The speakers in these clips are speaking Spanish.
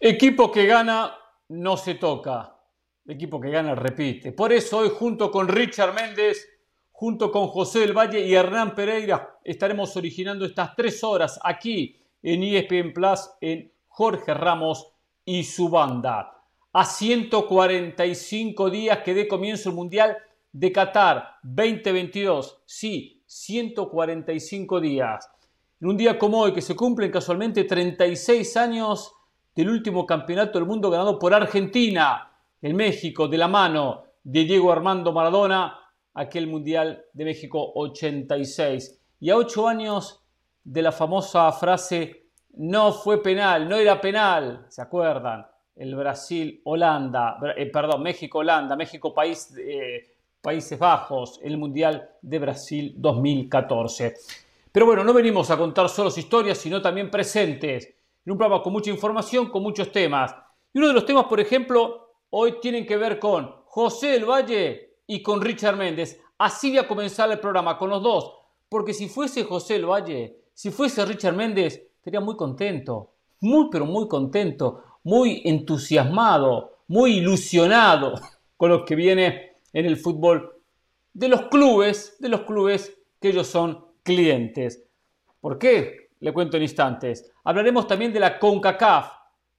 Equipo que gana no se toca. Equipo que gana repite. Por eso hoy junto con Richard Méndez, junto con José del Valle y Hernán Pereira estaremos originando estas tres horas aquí en ESPN Plus en Jorge Ramos y su banda. A 145 días que dé comienzo el Mundial de Qatar 2022. Sí, 145 días. En un día como hoy que se cumplen casualmente 36 años del último campeonato del mundo ganado por Argentina, en México, de la mano de Diego Armando Maradona, aquel Mundial de México 86. Y a ocho años de la famosa frase, no fue penal, no era penal, ¿se acuerdan? El Brasil-Holanda, eh, perdón, México-Holanda, México-País, eh, Países Bajos, el Mundial de Brasil 2014. Pero bueno, no venimos a contar solo historias, sino también presentes un programa con mucha información, con muchos temas. Y uno de los temas, por ejemplo, hoy tienen que ver con José del Valle y con Richard Méndez. Así voy a comenzar el programa con los dos, porque si fuese José del Valle, si fuese Richard Méndez, estaría muy contento, muy pero muy contento, muy entusiasmado, muy ilusionado con lo que viene en el fútbol de los clubes, de los clubes que ellos son clientes. ¿Por qué? Le cuento en instantes. Hablaremos también de la CONCACAF,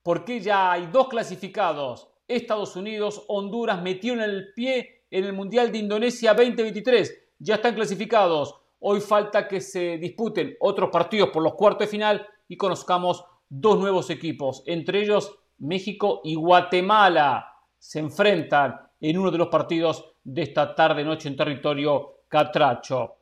porque ya hay dos clasificados. Estados Unidos, Honduras metieron el pie en el Mundial de Indonesia 2023. Ya están clasificados. Hoy falta que se disputen otros partidos por los cuartos de final y conozcamos dos nuevos equipos, entre ellos México y Guatemala. Se enfrentan en uno de los partidos de esta tarde-noche en territorio catracho.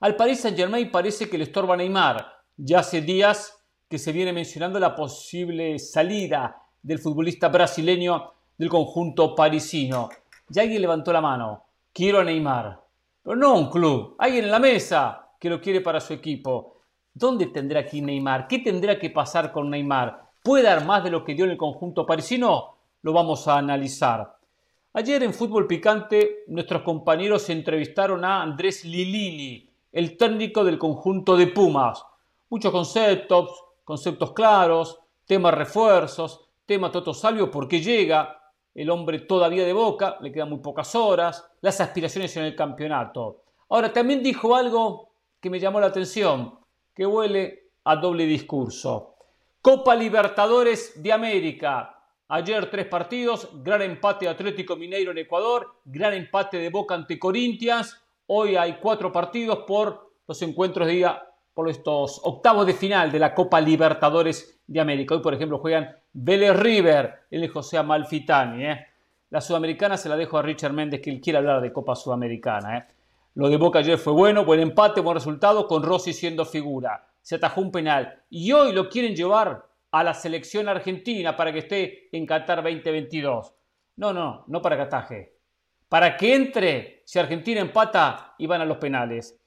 Al Paris Saint-Germain parece que le estorba Neymar. Ya hace días que se viene mencionando la posible salida del futbolista brasileño del conjunto parisino. Ya alguien levantó la mano. Quiero a Neymar. Pero no un club. Alguien en la mesa que lo quiere para su equipo. ¿Dónde tendrá que Neymar? ¿Qué tendrá que pasar con Neymar? ¿Puede dar más de lo que dio en el conjunto parisino? Lo vamos a analizar. Ayer en Fútbol Picante nuestros compañeros entrevistaron a Andrés Lilini, el técnico del conjunto de Pumas. Muchos conceptos, conceptos claros, temas refuerzos, tema Toto Salvio, por qué llega, el hombre todavía de boca, le quedan muy pocas horas, las aspiraciones en el campeonato. Ahora, también dijo algo que me llamó la atención, que huele a doble discurso. Copa Libertadores de América. Ayer tres partidos, gran empate Atlético Mineiro en Ecuador, gran empate de Boca ante Corinthians, Hoy hay cuatro partidos por los encuentros de día, por estos octavos de final de la Copa Libertadores de América. Hoy, por ejemplo, juegan Vélez River, el José Amalfitani. ¿eh? La sudamericana se la dejo a Richard Méndez, que él quiere hablar de Copa Sudamericana. ¿eh? Lo de Boca ayer fue bueno, buen empate, buen resultado, con Rossi siendo figura. Se atajó un penal. Y hoy lo quieren llevar a la selección argentina para que esté en Qatar 2022. No, no, no para que ataje para que entre, si Argentina empata y van a los penales.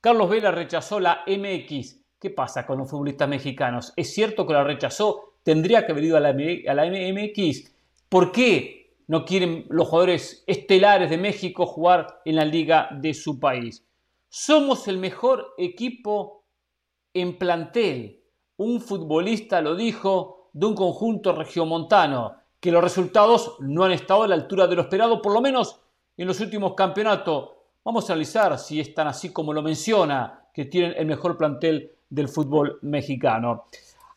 Carlos Vela rechazó la MX. ¿Qué pasa con los futbolistas mexicanos? ¿Es cierto que la rechazó? ¿Tendría que haber ido a la, a la MX? ¿Por qué no quieren los jugadores estelares de México jugar en la liga de su país? Somos el mejor equipo en plantel. Un futbolista lo dijo de un conjunto regiomontano, que los resultados no han estado a la altura de lo esperado, por lo menos en los últimos campeonatos. Vamos a analizar si están así como lo menciona, que tienen el mejor plantel del fútbol mexicano.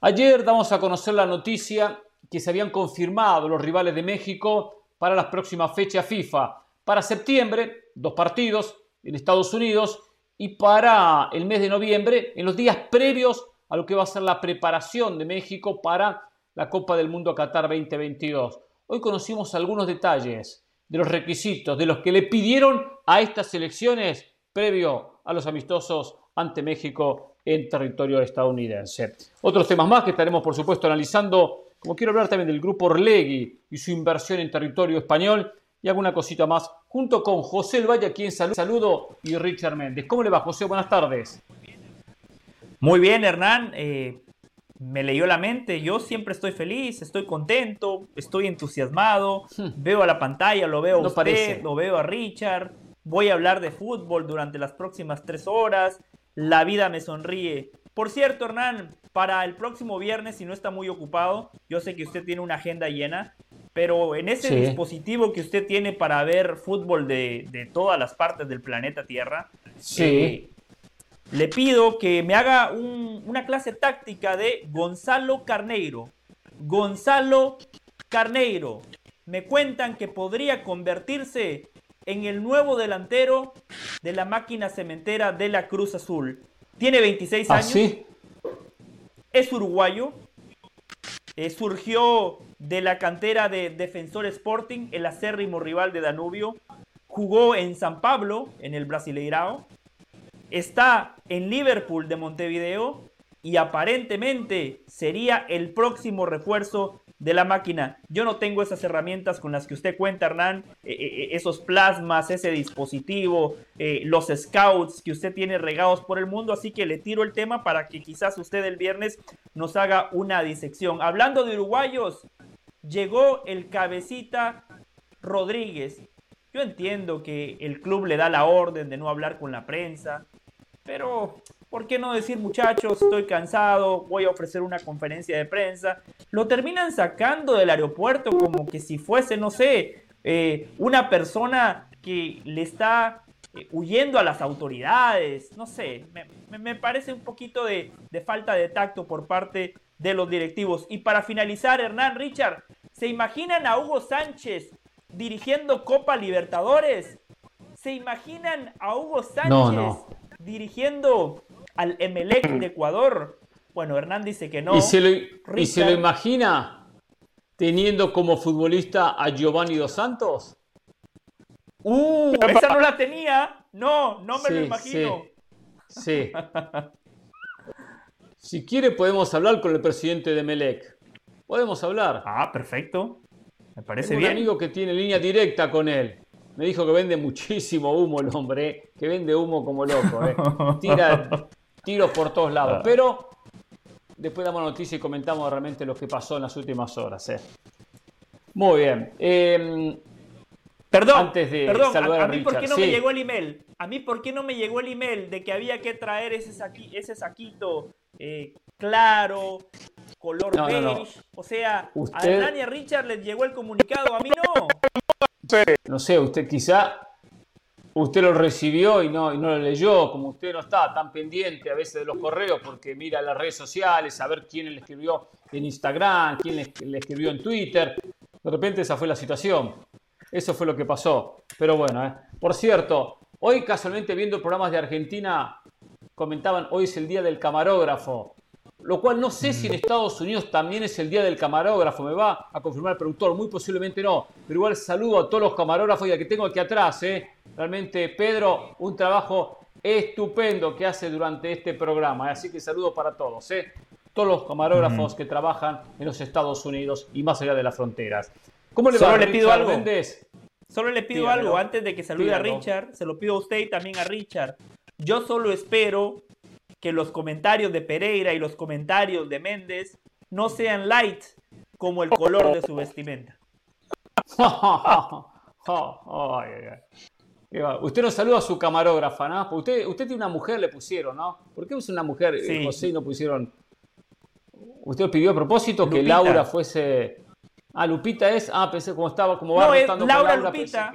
Ayer damos a conocer la noticia que se habían confirmado los rivales de México para las próximas fechas FIFA. Para septiembre, dos partidos en Estados Unidos y para el mes de noviembre, en los días previos a lo que va a ser la preparación de México para la Copa del Mundo Qatar 2022. Hoy conocimos algunos detalles de los requisitos, de los que le pidieron a estas elecciones previo a los amistosos ante México en territorio estadounidense. Otros temas más que estaremos, por supuesto, analizando, como quiero hablar también del grupo Orlegui y su inversión en territorio español y alguna cosita más, junto con José El Valle, a quien saludo, y Richard Méndez. ¿Cómo le va, José? Buenas tardes. Muy bien, Hernán. Eh, me leyó la mente. Yo siempre estoy feliz, estoy contento, estoy entusiasmado. Hmm. Veo a la pantalla, lo veo a usted, lo veo a Richard. Voy a hablar de fútbol durante las próximas tres horas. La vida me sonríe Por cierto, Hernán, para el próximo viernes, si no está muy ocupado, yo sé que usted tiene una agenda llena, pero en ese dispositivo que usted tiene para ver fútbol de, todas las partes del planeta Tierra, sí. Eh, le pido que me haga una clase táctica de Gonzalo Carneiro. Gonzalo Carneiro. Me cuentan que podría convertirse en el nuevo delantero de la máquina cementera de la Cruz Azul. Tiene 26 ¿Ah, años. Es uruguayo. Eh, surgió de la cantera de Defensor Sporting, el acérrimo rival de Danubio. Jugó en San Pablo, en el Brasileirao. Está en Liverpool de Montevideo y aparentemente sería el próximo refuerzo de la máquina. Yo no tengo esas herramientas con las que usted cuenta, Hernán, eh, eh, eh, esos plasmas, ese dispositivo, los scouts que usted tiene regados por el mundo, así que le tiro el tema para que quizás usted el viernes nos haga una disección. Hablando de uruguayos, llegó el cabecita Rodríguez. Yo entiendo que el club le da la orden de no hablar con la prensa, pero ¿por qué no decir muchachos, estoy cansado, voy a ofrecer una conferencia de prensa? Lo terminan sacando del aeropuerto como que si fuese, no sé, eh, una persona que le está eh, huyendo a las autoridades, no sé, me, parece un poquito de, de, falta de tacto por parte de los directivos. Y para finalizar, Hernán Richard, ¿se imaginan a Hugo Sánchez dirigiendo Copa Libertadores? ¿Se imaginan a Hugo Sánchez dirigiendo al Emelec de Ecuador. Bueno, Hernán dice que no. ¿Y se lo, imagina teniendo como futbolista a Giovanni Dos Santos? ¡Uh! Esa no la tenía. No, no me lo imagino. Sí. si quiere podemos hablar con el presidente de Emelec. Podemos hablar. Ah, perfecto. Me parece bien. Un amigo que tiene línea directa con él. Me dijo que vende muchísimo humo el hombre, eh. que vende humo como loco. Eh. Tira, tiros por todos lados. Ah. Pero después damos noticia y comentamos realmente lo que pasó en las últimas horas. Eh. Muy bien. Em, perdón, antes de saludar a, mí por qué no me llegó el email. A mí por qué no me llegó el email de que había que traer ese, ese saquito eh, claro, color beige. O sea, a Hernán y a Richard les llegó el comunicado, a mí no. No sé, usted quizá usted lo recibió y no, y no lo leyó, como usted no está tan pendiente a veces de los correos porque mira las redes sociales, a ver quién le escribió en Instagram, quién le, escribió en Twitter. De repente esa fue la situación. Eso fue lo que pasó. Pero bueno, ¿eh? por cierto, hoy casualmente viendo programas de Argentina, comentaban, hoy es el día del camarógrafo. Lo cual no sé si en Estados Unidos también es el día del camarógrafo, me va a confirmar el productor, muy posiblemente no, pero igual saludo a todos los camarógrafos y a que tengo aquí atrás, ¿eh? Realmente, Pedro, un trabajo estupendo que hace durante este programa. Así que saludo para todos, ¿eh? todos los camarógrafos que trabajan en los Estados Unidos y más allá de las fronteras. ¿Cómo le Solo le pido algo. Solo le pido algo antes de que salude a Richard. Se lo pido a usted y también a Richard. Yo solo espero que los comentarios de Pereira y los comentarios de Méndez no sean light como el color de su vestimenta. Usted nos saluda a su camarógrafa, ¿no? Usted, usted tiene una mujer, le pusieron, ¿no? ¿Por qué usa una mujer, eh, José, y no pusieron? Usted pidió a propósito que Laura fuese. Ah, Lupita es. Ah, pensé como estaba, como va no, es Laura, Lupita.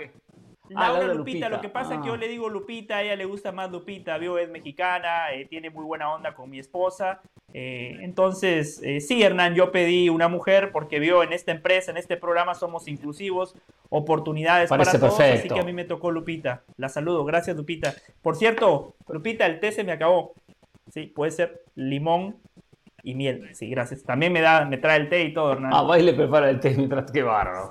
Ah, Laura, Lupita. lo que pasa es que yo ah. le digo Lupita, a ella le gusta más Lupita, vio, es mexicana, eh, tiene muy buena onda con mi esposa. Eh, entonces, eh, sí, Hernán, yo pedí una mujer porque vio en esta empresa, en este programa somos inclusivos, oportunidades para todos, así que a mí me tocó Lupita. La saludo, gracias Lupita. Por cierto, Lupita, el té se me acabó. Sí, puede ser limón y miel. Sí, gracias. También me da, me trae el té y todo, Hernán. Ah, va y le prepara el té mientras qué bárbaro.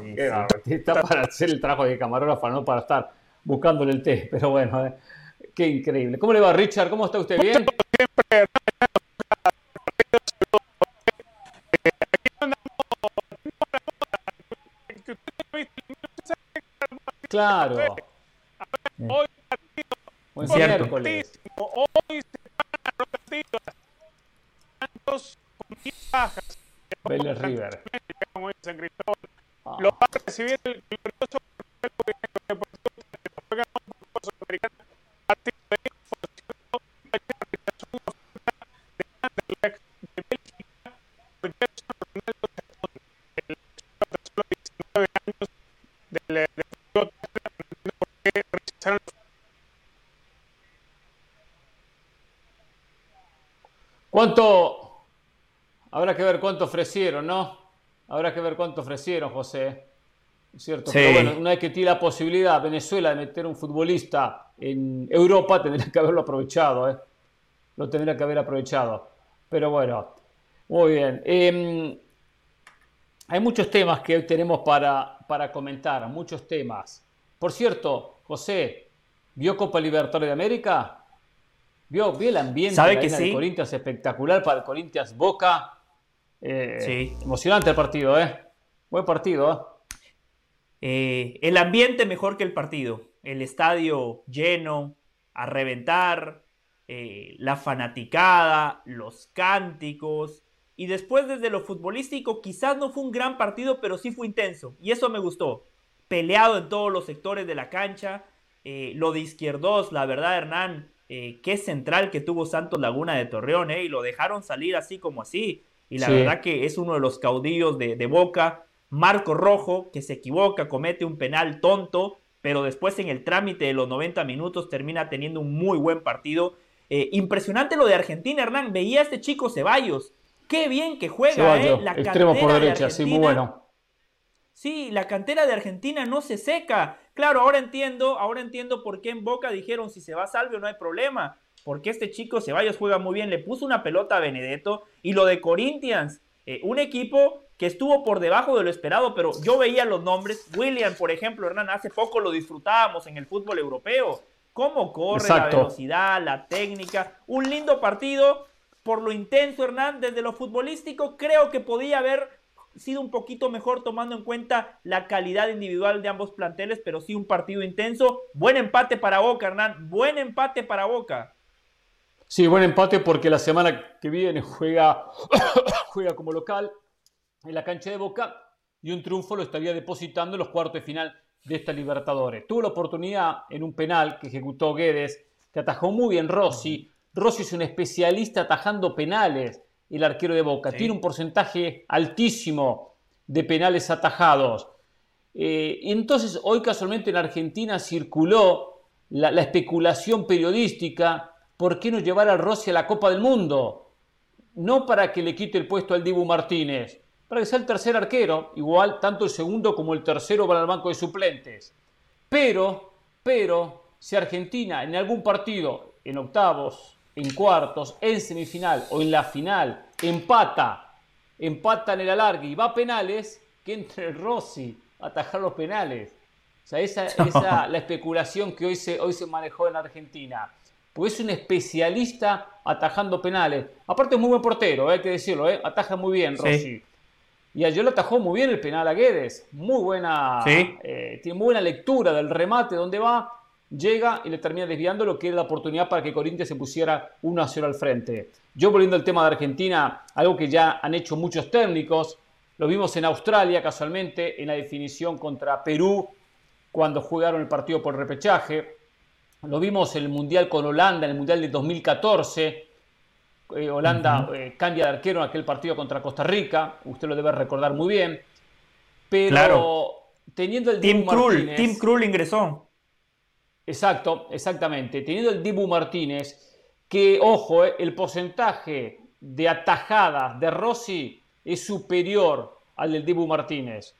Está para hacer el trabajo de camarógrafo, no para estar buscándole el té. Pero bueno, eh, qué increíble. ¿Cómo le va, Richard? ¿Cómo está usted? ¿Bien? Siempre, Claro. Hoy Buen miércoles. Hoy se van los partidos. Santos con 10 bajas. Vélez River. Como dice San Cristóbal. Ah. Lo va a recibir el ofrecieron, ¿no? Habrá que ver cuánto ofrecieron, José. ¿Cierto? Pero bueno, una vez que tiene la posibilidad Venezuela de meter un futbolista en Europa, tendría que haberlo aprovechado, ¿eh? Lo tendría que haber aprovechado. Pero bueno, muy bien. Em, hay muchos temas que hoy tenemos para, para comentar, muchos temas. Por cierto, José, ¿vio Copa Libertadores de América? ¿Vio, ¿Vio el ambiente ¿Sabe que sí? Corinthians espectacular para el Corinthians Boca? Eh, sí. Emocionante el partido, ¿eh? Buen partido, ¿eh? ¿eh? El ambiente mejor que el partido. El estadio lleno, a reventar, eh, la fanaticada, los cánticos. Y después desde lo futbolístico, quizás no fue un gran partido, pero sí fue intenso. Y eso me gustó. Peleado en todos los sectores de la cancha. lo de izquierdos, la verdad, Hernán, eh, qué central que tuvo Santos Laguna de Torreón, eh, y lo dejaron salir así como así. Y la verdad que es uno de los caudillos de, Boca. Marco Rojo, que se equivoca, comete un penal tonto, pero después en el trámite de los 90 minutos termina teniendo un muy buen partido. Eh, impresionante lo de Argentina, Hernán. Veía a este chico Ceballos. Qué bien que juega, eh. La extremo por derecha, sí, muy bueno. Sí, la cantera de Argentina no se seca. Claro, ahora entiendo, ahora entiendo por qué en Boca dijeron si se va Salvio no hay problema. Porque este chico Ceballos juega muy bien, le puso una pelota a Benedetto. Y lo de Corinthians, eh, un equipo que estuvo por debajo de lo esperado, pero yo veía los nombres. William, por ejemplo, Hernán, hace poco lo disfrutábamos en el fútbol europeo. Cómo corre, la velocidad, la técnica. Un lindo partido. Por lo intenso, Hernán, desde lo futbolístico, creo que podía haber sido un poquito mejor tomando en cuenta la calidad individual de ambos planteles, pero sí un partido intenso. Buen empate para Boca, Hernán. Buen empate para Boca. Sí, buen empate porque la semana que viene juega, juega como local en la cancha de Boca y un triunfo lo estaría depositando en los cuartos de final de esta Libertadores. Tuvo la oportunidad en un penal que ejecutó Guedes, que atajó muy bien Rossi. Rossi es un especialista atajando penales el arquero de Boca. Tiene un porcentaje altísimo de penales atajados. Eh, entonces, hoy casualmente en Argentina circuló la, especulación periodística, ¿por qué no llevar a Rossi a la Copa del Mundo? No para que le quite el puesto al Dibu Martínez, para que sea el tercer arquero, igual tanto el segundo como el tercero van al banco de suplentes. Pero, pero, si Argentina en algún partido, en octavos, en cuartos, en semifinal o en la final, empata, empata en el alargue y va a penales, que entre Rossi a atajar los penales. O sea, esa es la especulación que hoy se, hoy se manejó en Argentina. Porque es un especialista atajando penales. Aparte es muy buen portero, hay que decirlo, ¿eh? ataja muy bien Rossi. Y ayer lo atajó muy bien el penal a Guedes. Muy buena, eh, tiene muy buena lectura del remate, donde va llega y le termina desviando lo que era la oportunidad para que Corinthians se pusiera 1 a 0 al frente. Yo volviendo al tema de Argentina, algo que ya han hecho muchos técnicos, lo vimos en Australia casualmente, en la definición contra Perú, cuando jugaron el partido por repechaje, lo vimos en el Mundial con Holanda, en el Mundial de 2014, eh, Holanda eh, cambia de arquero en aquel partido contra Costa Rica, usted lo debe recordar muy bien, pero teniendo el Tim Krul, Tim Krul ingresó. Exacto, exactamente. Teniendo el Dibu Martínez, que, ojo, eh, el porcentaje de atajadas de Rossi es superior al del Dibu Martínez.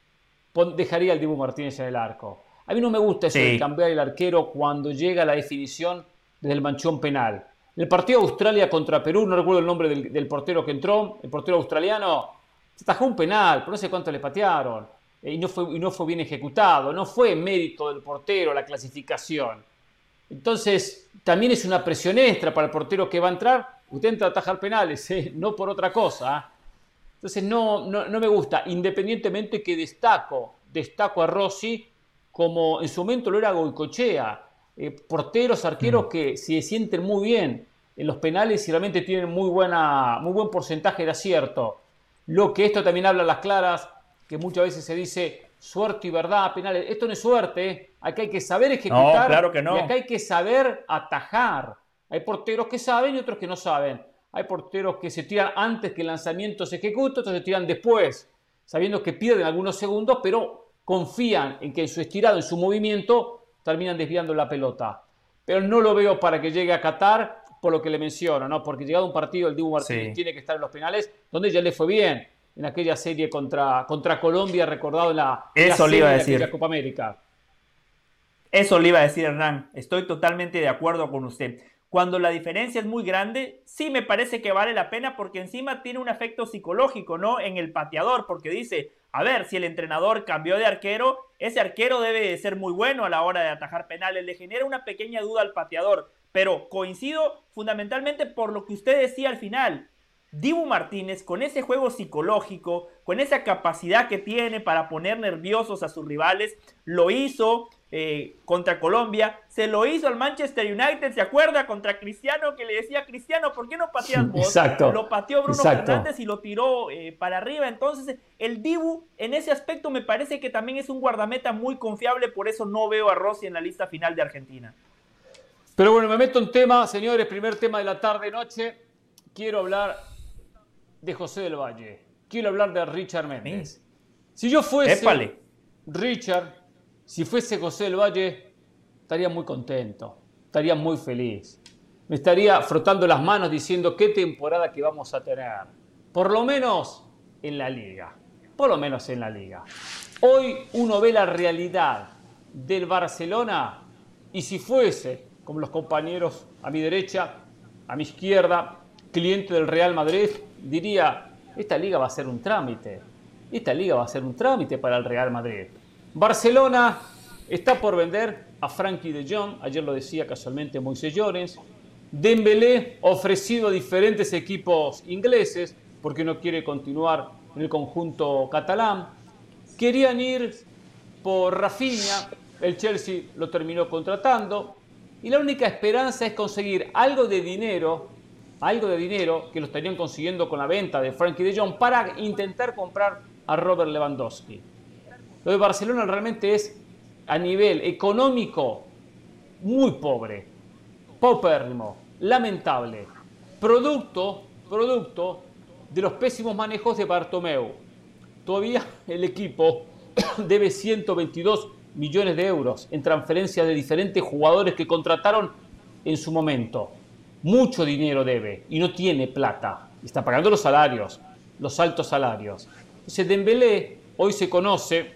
Dejaría el Dibu Martínez en el arco. A mí no me gusta eso de cambiar el arquero cuando llega la definición desde el manchón penal. el partido Australia contra Perú, no recuerdo el nombre del, portero que entró, el portero australiano, se atajó un penal, pero no sé cuánto le patearon. Eh, y, no fue, y no fue bien ejecutado, no fue mérito del portero la clasificación. Entonces, también es una presión extra para el portero que va a entrar. Usted entra a atajar penales, ¿eh? no por otra cosa. Entonces, no, no, me gusta, independientemente que destaco, destaco a Rossi como en su momento lo era Goicochea. Eh, porteros, arqueros mm. que se sienten muy bien en los penales y realmente tienen muy, buena, muy buen porcentaje de acierto. Lo que esto también habla a las claras que muchas veces se dice suerte y verdad, penales. Esto no es suerte, ¿eh? acá hay que saber ejecutar claro que no. y acá hay que saber atajar. Hay porteros que saben y otros que no saben. Hay porteros que se tiran antes que el lanzamiento se ejecute, otros se tiran después, sabiendo que pierden algunos segundos, pero confían en que en su estirado, en su movimiento, terminan desviando la pelota. Pero no lo veo para que llegue a Qatar por lo que le menciono, ¿no? Porque llegado un partido, el Dibu Martínez tiene que estar en los penales, donde ya le fue bien en aquella serie contra, contra Colombia, recordado en la, Eso le iba a decir. de Copa América. Eso le iba a decir Hernán, estoy totalmente de acuerdo con usted. Cuando la diferencia es muy grande, sí me parece que vale la pena porque encima tiene un efecto psicológico, ¿no? En el pateador, porque dice, a ver, si el entrenador cambió de arquero, ese arquero debe ser muy bueno a la hora de atajar penales, le genera una pequeña duda al pateador, pero coincido fundamentalmente por lo que usted decía al final. Dibu Martínez, con ese juego psicológico, con esa capacidad que tiene para poner nerviosos a sus rivales, lo hizo eh, contra Colombia, se lo hizo al Manchester United, ¿se acuerda? Contra Cristiano, que le decía, Cristiano, ¿por qué no pateas vos? Exacto. Lo pateó Bruno Fernández y lo tiró eh, para arriba. Entonces, el Dibu, en ese aspecto, me parece que también es un guardameta muy confiable, por eso no veo a Rossi en la lista final de Argentina. Pero bueno, me meto en tema, señores, primer tema de la tarde-noche. Quiero hablar de José del Valle. Quiero hablar de Richard Méndez. Si yo fuese Richard, si fuese José del Valle, estaría muy contento, estaría muy feliz. Me estaría frotando las manos diciendo qué temporada que vamos a tener. Por lo menos en la liga. Por lo menos en la liga. Hoy uno ve la realidad del Barcelona y si fuese, como los compañeros a mi derecha, a mi izquierda, cliente del Real Madrid, diría, esta liga va a ser un trámite. Esta liga va a ser un trámite para el Real Madrid. Barcelona está por vender a Frankie de Jong, ayer lo decía casualmente Moisés Llorens. Dembélé ofrecido a diferentes equipos ingleses porque no quiere continuar en el conjunto catalán. Querían ir por Rafinha, el Chelsea lo terminó contratando y la única esperanza es conseguir algo de dinero algo de dinero que lo estarían consiguiendo con la venta de Frankie de Jong para intentar comprar a Robert Lewandowski. Lo de Barcelona realmente es a nivel económico muy pobre, paupérrimo, lamentable, producto, producto de los pésimos manejos de Bartomeu. Todavía el equipo debe 122 millones de euros en transferencias de diferentes jugadores que contrataron en su momento mucho dinero debe y no tiene plata. Está pagando los salarios, los altos salarios. Entonces Dembélé hoy se conoce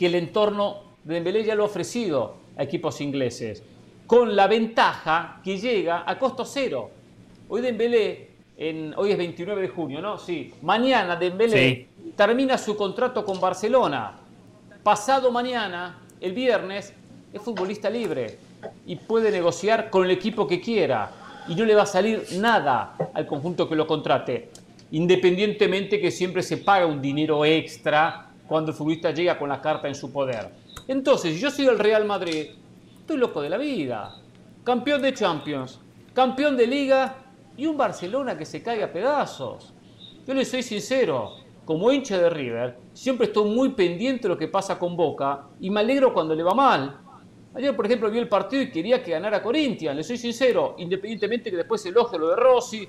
que el entorno de Dembélé ya lo ha ofrecido a equipos ingleses, con la ventaja que llega a costo cero. Hoy Dembélé, en, hoy es 29 de junio, ¿no? Sí. Mañana Dembélé termina su contrato con Barcelona. Pasado mañana, el viernes, es futbolista libre y puede negociar con el equipo que quiera y no le va a salir nada al conjunto que lo contrate, independientemente que siempre se paga un dinero extra cuando el futbolista llega con la carta en su poder. Entonces, yo soy del Real Madrid, estoy loco de la vida. Campeón de Champions, campeón de Liga y un Barcelona que se caiga a pedazos. Yo le soy sincero, como hincha de River, siempre estoy muy pendiente de lo que pasa con Boca y me alegro cuando le va mal. Ayer, por ejemplo, vi el partido y quería que ganara Corinthians, le soy sincero, independientemente que después elogie lo de Rossi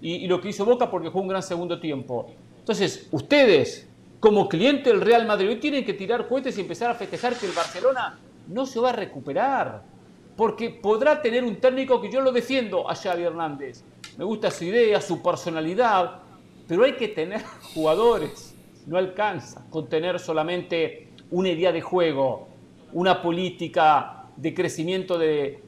y, lo que hizo Boca porque fue un gran segundo tiempo. Entonces, ustedes, como cliente del Real Madrid, hoy tienen que tirar cohetes y empezar a festejar que el Barcelona no se va a recuperar. Porque podrá tener un técnico que yo lo defiendo a Xavi Hernández. Me gusta su idea, su personalidad, pero hay que tener jugadores. No alcanza con tener solamente una idea de juego una política de crecimiento de,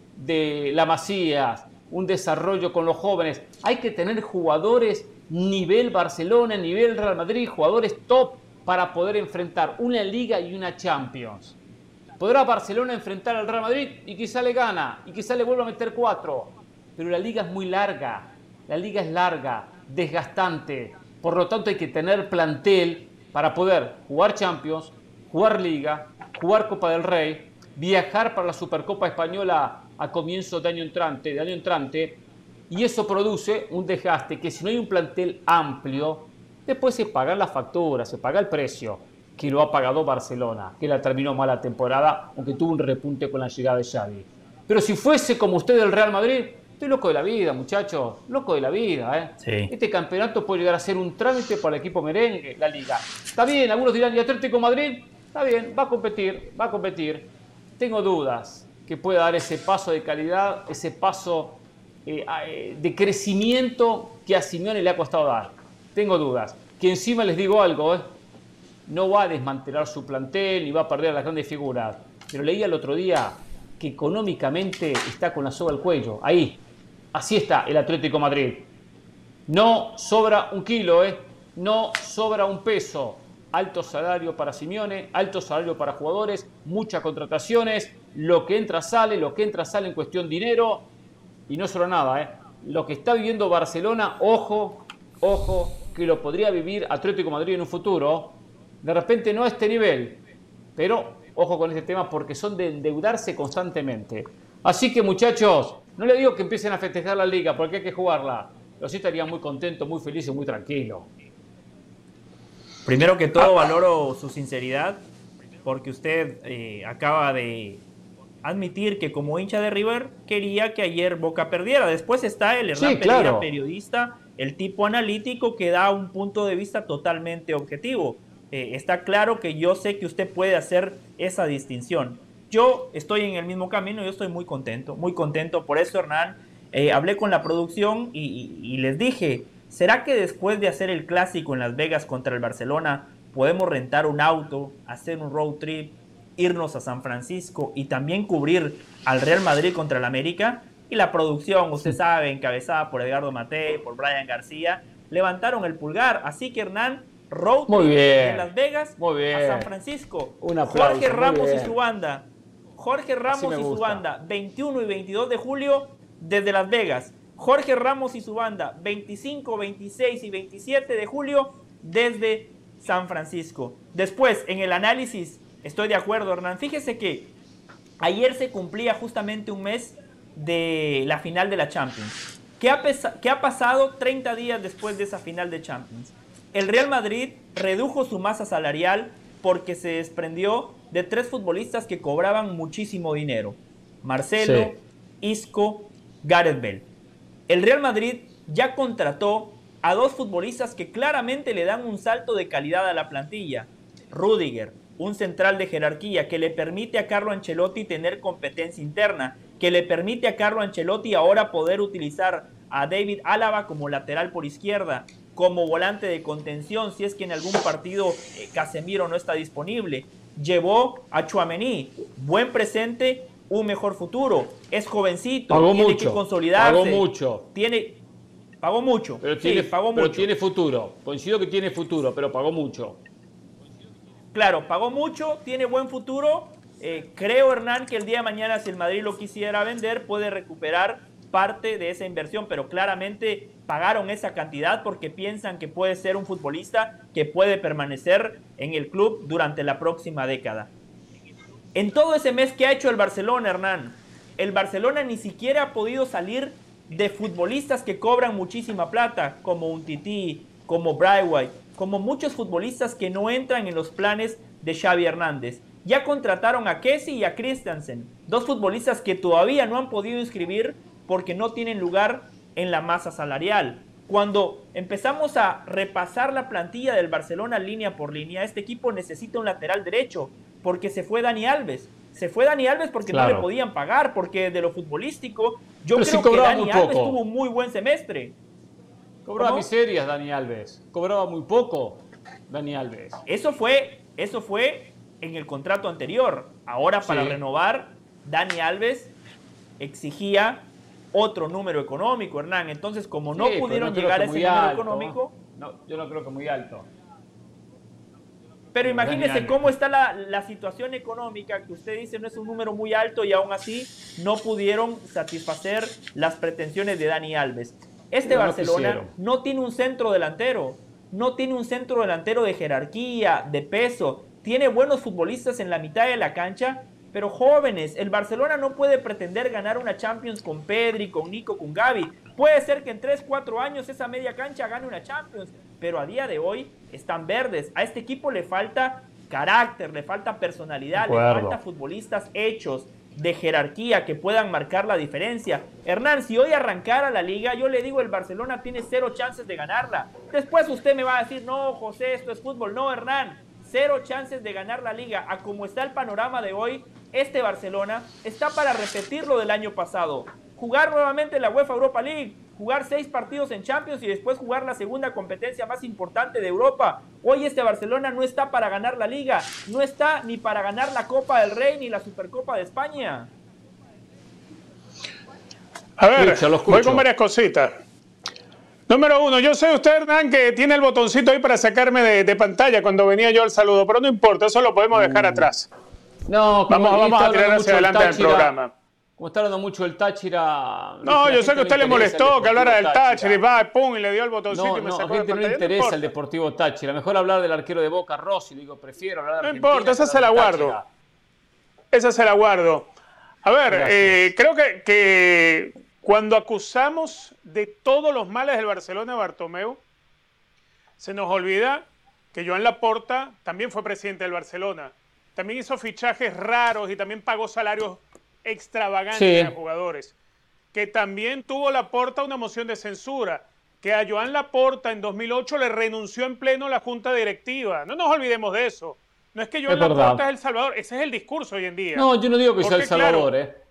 la masía, un desarrollo con los jóvenes. Hay que tener jugadores nivel Barcelona, nivel Real Madrid, jugadores top para poder enfrentar una liga y una Champions. Podrá Barcelona enfrentar al Real Madrid y quizá le gana y quizá le vuelva a meter cuatro. Pero la liga es muy larga, la liga es larga, desgastante. Por lo tanto hay que tener plantel para poder jugar Champions, jugar liga jugar Copa del Rey, viajar para la Supercopa Española a comienzo de año entrante, de año entrante, y eso produce un desgaste que si no hay un plantel amplio, después se paga la factura, se paga el precio, que lo ha pagado Barcelona, que la terminó mala temporada, aunque tuvo un repunte con la llegada de Xavi. Pero si fuese como usted del Real Madrid, estoy loco de la vida, muchachos, loco de la vida. ¿eh? Este campeonato puede llegar a ser un trámite para el equipo merengue, la liga. Está bien, algunos dirán, ¿y Atlético Madrid? Está bien, va a competir, va a competir. Tengo dudas que pueda dar ese paso de calidad, ese paso eh, eh, de crecimiento que a Simeone le ha costado dar. Tengo dudas. Que encima les digo algo, ¿eh? no va a desmantelar su plantel ni va a perder a las grandes figuras. Pero leía el otro día que económicamente está con la soga al cuello. Ahí, así está el Atlético Madrid. No sobra un kilo, ¿eh? no sobra un peso. Alto salario para Simeone, alto salario para jugadores, muchas contrataciones, lo que entra sale, lo que entra sale en cuestión dinero y no solo nada, ¿eh? lo que está viviendo Barcelona, ojo, ojo, que lo podría vivir Atlético Madrid en un futuro. De repente no a este nivel, pero ojo con este tema porque son de endeudarse constantemente. Así que muchachos, no le digo que empiecen a festejar la liga porque hay que jugarla, pero sí estaría muy contento, muy feliz y muy tranquilo. Primero que todo valoro su sinceridad porque usted eh, acaba de admitir que como hincha de River quería que ayer Boca perdiera. Después está el Hernán Pereira, periodista, el tipo analítico que da un punto de vista totalmente objetivo. Eh, está claro que yo sé que usted puede hacer esa distinción. Yo estoy en el mismo camino, yo estoy muy contento, muy contento. Por eso, Hernán, eh, hablé con la producción y, les dije, ¿será que después de hacer el clásico en Las Vegas contra el Barcelona, podemos rentar un auto, hacer un road trip, irnos a San Francisco y también cubrir al Real Madrid contra el América? Y la producción, usted sabe, encabezada por Edgardo Mate, por Brian García, levantaron el pulgar. Así que Hernán, road trip en Las Vegas a San Francisco. Jorge Ramos y su banda. Jorge Ramos y su banda, 21 y 22 de julio desde Las Vegas. Jorge Ramos y su banda, 25, 26 y 27 de julio desde San Francisco. Después, en el análisis, estoy de acuerdo, Hernán. Fíjese que ayer se cumplía justamente un mes de la final de la Champions. ¿Qué ha, ¿Qué ha pasado 30 días después de esa final de Champions? El Real Madrid redujo su masa salarial porque se desprendió de tres futbolistas que cobraban muchísimo dinero. Marcelo, Isco, Gareth Bell. El Real Madrid ya contrató a dos futbolistas que claramente le dan un salto de calidad a la plantilla. Rudiger, un central de jerarquía que le permite a Carlo Ancelotti tener competencia interna, que le permite a Carlo Ancelotti ahora poder utilizar a David Álava como lateral por izquierda, como volante de contención si es que en algún partido eh, Casemiro no está disponible. Llevó a Chuamení, buen presente, un mejor futuro. Es jovencito, tiene que consolidarse. Pagó mucho. Tiene, pagó mucho. Pero, tiene, pagó pero tiene futuro. Coincido que tiene futuro, pero pagó mucho. Claro, pagó mucho, tiene buen futuro. Eh, creo, Hernán, que el día de mañana, si el Madrid lo quisiera vender, puede recuperar parte de esa inversión, pero claramente pagaron esa cantidad porque piensan que puede ser un futbolista que puede permanecer en el club durante la próxima década. En todo ese mes que ha hecho el Barcelona, Hernán, el Barcelona ni siquiera ha podido salir de futbolistas que cobran muchísima plata, como un Tití, como Brightway, como muchos futbolistas que no entran en los planes de Xavi Hernández. Ya contrataron a Kessi y a Christensen, dos futbolistas que todavía no han podido inscribir porque no tienen lugar en la masa salarial. Cuando empezamos a repasar la plantilla del Barcelona línea por línea, este equipo necesita un lateral derecho porque se fue Dani Alves. Se fue Dani Alves porque no le podían pagar, porque de lo futbolístico, yo creo que Dani Alves tuvo un muy buen semestre. Cobraba miserias Dani Alves, cobraba muy poco Dani Alves. Eso fue, eso fue en el contrato anterior. Ahora para renovar, Dani Alves exigía otro número económico, Hernán. Entonces, como no pudieron llegar a ese número económico. No, yo no creo que muy alto. Pero imagínese cómo está la, situación económica, que usted dice no es un número muy alto y aún así no pudieron satisfacer las pretensiones de Dani Alves. Este Barcelona no tiene un centro delantero, no tiene un centro delantero de jerarquía, de peso, tiene buenos futbolistas en la mitad de la cancha, pero jóvenes, el Barcelona no puede pretender ganar una Champions con Pedri, con Nico, con Gaby. Puede ser que en 3, 4 años esa media cancha gane una Champions, pero a día de hoy están verdes. A este equipo le falta carácter, le falta personalidad, le falta futbolistas hechos de jerarquía que puedan marcar la diferencia. Hernán, si hoy arrancara la liga, yo le digo el Barcelona tiene cero chances de ganarla. Después usted me va a decir, no, José, esto es fútbol. No, Hernán, cero chances de ganar la liga. A como está el panorama de hoy, este Barcelona está para repetir lo del año pasado. Jugar nuevamente la UEFA Europa League, jugar seis partidos en Champions y después jugar la segunda competencia más importante de Europa. Hoy este Barcelona no está para ganar la liga, no está ni para ganar la Copa del Rey ni la Supercopa de España. A ver, voy con varias cositas. Número uno, yo sé usted, Hernán, que tiene el botoncito ahí para sacarme de, pantalla cuando venía yo al saludo, pero no importa, eso lo podemos dejar mm. atrás. No, vamos, vamos a tirar hacia adelante el programa. Como está hablando mucho el Táchira. No, yo sé que a usted le molestó que hablara del Táchira y va, pum, y le dio el botoncito y me sacó a gente no le interesa el Deportivo Táchira. Mejor hablar del arquero de Boca, Rossi. Digo, prefiero hablar de No importa, esa se la guardo. Esa se la guardo. A ver, eh, creo que, que cuando acusamos de todos los males del Barcelona Bartomeu, se nos olvida que Joan Laporta también fue presidente del Barcelona. También hizo fichajes raros y también pagó salarios extravagantes a jugadores. Que también tuvo Laporta una moción de censura. Que a Joan Laporta en 2008 le renunció en pleno la junta directiva. No nos olvidemos de eso. No es que Joan Laporta es el Salvador, ese es el discurso hoy en día. No, yo no digo que sea el Salvador, ¿eh?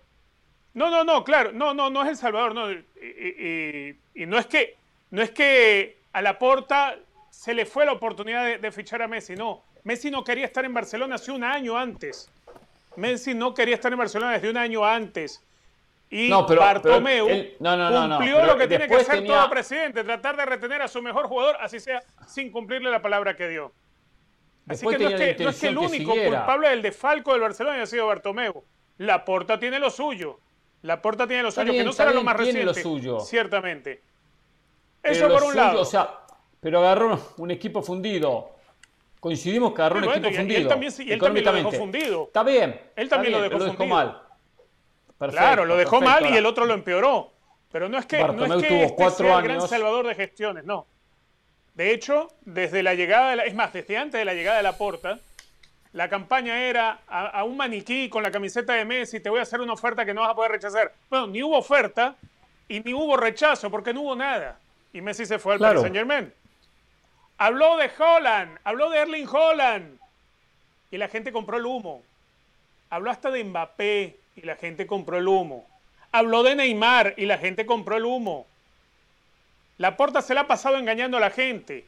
No, no, no, claro, no, no, no es El Salvador, no. Y, no es que no es que a la porta se le fue la oportunidad de, fichar a Messi, no. Messi no quería estar en Barcelona hace un año antes. Messi no quería estar en Barcelona desde un año antes. Y Bartomeu cumplió lo que tiene que hacer todo presidente, tratar de retener a su mejor jugador, así sea, sin cumplirle la palabra que dio. Así que no es que, no es que, el único culpable del defalco del Barcelona haya sido Bartomeu. La Porta tiene lo suyo. La Porta tiene lo suyo, que no será lo más reciente. Lo suyo. Ciertamente. Eso por un lado. O sea, pero agarró un equipo fundido. Coincidimos que agarró un equipo fundido. Él también, él también lo dejó fundido. Está bien. Él también lo, dejó lo dejó mal. claro, lo dejó mal y el otro lo empeoró. Pero no es que, no es que este sea el gran salvador de gestiones, no. De hecho, desde la llegada de la, es más, desde antes de la llegada de la Porta, la campaña era a, un maniquí con la camiseta de Messi, te voy a hacer una oferta que no vas a poder rechazar. Bueno, ni hubo oferta y ni hubo rechazo porque no hubo nada. Y Messi se fue al Paris Saint Germain. Habló de Holland, habló de Erling Holland y la gente compró el humo. Habló hasta de Mbappé y la gente compró el humo. Habló de Neymar y la gente compró el humo. La porta se la ha pasado engañando a la gente.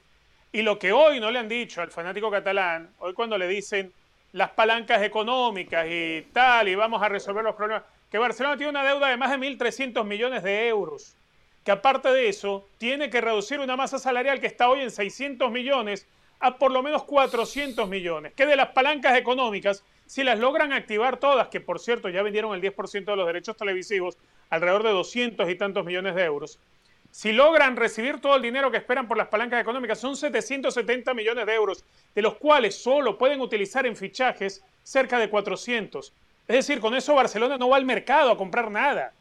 Y lo que hoy no le han dicho al fanático catalán, hoy cuando le dicen las palancas económicas y tal, y vamos a resolver los problemas, que Barcelona tiene una deuda de más de 1.300 millones de euros, que aparte de eso tiene que reducir una masa salarial que está hoy en 600 millones a por lo menos 400 millones, que de las palancas económicas, si las logran activar todas, que por cierto ya vendieron el 10% de los derechos televisivos, alrededor de 200 y tantos millones de euros, si logran recibir todo el dinero que esperan por las palancas económicas, son 770 millones de euros, de los cuales solo pueden utilizar en fichajes cerca de 400. Es decir, con eso Barcelona no va al mercado a comprar nada.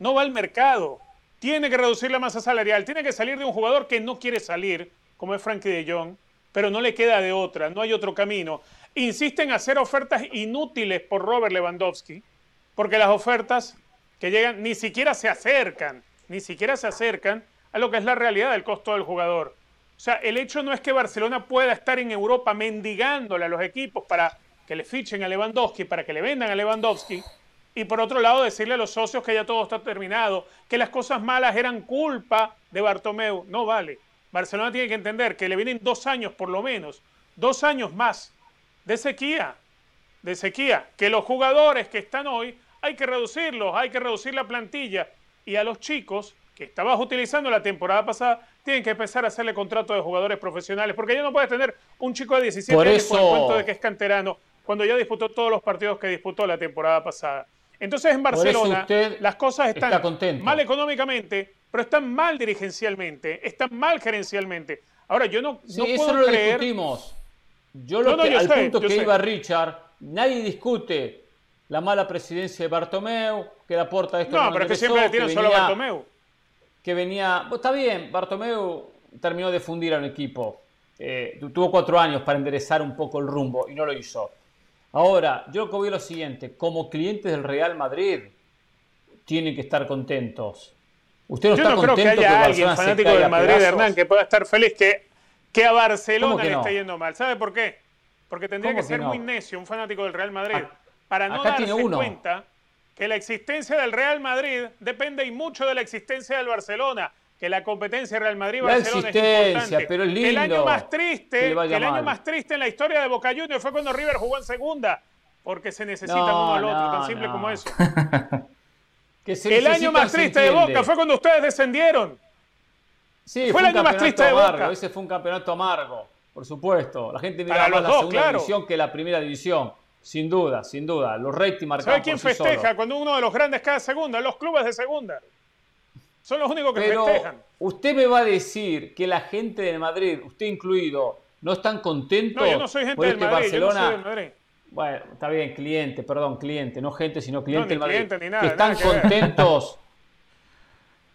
No va al mercado. Tiene que reducir la masa salarial. Tiene que salir de un jugador que no quiere salir, como es Frankie de Jong, pero no le queda de otra, no hay otro camino. Insisten en hacer ofertas inútiles por Robert Lewandowski, porque las ofertas que llegan ni siquiera se acercan ni siquiera se acercan a lo que es la realidad del costo del jugador. O sea, el hecho no es que Barcelona pueda estar en Europa mendigándole a los equipos para que le fichen a Lewandowski, para que le vendan a Lewandowski, y por otro lado decirle a los socios que ya todo está terminado, que las cosas malas eran culpa de Bartomeu. No vale. Barcelona tiene que entender que le vienen dos años por lo menos, dos años más de sequía, de sequía, que los jugadores que están hoy hay que reducirlos, hay que reducir la plantilla y a los chicos que estabas utilizando la temporada pasada, tienen que empezar a hacerle contrato de jugadores profesionales, porque ya no puedes tener un chico de 17 años con el cuento de que es canterano, cuando ya disputó todos los partidos que disputó la temporada pasada. Entonces en Barcelona las cosas están mal económicamente, pero están mal dirigencialmente, están mal gerencialmente. Ahora yo no, no eso lo discutimos. Yo lo que, al punto que iba Richard, nadie discute la mala presidencia de Bartomeu, que la porta esto. No, pero es que siempre le tiran solo a Bartomeu. Que venía. está bien, Bartomeu terminó de fundir a un equipo. Eh, tuvo cuatro años para enderezar un poco el rumbo y no lo hizo. Ahora, yo lo que lo siguiente: como clientes del Real Madrid, tienen que estar contentos. Usted no yo no creo que haya alguien fanático del Madrid, Hernán, que pueda estar feliz que, que a Barcelona le esté yendo mal. ¿Sabe por qué? Porque tendría que ser muy necio un fanático del Real Madrid para no darse cuenta que la existencia del Real Madrid depende y mucho de la existencia del Barcelona que la competencia Real Madrid-Barcelona es importante. Pero es lindo el año más triste, el año más triste en la historia de Boca Juniors fue cuando River jugó en segunda, porque se necesitan uno al otro, tan simple como eso. el año más triste de Boca fue cuando ustedes descendieron. Sí, fue, el año más triste de Boca. Ese fue un campeonato amargo, por supuesto. La gente miraba más la segunda división que la primera división. Sin duda, sin duda. Los ratings marcados. ¿Sabe quién festeja cuando uno de los grandes cae segunda? Los clubes de segunda. Son los únicos que Pero festejan. Usted me va a decir que la gente de Madrid, usted incluido, no están contentos. No, yo no soy gente del Madrid, Barcelona... yo no soy del Madrid. Bueno, está bien, cliente, perdón, cliente, no gente, sino cliente del Madrid. Ni nada, que están contentos.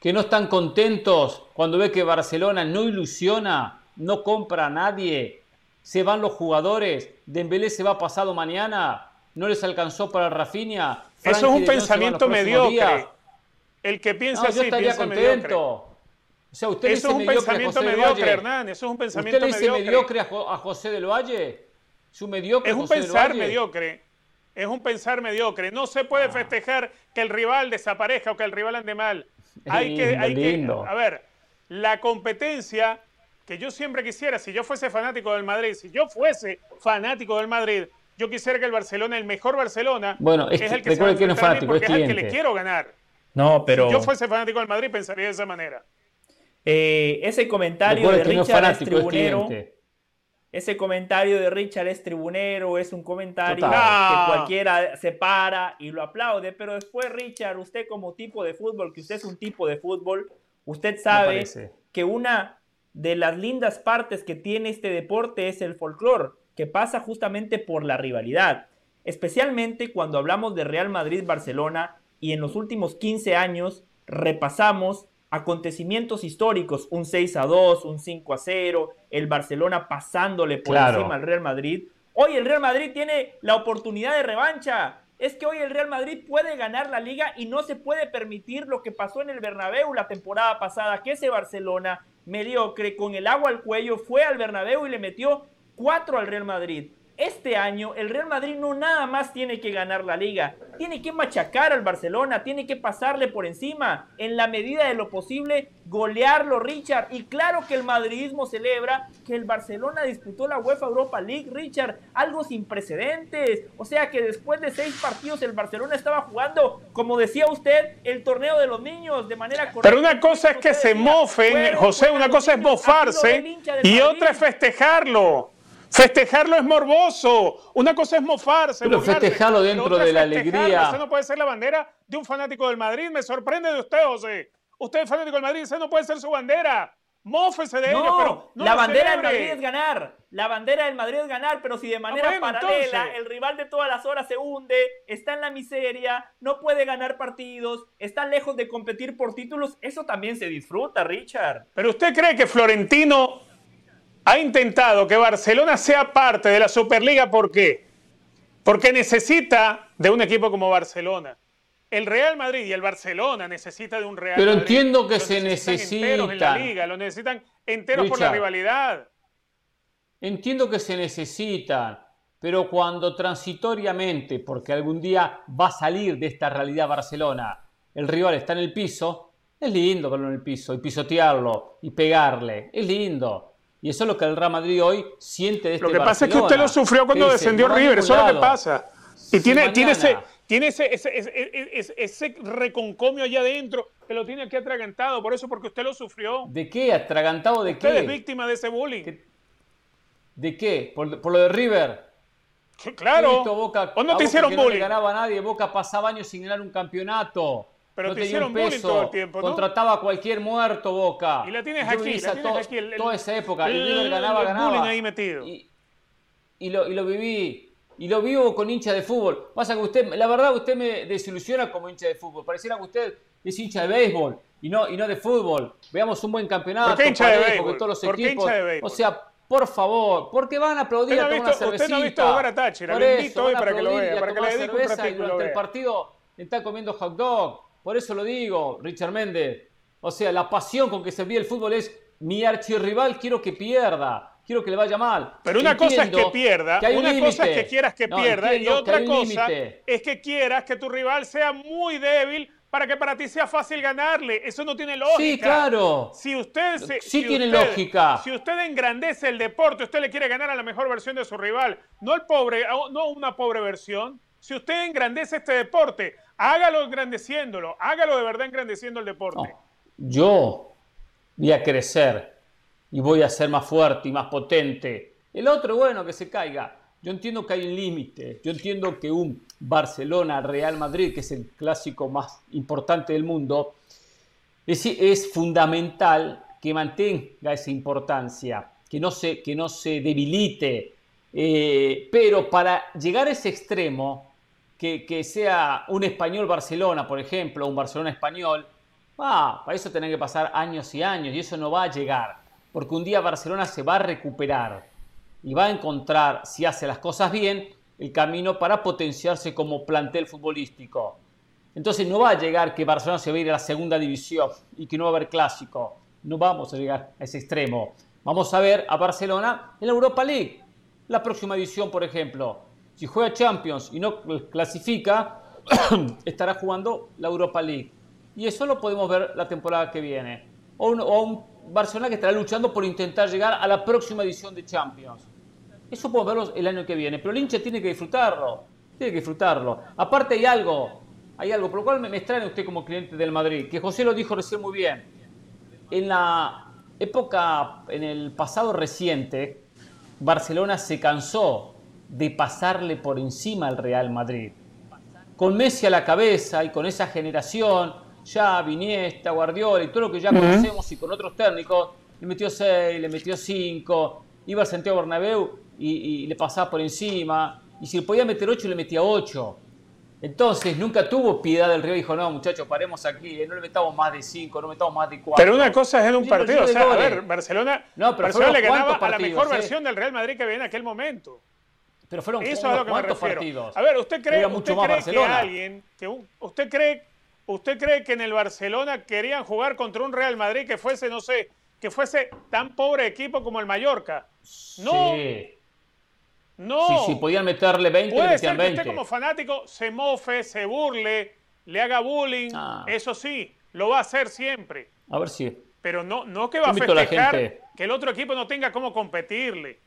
que no están contentos cuando ve que Barcelona no ilusiona, no compra a nadie, se van los jugadores, Dembélé se va pasado mañana, no les alcanzó para Rafinha. Eso es un pensamiento mediocre. El que piensa así, yo estaría contento. O sea, usted eso es un pensamiento mediocre, Hernán. Eso es un pensamiento ¿Usted le dice mediocre, a, José del Valle? ¿Es un mediocre Es un pensar mediocre. Es un pensar mediocre. No se puede ah. festejar que el rival desaparezca o que el rival ande mal. Hay que, hay que, a ver, la competencia que yo siempre quisiera, si yo fuese fanático del Madrid, si yo fuese fanático del Madrid, yo quisiera que el Barcelona, el mejor Barcelona, bueno, es, el que, se va a que no es fanático, es, el que le quiero ganar. No, pero... Si yo fuese fanático del Madrid, pensaría de esa manera. Eh, ese comentario de Richard es, tribunero. ese comentario de Richard es tribunero, es un comentario que cualquiera se para y lo aplaude, pero después Richard, usted como tipo de fútbol, que usted es un tipo de fútbol, usted sabe que una de las lindas partes que tiene este deporte es el folclore, que pasa justamente por la rivalidad, especialmente cuando hablamos de Real Madrid-Barcelona y en los últimos 15 años repasamos acontecimientos históricos, un 6 a 2, un 5 a 0, el Barcelona pasándole por encima al Real Madrid. Hoy el Real Madrid tiene la oportunidad de revancha. Es que hoy el Real Madrid puede ganar la liga y no se puede permitir lo que pasó en el Bernabéu la temporada pasada, que ese Barcelona mediocre, con el agua al cuello, fue al Bernabéu y le metió cuatro al Real Madrid. Este año el Real Madrid no nada más tiene que ganar la liga, tiene que machacar al Barcelona, tiene que pasarle por encima, en la medida de lo posible, golearlo Richard. Y claro que el madridismo celebra que el Barcelona disputó la UEFA Europa League, Richard, algo sin precedentes. O sea que después de seis partidos el Barcelona estaba jugando, como decía usted, el torneo de los niños de manera correcta. Pero una cosa es que se mofen, José, una cosa es mofarse y otra es festejarlo. Festejarlo es morboso. Una cosa es mofarse. Pero festejarlo dentro de la alegría. Usted no puede ser la bandera de un fanático del Madrid. Me sorprende de usted, José. Usted es fanático del Madrid, ese no puede ser su bandera. Mófese de ello, pero no la bandera del Madrid es ganar. La bandera del Madrid es ganar, pero si de manera paralela el rival de todas las horas se hunde, está en la miseria, no puede ganar partidos, está lejos de competir por títulos, eso también se disfruta, Richard. Pero usted cree que Florentino ha intentado que Barcelona sea parte de la Superliga, ¿por qué? Porque necesita de un equipo como Barcelona. El Real Madrid y el Barcelona necesita de un Real Pero Madrid. Pero entiendo que se necesitan. Enteros en la liga, lo necesitan enteros por la rivalidad. Entiendo que se necesitan, pero cuando transitoriamente, porque algún día va a salir de esta realidad Barcelona, el rival está en el piso, es lindo verlo en el piso y pisotearlo y pegarle, es lindo. Y eso es lo que el Real Madrid hoy siente de este Lo que pasa es que usted lo sufrió cuando descendió River, eso es lo que pasa. Y tiene, tiene, ese, tiene ese, ese, ese, reconcomio allá adentro que lo tiene aquí atragantado, por eso, porque usted lo sufrió. ¿De qué? ¿Atragantado de qué? Usted es víctima de ese bullying. ¿De qué? ¿Por, lo de River? Claro. Boca, ¿O no te hicieron bullying? No ganaba a nadie, Boca pasaba años sin ganar un campeonaito. Pero no te hicieron bullying todo el tiempo, ¿no? Contrataba a cualquier muerto Boca. Y la tienes aquí, la tienes aquí. El, toda esa época. El, el ganaba, ganaba. ahí metido. Y, y, lo, y lo viví. Y lo vivo con hincha de fútbol. Pasa que usted, la verdad, usted me desilusiona como hincha de fútbol. Pareciera que usted es hincha de béisbol y no, y no de fútbol. Veamos un buen campeonato. ¿Por qué hincha de béisbol? todos los ¿Por equipos. Qué hincha de béisbol? O sea, por favor, porque van a aplaudir a tomar una cervecita. Usted no ha visto jugar a Táchira, le invito hoy para que lo vea, para que le dedique un ratito y durante el partido está comiendo hot dog por eso lo digo, Richard Méndez. O sea, la pasión con que se vive el fútbol es mi archirrival quiero que pierda. quiero que le vaya mal. Pero una cosa es que pierda, una cosa es que quieras que pierda y otra cosa es que quieras que tu rival sea muy débil para que para ti sea fácil ganarle. Eso no tiene lógica. Sí, claro. Si usted sí tiene lógica. Si usted engrandece el deporte, usted le quiere ganar a la mejor versión de su rival, no el pobre, no una pobre versión. Si usted engrandece este deporte, hágalo engrandeciéndolo, hágalo de verdad engrandeciendo el deporte. Yo voy a crecer y voy a ser más fuerte y más potente. El otro, bueno, que se caiga. Yo entiendo que hay un límite. Yo entiendo que un Barcelona-Real Madrid, que es el clásico más importante del mundo, es, es fundamental que mantenga esa importancia, que no se, que no se debilite. Eh, pero para llegar a ese extremo, que, sea un español-Barcelona, por ejemplo, un Barcelona-español, ah, para eso tienen que pasar años y años y eso no va a llegar, porque un día Barcelona se va a recuperar y va a encontrar, si hace las cosas bien, el camino para potenciarse como plantel futbolístico. Entonces no va a llegar que Barcelona se va a a la segunda división y que no va a haber clásico. No vamos a llegar a ese extremo. Vamos a ver a Barcelona en la Europa League. La próxima edición, por ejemplo. Si juega Champions y no clasifica, estará jugando la Europa League. Y eso lo podemos ver la temporada que viene. O un, o un Barcelona que estará luchando por intentar llegar a la próxima edición de Champions. Eso podemos verlo el año que viene, pero el hincha tiene que disfrutarlo, tiene que disfrutarlo. Aparte hay algo, hay algo, por lo cual me, extraña usted como cliente del Madrid, que José lo dijo recién muy bien. En la época, en el pasado reciente, Barcelona se cansó de pasarle por encima al Real Madrid. Con Messi a la cabeza y con esa generación, ya Iniesta, Guardiola y todo lo que ya conocemos y con otros técnicos, le metió 6, le metió 5, iba a Santiago Bernabéu y, le pasaba por encima. Y si le podía meter 8, le metía 8. Entonces nunca tuvo piedad del Río. Dijo, no, muchachos, paremos aquí. Eh, no le metamos más de 5, no metamos más de 4. Pero una cosa es en un partido. O sea, a ver, Barcelona, no, pero Barcelona le ganaba a la mejor eh. versión del Real Madrid que había en aquel momento. Pero fueron Eso es a lo que me refiero. partidos. A ver, ¿usted cree, usted cree que alguien, que usted cree, usted cree que en el Barcelona querían jugar contra un Real Madrid que fuese, no sé, que fuese tan pobre equipo como el Mallorca? No. Sí. No. Sí, sí, podían meterle 20, Puede ser que usted como fanático se mofe, se burle, le haga bullying. Ah. Eso sí, lo va a hacer siempre. A ver si. Pero no, no que va a festejar que el otro equipo no tenga cómo competirle.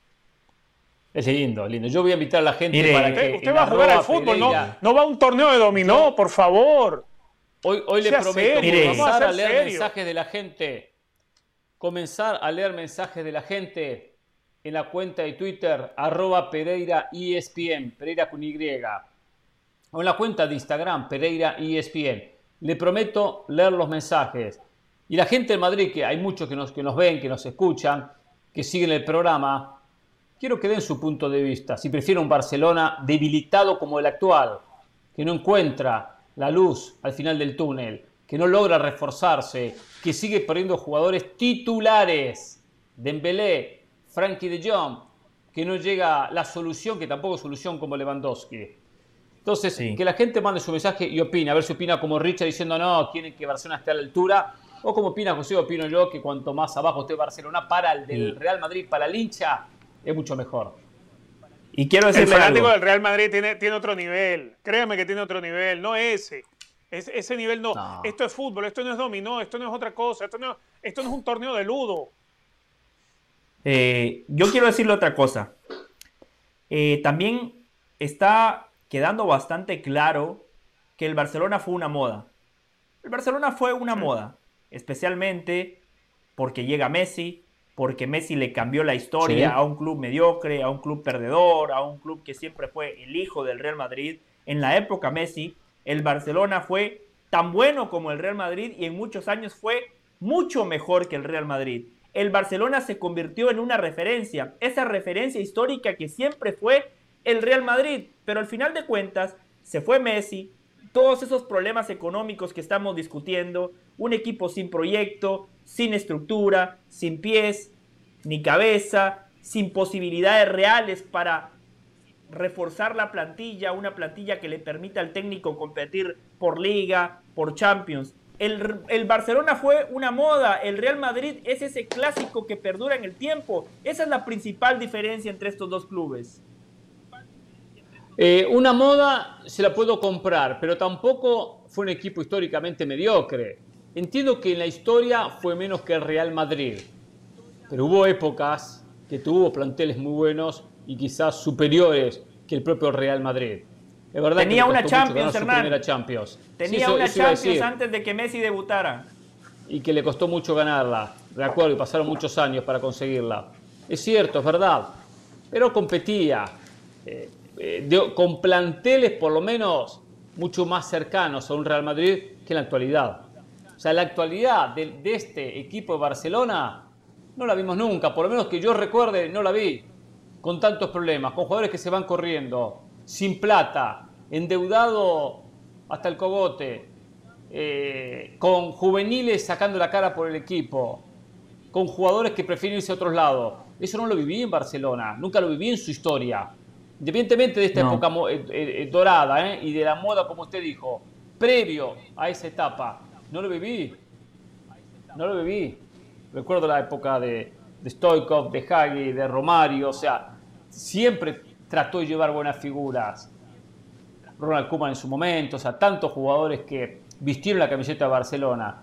Es lindo, lindo. Yo voy a invitar a la gente para usted, que. Usted va a jugar al fútbol, no, no va a un torneo de dominó, por favor. Hoy, hoy le prometo comenzar a, leer mensajes de la gente. Comenzar a leer mensajes de la gente en la cuenta de Twitter, arroba Pereira ESPN, Pereira con Y, o en la cuenta de Instagram, Pereira ESPN. Le prometo leer los mensajes. Y la gente de Madrid, que hay muchos que nos, que nos ven, que nos escuchan, que siguen el programa, quiero que den su punto de vista. Si prefieren un Barcelona debilitado como el actual, que no encuentra la luz al final del túnel, que no logra reforzarse, que sigue perdiendo jugadores titulares, Dembélé, Frankie de Jong, que no llega la solución, que tampoco es solución como Lewandowski. Entonces, que la gente mande su mensaje y opine, a ver si opina como Richard diciendo no, quieren que Barcelona esté a la altura, o como opina José, opino yo que cuanto más abajo esté Barcelona para el del Real Madrid, para el hincha, es mucho mejor. Y quiero decirle el fanático del Real Madrid tiene, tiene otro nivel, créame que tiene otro nivel, no ese. ese nivel no. Esto es fútbol, esto no es dominó, esto no es otra cosa, esto no, esto no es un torneo de ludo. Eh, yo quiero decirle otra cosa. Eh, también está quedando bastante claro que el Barcelona fue una moda. El Barcelona fue una moda, especialmente porque llega Messi, porque Messi le cambió la historia a un club mediocre, a un club perdedor, a un club que siempre fue el hijo del Real Madrid. En la época Messi, el Barcelona fue tan bueno como el Real Madrid y en muchos años fue mucho mejor que el Real Madrid. El Barcelona se convirtió en una referencia, esa referencia histórica que siempre fue el Real Madrid, pero al final de cuentas se fue Messi, todos esos problemas económicos que estamos discutiendo, un equipo sin proyecto, sin estructura, sin pies, ni cabeza, sin posibilidades reales para reforzar la plantilla, una plantilla que le permita al técnico competir por liga, por Champions. El, el, Barcelona fue una moda, el Real Madrid es ese clásico que perdura en el tiempo. Esa es la principal diferencia entre estos dos clubes. Eh, una moda se la puedo comprar, pero tampoco fue un equipo históricamente mediocre. Entiendo que en la historia fue menos que el Real Madrid, pero hubo épocas que tuvo planteles muy buenos y quizás superiores que el propio Real Madrid. Es verdad Tenía una Champions, Hernán. Champions. Tenía una Champions antes de que Messi debutara. Y que le costó mucho ganarla. De acuerdo, y pasaron muchos años para conseguirla. Es cierto, es verdad. Pero competía. Eh, eh, con planteles por lo menos mucho más cercanos a un Real Madrid que en la actualidad. O sea, la actualidad de, este equipo de Barcelona no la vimos nunca, por lo menos que yo recuerde, no la vi, con tantos problemas, con jugadores que se van corriendo, sin plata, endeudado hasta el cogote, eh, con juveniles sacando la cara por el equipo, con jugadores que prefieren irse a otros lados. Eso no lo viví en Barcelona, nunca lo viví en su historia. Independientemente de esta época eh, eh, dorada y de la moda, como usted dijo, previo a esa etapa, no lo viví. No lo viví. Recuerdo la época de, de Stoikov, de Hagi, de Romario, o sea, siempre trató de llevar buenas figuras. Ronald Koeman en su momento, o sea, tantos jugadores que vistieron la camiseta de Barcelona.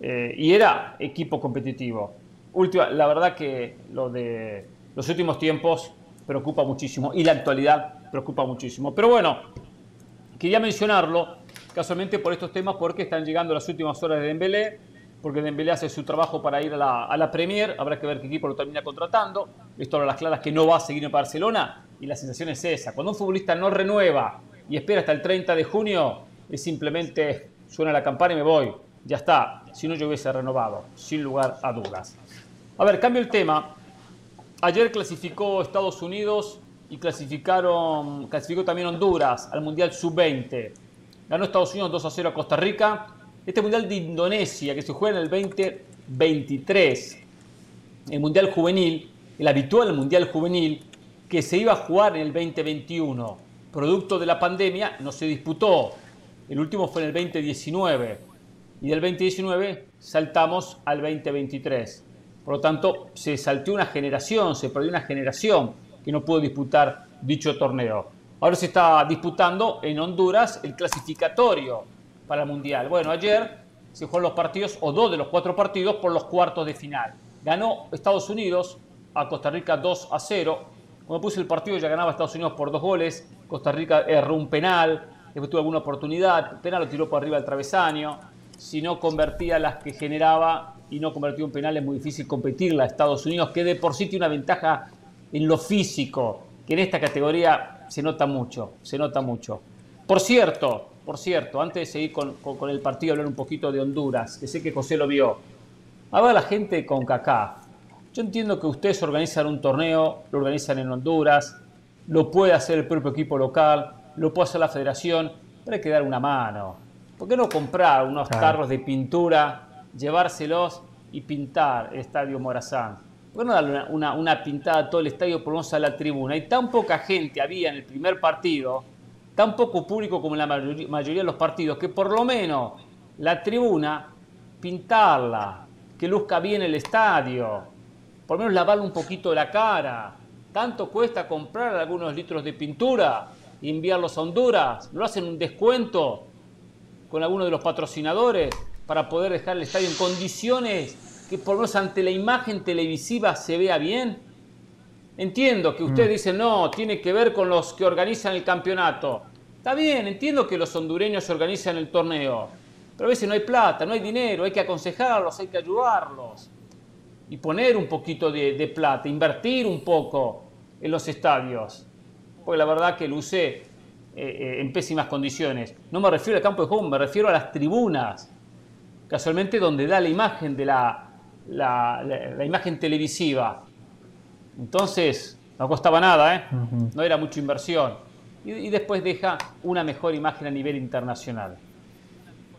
Eh, y era equipo competitivo. Última, la verdad que lo de los últimos tiempos preocupa muchísimo y la actualidad preocupa muchísimo. Pero bueno, quería mencionarlo casualmente por estos temas porque están llegando las últimas horas de Dembélé, porque Dembélé hace su trabajo para ir a la, a la Premier, habrá que ver qué equipo lo termina contratando. Esto a las claras que no va a seguir en Barcelona y la sensación es esa. Cuando un futbolista no renueva y espera hasta el 30 de junio, es simplemente suena la campana y me voy. Ya está, si no yo hubiese renovado, sin lugar a dudas. A ver, cambio el tema. Ayer clasificó Estados Unidos y clasificaron, clasificó también Honduras al Mundial Sub-20. Ganó Estados Unidos 2 a 0 a Costa Rica. Este Mundial de Indonesia que se juega en el 2023, el Mundial Juvenil, el habitual Mundial Juvenil que se iba a jugar en el 2021. Producto de la pandemia no se disputó. El último fue en el 2019 y del 2019 saltamos al 2023. Por lo tanto, se saltó una generación, se perdió una generación que no pudo disputar dicho torneo. Ahora se está disputando en Honduras el clasificatorio para el Mundial. Bueno, ayer se jugaron los partidos, o dos de los cuatro partidos, por los cuartos de final. Ganó Estados Unidos a Costa Rica 2 a 0. Cuando puse el partido ya ganaba Estados Unidos por dos goles. Costa Rica erró un penal, después tuvo alguna oportunidad. El penal lo tiró por arriba del travesaño. Si no convertía las que generaba, y no convertió un penal, es muy difícil competirla a Estados Unidos, que de por sí tiene una ventaja en lo físico, que en esta categoría se nota mucho, se nota mucho. Por cierto, por cierto, antes de seguir con, el partido, hablar un poquito de Honduras, que sé que José lo vio. Ahora la gente con CACAF. Yo entiendo que ustedes organizan un torneo, lo organizan en Honduras, lo puede hacer el propio equipo local, lo puede hacer la federación, pero hay que dar una mano. ¿Por qué no comprar unos carros de pintura llevárselos y pintar el estadio Morazán. ¿Por qué no darle una, pintada a todo el estadio, por lo menos a la tribuna? Y tan poca gente había en el primer partido, tan poco público como en la mayoría, de los partidos, que por lo menos la tribuna, pintarla, que luzca bien el estadio, por lo menos lavarle un poquito la cara. Tanto cuesta comprar algunos litros de pintura y enviarlos a Honduras. ¿No hacen un descuento con alguno de los patrocinadores? Para poder dejar el estadio en condiciones que por lo menos ante la imagen televisiva se vea bien? Entiendo que usted mm. dice, no, tiene que ver con los que organizan el campeonato. Está bien, entiendo que los hondureños organizan el torneo, pero a veces no hay plata, no hay dinero, hay que aconsejarlos, hay que ayudarlos. Y poner un poquito de, plata, invertir un poco en los estadios. Porque la verdad que luce eh, eh, en pésimas condiciones. No me refiero al campo de juego, me refiero a las tribunas casualmente donde da la imagen de la, la, imagen televisiva. Entonces, no costaba nada, ¿eh? no era mucha inversión. Y, después deja una mejor imagen a nivel internacional.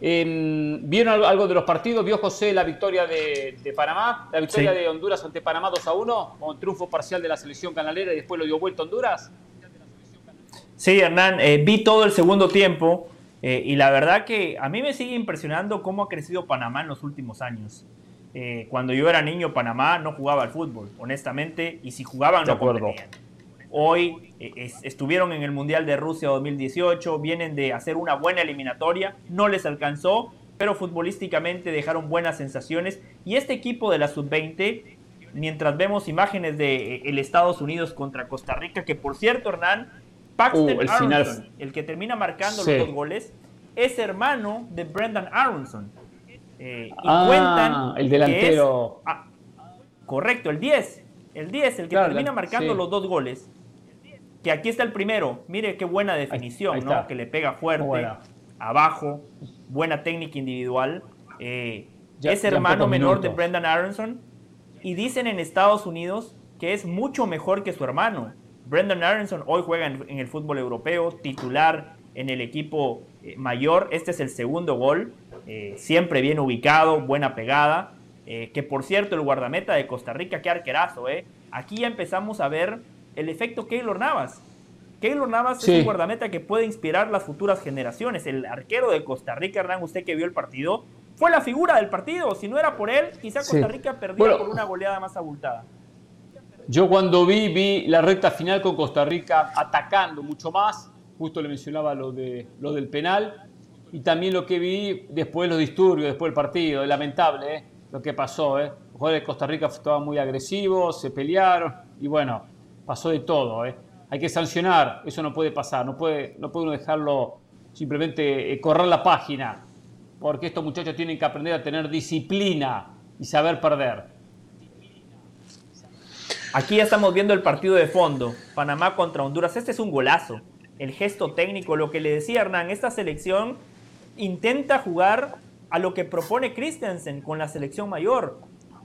Em, ¿Vieron algo de los partidos? ¿Vio José la victoria de, Panamá? La victoria de Honduras ante Panamá 2 a 1, con triunfo parcial de la selección canalera y después lo dio vuelta a Honduras. Sí, Hernán, eh, vi todo el segundo tiempo. Eh, y la verdad que a mí me sigue impresionando cómo ha crecido Panamá en los últimos años. Eh, cuando yo era niño, Panamá no jugaba al fútbol, honestamente, y si jugaban no competían. Hoy eh, estuvieron en el Mundial de Rusia 2018, vienen de hacer una buena eliminatoria, no les alcanzó, pero futbolísticamente dejaron buenas sensaciones. Y este equipo de la sub-20, mientras vemos imágenes de el Estados Unidos contra Costa Rica, que por cierto, Hernán, Paxton uh, el, Aronson, el que termina marcando los dos goles, es hermano de Brendan Aronson eh, y ah, cuentan. El delantero. Ah, correcto, el 10. El 10, el que termina marcando los dos goles. Que aquí está el primero. Mire qué buena definición, ¿no? Que le pega fuerte, abajo, buena técnica individual. Eh, es hermano menor de Brendan Aronson. Y dicen en Estados Unidos que es mucho mejor que su hermano. Brendan Aronson hoy juega en el fútbol europeo, titular en el equipo eh, mayor. Este es el segundo gol. Eh, siempre bien ubicado, buena pegada. Eh, que por cierto, el guardameta de Costa Rica, qué arquerazo, ¿eh? Aquí ya empezamos a ver el efecto Keylor Navas. Keylor Navas es un guardameta que puede inspirar las futuras generaciones. El arquero de Costa Rica, Hernán, usted que vio el partido, fue la figura del partido. Si no era por él, quizá Costa Rica perdía por una goleada más abultada. Yo cuando vi, vi la recta final con Costa Rica atacando mucho más. Justo le mencionaba lo, de, del penal y también lo que vi después los disturbios, después del partido, lamentable ¿eh? lo que pasó. ¿eh? Los jugadores de Costa Rica estaban muy agresivos, se pelearon y bueno, pasó de todo. ¿eh? Hay que sancionar, eso no puede pasar, no puede, no puede uno dejarlo simplemente eh, correr la página, porque estos muchachos tienen que aprender a tener disciplina y saber perder. Aquí ya estamos viendo el partido de fondo, Panamá contra Honduras. Este es un golazo. El gesto técnico, lo que le decía Hernán, esta selección intenta jugar a lo que propone Christensen con la selección mayor.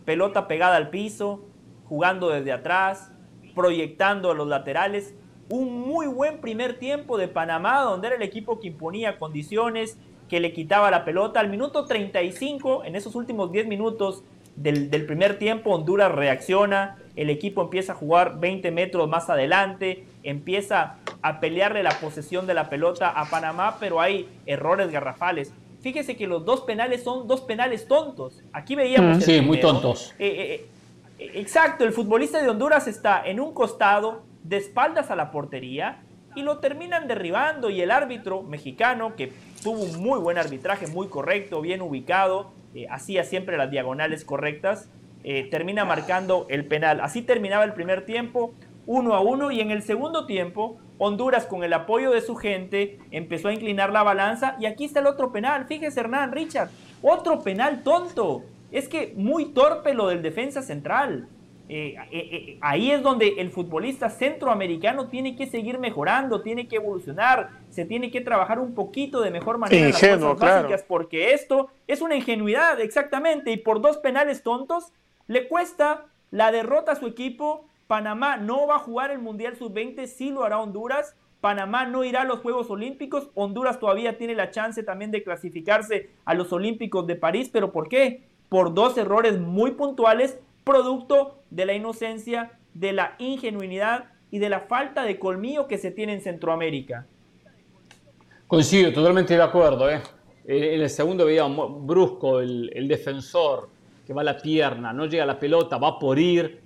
Pelota pegada al piso, jugando desde atrás, proyectando a los laterales. Un muy buen primer tiempo de Panamá, donde era el equipo que imponía condiciones, que le quitaba la pelota. Al minuto 35, en esos últimos 10 minutos del, del primer tiempo, Honduras reacciona, el equipo empieza a jugar 20 metros más adelante, empieza a pelearle la posesión de la pelota a Panamá, pero hay errores garrafales. Fíjese que los dos penales son dos penales tontos. Aquí veíamos. Mm, sí, muy tontos. Eh, eh, eh, exacto, el futbolista de Honduras está en un costado, de espaldas a la portería, y lo terminan derribando. Y el árbitro mexicano, que tuvo un muy buen arbitraje, muy correcto, bien ubicado, hacía siempre las diagonales correctas, termina marcando el penal. Así terminaba el primer tiempo. 1 a 1 y en el segundo tiempo Honduras con el apoyo de su gente empezó a inclinar la balanza y aquí está el otro penal, fíjese Hernán, Richard, otro penal tonto, es que muy torpe lo del defensa central. Eh, eh, eh, ahí es donde el futbolista centroamericano tiene que seguir mejorando, tiene que evolucionar, se tiene que trabajar un poquito de mejor manera en las cosas básicas, porque esto es una ingenuidad, exactamente, y por dos penales tontos le cuesta la derrota a su equipo Panamá no va a jugar el Mundial Sub-20, sí lo hará Honduras. Panamá no irá a los Juegos Olímpicos. Honduras todavía tiene la chance también de clasificarse a los Olímpicos de París. ¿Pero por qué? Por dos errores muy puntuales, producto de la inocencia, de la ingenuidad y de la falta de colmillo que se tiene en Centroamérica. Coincido, totalmente de acuerdo. ¿eh? En el segundo veía brusco el, el defensor que va la pierna, no llega la pelota, va por ir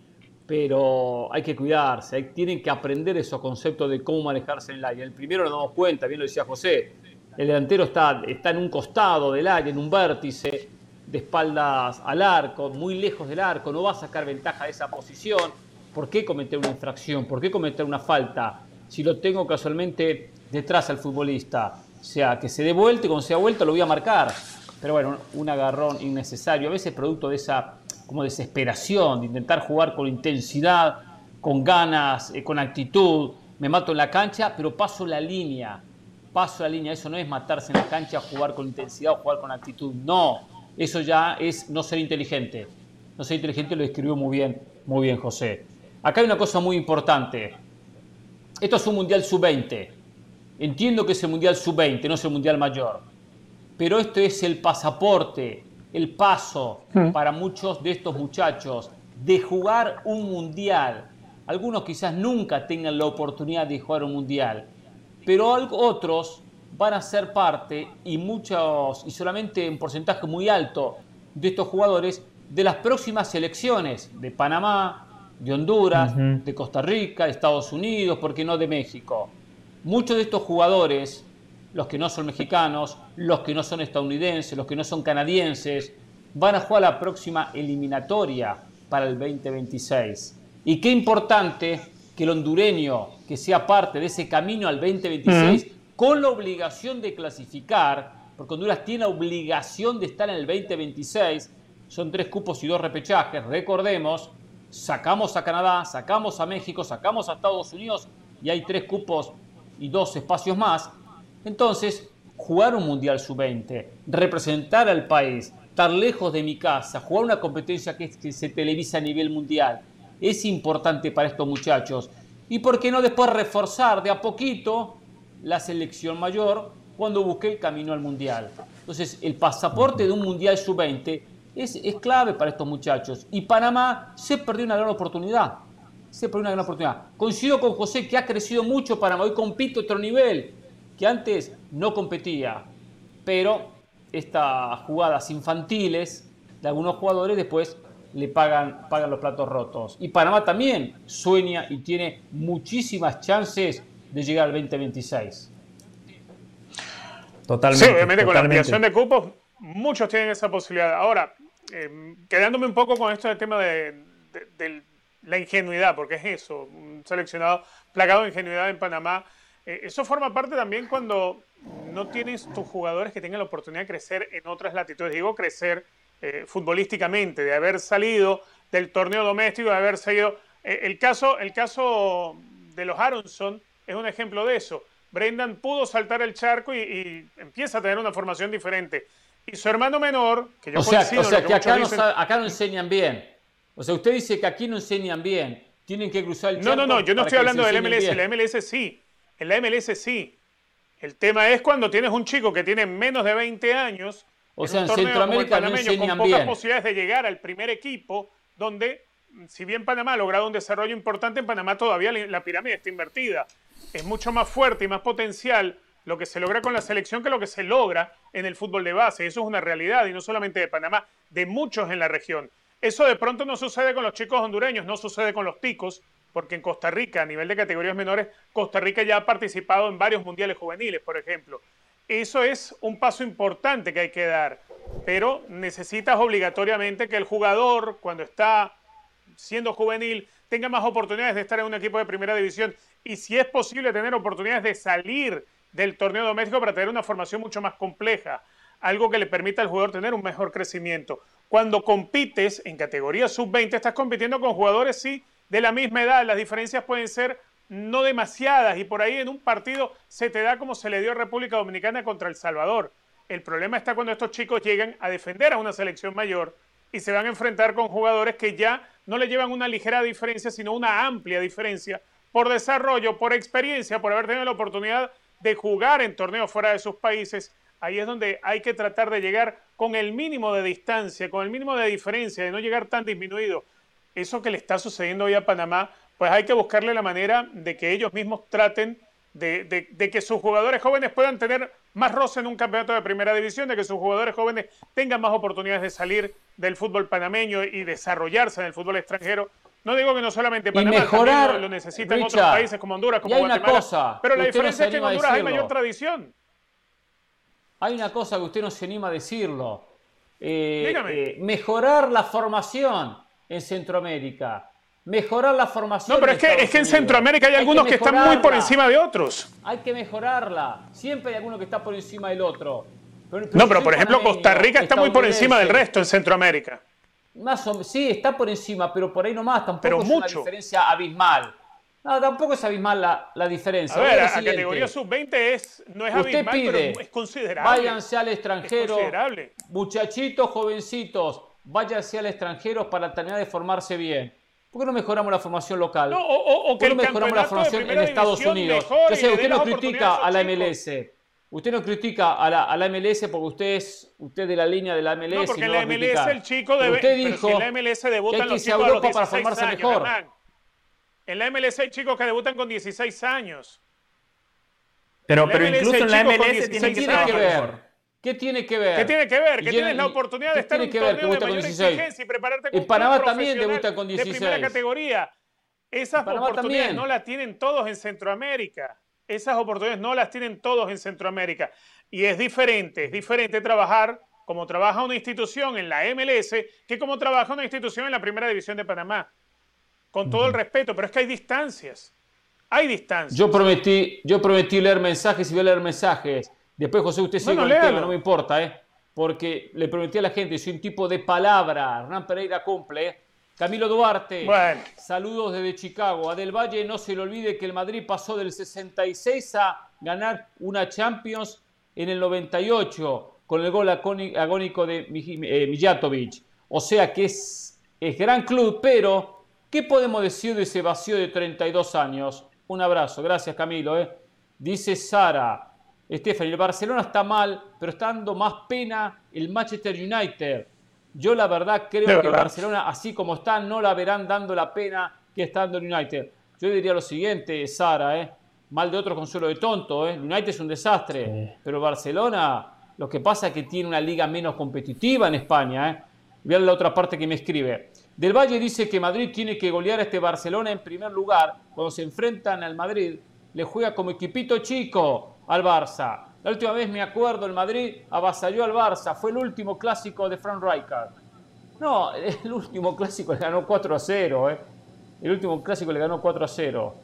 pero hay que cuidarse, tienen que aprender esos conceptos de cómo manejarse en el área. El primero nos damos cuenta, bien lo decía José, el delantero está, está en un costado del área, en un vértice, de espaldas al arco, muy lejos del arco, no va a sacar ventaja de esa posición. ¿Por qué cometer una infracción? ¿Por qué cometer una falta? Si lo tengo casualmente detrás al futbolista, o sea, que se dé vuelta y cuando se da vuelta lo voy a marcar. Pero bueno, un agarrón innecesario, a veces producto de esa como desesperación, de intentar jugar con intensidad, con ganas, eh, con actitud. Me mato en la cancha, pero paso la línea. Paso la línea. Eso no es matarse en la cancha, jugar con intensidad o jugar con actitud. No, eso ya es no ser inteligente. No ser inteligente lo describió muy bien, muy bien José. Acá hay una cosa muy importante. Esto es un Mundial Sub-20. Entiendo que es el Mundial Sub-20, no es el Mundial Mayor. Pero esto es el pasaporte el paso mm. para muchos de estos muchachos de jugar un mundial. Algunos quizás nunca tengan la oportunidad de jugar un mundial, pero otros van a ser parte y muchos y solamente un porcentaje muy alto de estos jugadores de las próximas selecciones de Panamá, de Honduras, de Costa Rica, de Estados Unidos, ¿por qué no de México? Muchos de estos jugadores, los que no son mexicanos, los que no son estadounidenses, los que no son canadienses, van a jugar la próxima eliminatoria para el 2026. Y qué importante que el hondureño, que sea parte de ese camino al 2026, con la obligación de clasificar, porque Honduras tiene la obligación de estar en el 2026, son tres cupos y dos repechajes, recordemos, sacamos a Canadá, sacamos a México, sacamos a Estados Unidos y hay tres cupos y dos espacios más. Entonces, jugar un Mundial Sub-20, representar al país, estar lejos de mi casa, jugar una competencia que, se televisa a nivel mundial, es importante para estos muchachos. Y por qué no después reforzar de a poquito la selección mayor cuando busque el camino al Mundial. Entonces, el pasaporte de un Mundial Sub-20 es, es, clave para estos muchachos. Y Panamá se perdió una gran oportunidad. Se perdió una gran oportunidad. Coincido con José que ha crecido mucho Panamá. Hoy compite otro nivel que antes no competía. Pero estas jugadas infantiles de algunos jugadores después le pagan, pagan los platos rotos. Y Panamá también sueña y tiene muchísimas chances de llegar al 2026. Totalmente. Sí, obviamente con la ampliación de cupos, muchos tienen esa posibilidad. Ahora, eh, quedándome un poco con esto del tema de, la ingenuidad, porque es eso, un seleccionado plagado de ingenuidad en Panamá. Eh, eso forma parte también cuando no tienes tus jugadores que tengan la oportunidad de crecer en otras latitudes. Digo crecer eh, futbolísticamente, de haber salido del torneo doméstico, de haber seguido. el, caso, el caso de los Aronson es un ejemplo de eso. Brendan pudo saltar el charco y, empieza a tener una formación diferente. Y su hermano menor, que yo o sea, o sea que, acá, no, acá no enseñan bien. O sea, usted dice que aquí no enseñan bien. Tienen que cruzar el charco. No, no, no, yo no estoy hablando del MLS. En la MLS sí. En la MLS sí. El tema es cuando tienes un chico que tiene menos de 20 años. O sea, en Centroamérica no con pocas posibilidades de llegar al primer equipo, donde, si bien Panamá ha logrado un desarrollo importante, en Panamá todavía la pirámide está invertida es mucho más fuerte y más potencial lo que se logra con la selección que lo que se logra en el fútbol de base. Eso es una realidad y no solamente de Panamá, de muchos en la región. Eso de pronto no sucede con los chicos hondureños, no sucede con los ticos, porque en Costa Rica, a nivel de categorías menores, Costa Rica ya ha participado en varios mundiales juveniles, por ejemplo. Eso es un paso importante que hay que dar, pero necesitas obligatoriamente que el jugador, cuando está siendo juvenil, tenga más oportunidades de estar en un equipo de primera división y si es posible tener oportunidades de salir del torneo doméstico para tener una formación mucho más compleja, algo que le permita al jugador tener un mejor crecimiento. Cuando compites en categoría sub-20, estás compitiendo con jugadores, sí, de la misma edad, las diferencias pueden ser no demasiadas y por ahí en un partido se te da como se le dio a República Dominicana contra El Salvador. El problema está cuando estos chicos llegan a defender a una selección mayor y se van a enfrentar con jugadores que ya no le llevan una ligera diferencia, sino una amplia diferencia por desarrollo, por experiencia, por haber tenido la oportunidad de jugar en torneos fuera de sus países. Ahí es donde hay que tratar de llegar con el mínimo de distancia, con el mínimo de diferencia, de no llegar tan disminuido. Eso que le está sucediendo hoy a Panamá, pues hay que buscarle la manera de que ellos mismos traten de, que sus jugadores jóvenes puedan tener más roce en un campeonato de primera división, de que sus jugadores jóvenes tengan más oportunidades de salir del fútbol panameño y desarrollarse en el fútbol extranjero. No digo que no solamente Panamá mejorar, lo, necesitan otros países como Honduras, como Guatemala, pero la diferencia es que en Honduras hay mayor tradición. Hay una cosa que usted no se anima a decirlo. Eh, eh, mejorar la formación en Centroamérica mejorar la formación. No, pero es que, es que en Centroamérica hay, algunos que, están muy por encima de otros. Hay que mejorarla. Siempre hay alguno que está por encima del otro. no, pero por ejemplo, Costa Rica está muy por encima del resto en Centroamérica. Más o, sí, está por encima, pero por ahí nomás. Tampoco es una diferencia abismal. No, tampoco es abismal la, la diferencia. A ver, a, categoría sub-20 es, no es abismal, pero es considerable. Váyanse al extranjero. Muchachitos, jovencitos, váyanse al extranjero para terminar de formarse bien. ¿Por qué no mejoramos la formación local? No, o, o, ¿Por qué no mejoramos la formación en Estados Unidos? Yo sé, usted no critica a la MLS. Usted no critica a la, a la, MLS porque usted es usted de la línea de la MLS. No, porque en la MLS el chico debe. Usted dijo en la MLS debutan que a Europa para formarse mejor. En la MLS hay chicos que debutan con 16 años. Pero, pero incluso en la MLS tiene que, que ver. ¿Qué tiene que ver? ¿Qué tiene que ver? Que tienes la oportunidad de estar en un torneo de mayor exigencia y prepararte con En Panamá también debuta con 16. De primera categoría. Esas oportunidades no las tienen todos en Centroamérica. Esas oportunidades no las tienen todos en Centroamérica. Y es diferente, es diferente trabajar como trabaja una institución en la MLS que como trabaja una institución en la Primera División de Panamá. Con todo el respeto, pero es que hay distancias. Hay distancias. Yo prometí, yo prometí leer mensajes y voy a leer mensajes. Después, José, usted sigue con el tema, no me importa, ¿eh? Porque le prometí a la gente, soy un tipo de palabra. Hernán Pereira cumple, ¿eh? Camilo Duarte, saludos desde Chicago. A Del Valle no se le olvide que el Madrid pasó del 66 a ganar una Champions en el 98 con el gol agónico de eh, Mijatovic. O sea que es, es gran club, pero ¿qué podemos decir de ese vacío de 32 años? Un abrazo, gracias Camilo. ¿eh? Dice Sara, Estefan, el Barcelona está mal, pero está dando más pena el Manchester United. Yo la verdad creo que Barcelona, así como está, no la verán dando la pena que está dando el United. Yo diría lo siguiente, Sara, ¿eh? mal de otro consuelo de tonto. ¿eh? United es un desastre, pero Barcelona lo que pasa es que tiene una liga menos competitiva en España. ¿eh? Vean la otra parte que me escribe. Del Valle dice que Madrid tiene que golear a este Barcelona en primer lugar. Cuando se enfrentan al Madrid, le juega como equipito chico al Barça. La última vez me acuerdo, el Madrid avasalló al Barça. Fue el último clásico de Frank Rijkaard. No, el último clásico le ganó 4 a 0. ¿eh? El último clásico le ganó 4 a 0.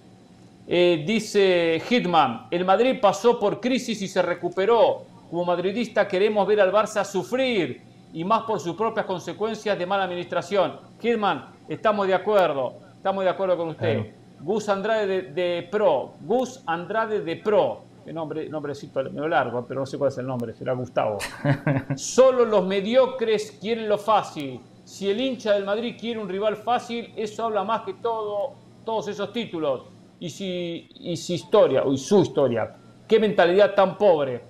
Eh, dice Hitman, el Madrid pasó por crisis y se recuperó. Como madridista queremos ver al Barça sufrir y más por sus propias consecuencias de mala administración. Hitman, estamos de acuerdo, estamos de acuerdo con usted. Gus Andrade de, Pro, Gus Andrade de Pro. Qué nombre, nombrecito medio largo, pero no sé cuál es el nombre, será Gustavo. Solo los mediocres quieren lo fácil. Si el hincha del Madrid quiere un rival fácil, eso habla más que todo, todos esos títulos. Y si, y si historia, y su historia. Qué mentalidad tan pobre.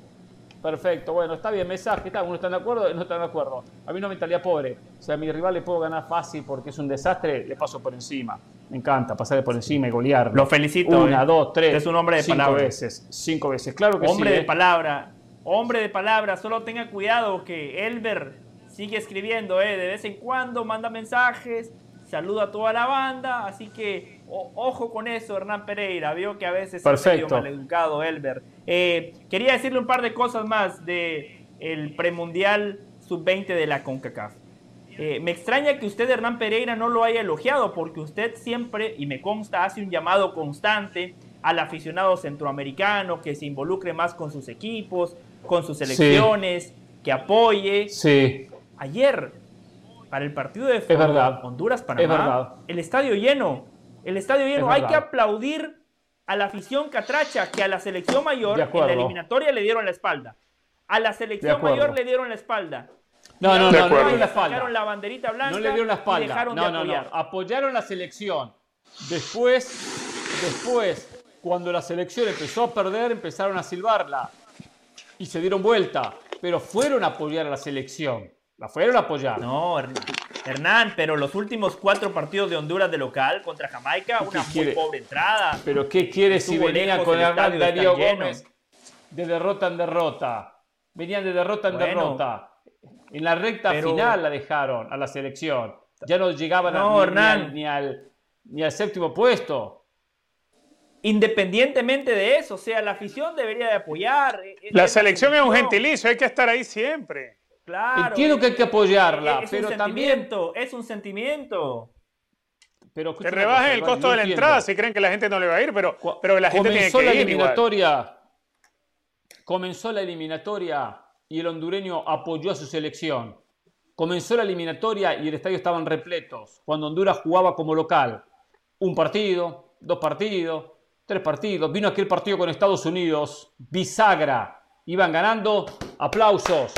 Perfecto, bueno, está bien, mensaje, está, uno está de acuerdo, no están de acuerdo. A mí no mentalidad pobre. O sea, a mi rival le puedo ganar fácil porque es un desastre, le paso por encima. Me encanta pasarle por encima y golear. Lo felicito. Una, eh. dos, tres. Es un hombre de cinco palabra. veces. Cinco veces, claro que sí. Hombre de eh. palabra. Hombre de palabra. Solo tenga cuidado que Elber sigue escribiendo, eh. De vez en cuando manda mensajes, saluda a toda la banda. Así que ojo con eso, Hernán Pereira. Vio que a veces Perfecto. es medio maleducado, Elber. Eh, quería decirle un par de cosas más de el premundial sub-20 de la CONCACAF. Eh, me extraña que usted, Hernán Pereira, no lo haya elogiado, porque usted siempre, y me consta, hace un llamado constante al aficionado centroamericano que se involucre más con sus equipos, con sus selecciones, que apoye. Sí. Ayer, para el partido de Honduras-Panamá, el estadio lleno, el estadio lleno. Hay que aplaudir a la afición catracha que a la selección mayor en la eliminatoria le dieron la espalda. A la selección mayor le dieron la espalda. No, no, no, no, le dieron la espalda. la banderita blanca no le dieron la espalda. no, no, no. Apoyaron la selección. Después, después, cuando la selección empezó a perder, empezaron a silbarla y se dieron vuelta. Pero fueron a apoyar a la selección. La fueron a apoyar. No, Hernán, pero los últimos cuatro partidos de Honduras de local contra Jamaica, una muy pobre entrada. ¿Pero qué quiere si venía con Hernán Darío Gómez de derrota en derrota? Venían de derrota en derrota. En la recta final la dejaron a la selección. Ya no llegaban ni, al, ni al séptimo puesto. Independientemente de eso, o sea, la afición debería de apoyar. La selección es un gentilicio, hay que estar ahí siempre. Entiendo que hay que apoyarla, es pero también. Es un sentimiento. Pero que rebajen el costo de la entrada si creen que la gente no le va a ir, pero, pero la gente tiene que la ir eliminatoria, Comenzó la eliminatoria y el hondureño apoyó a su selección. Comenzó la eliminatoria y el estadio estaban repletos. Cuando Honduras jugaba como local. Un partido, dos partidos, tres partidos. Vino aquel partido con Estados Unidos, bisagra. Iban ganando, aplausos.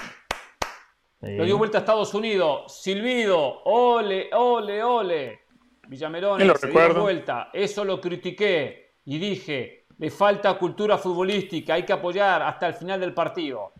Lo dio vuelta a Estados Unidos. Silbido, ole, ole, ole. Villamerón se dio vuelta. Eso lo critiqué y dije, le falta cultura futbolística, hay que apoyar hasta el final del partido.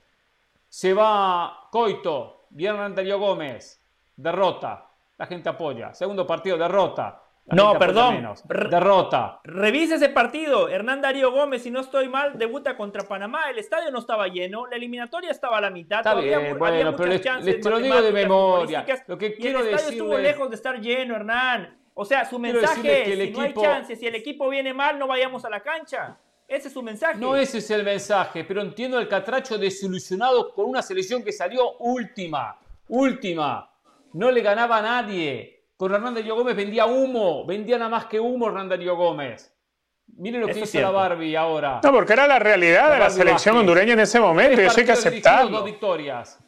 Se va Coito, viene Antonio Gómez, derrota, la gente apoya. Segundo partido, derrota. No, perdón. Derrota. Revisa ese partido. Hernán Darío Gómez, si no estoy mal, debuta contra Panamá. El estadio no estaba lleno. La eliminatoria estaba a la mitad. Está bien, bueno, pero les, lo digo de memoria. Lo que quiero el estadio estuvo lejos de estar lleno, Hernán. O sea, su mensaje es, si no hay chance, si el equipo viene mal, no vayamos a la cancha. Ese es su mensaje. No ese es el mensaje, pero entiendo el catracho desilusionado con una selección que salió última. Última. No le ganaba a nadie con Hernán Darío Gómez vendía humo, vendía nada más que humo Hernán Darío Gómez. Mire lo que hizo la Barbie ahora. No, porque era la realidad de la selección hondureña en ese momento y eso hay que aceptarlo. Dos victorias.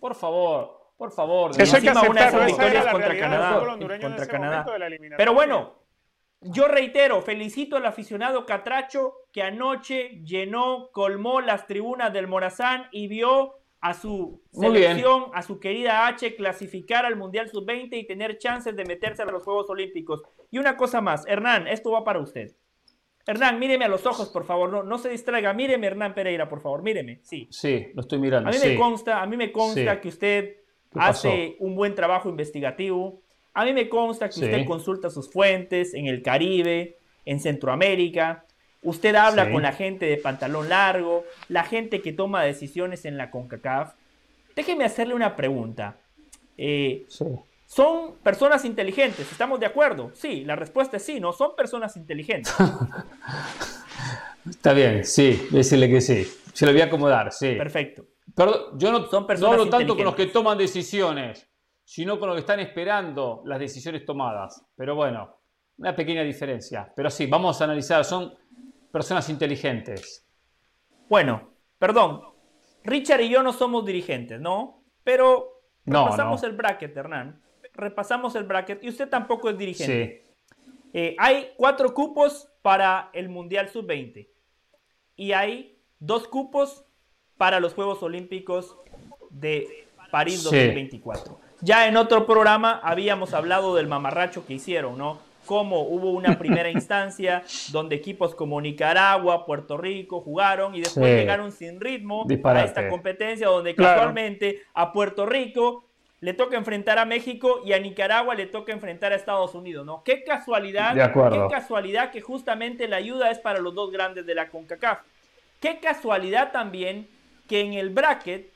Por favor, por favor. Eso hay que aceptarlo. victorias contra Canadá. Contra Canadá. Pero bueno, yo reitero, felicito al aficionado Catracho que anoche llenó, colmó las tribunas del Morazán y vio a su selección, a su querida H, clasificar al Mundial Sub-20 y tener chances de meterse a los Juegos Olímpicos. Y una cosa más, Hernán, esto va para usted. Hernán, míreme a los ojos, por favor, no, no se distraiga. Míreme, Hernán Pereira, por favor, míreme. Sí, sí lo estoy mirando. A mí me consta, a mí me consta que usted hace un buen trabajo investigativo. A mí me consta que usted consulta sus fuentes en el Caribe, en Centroamérica, Usted habla con la gente de pantalón largo, la gente que toma decisiones en la CONCACAF. Déjeme hacerle una pregunta. Eh, ¿Son personas inteligentes? ¿Estamos de acuerdo? Sí, la respuesta es sí, ¿no? Son personas inteligentes. Está bien, sí, decirle que sí. Se lo voy a acomodar, sí. Perfecto. Pero yo no, Son no hablo tanto con los que toman decisiones, sino con los que están esperando las decisiones tomadas. Pero bueno, una pequeña diferencia. Pero sí, vamos a analizar. Son personas inteligentes. Bueno, perdón. Richard y yo no somos dirigentes, ¿no? Pero repasamos el bracket, Hernán. Repasamos el bracket y usted tampoco es dirigente. Sí. Eh, hay cuatro cupos para el Mundial Sub-20 y hay dos cupos para los Juegos Olímpicos de París 2024. Ya en otro programa habíamos hablado del mamarracho que hicieron, ¿no? Cómo hubo una primera instancia donde equipos como Nicaragua, Puerto Rico jugaron y después llegaron sin ritmo a esta competencia donde casualmente a Puerto Rico le toca enfrentar a México y a Nicaragua le toca enfrentar a Estados Unidos, ¿no? Qué casualidad, qué casualidad que justamente la ayuda es para los dos grandes de la CONCACAF. Qué casualidad también que en el bracket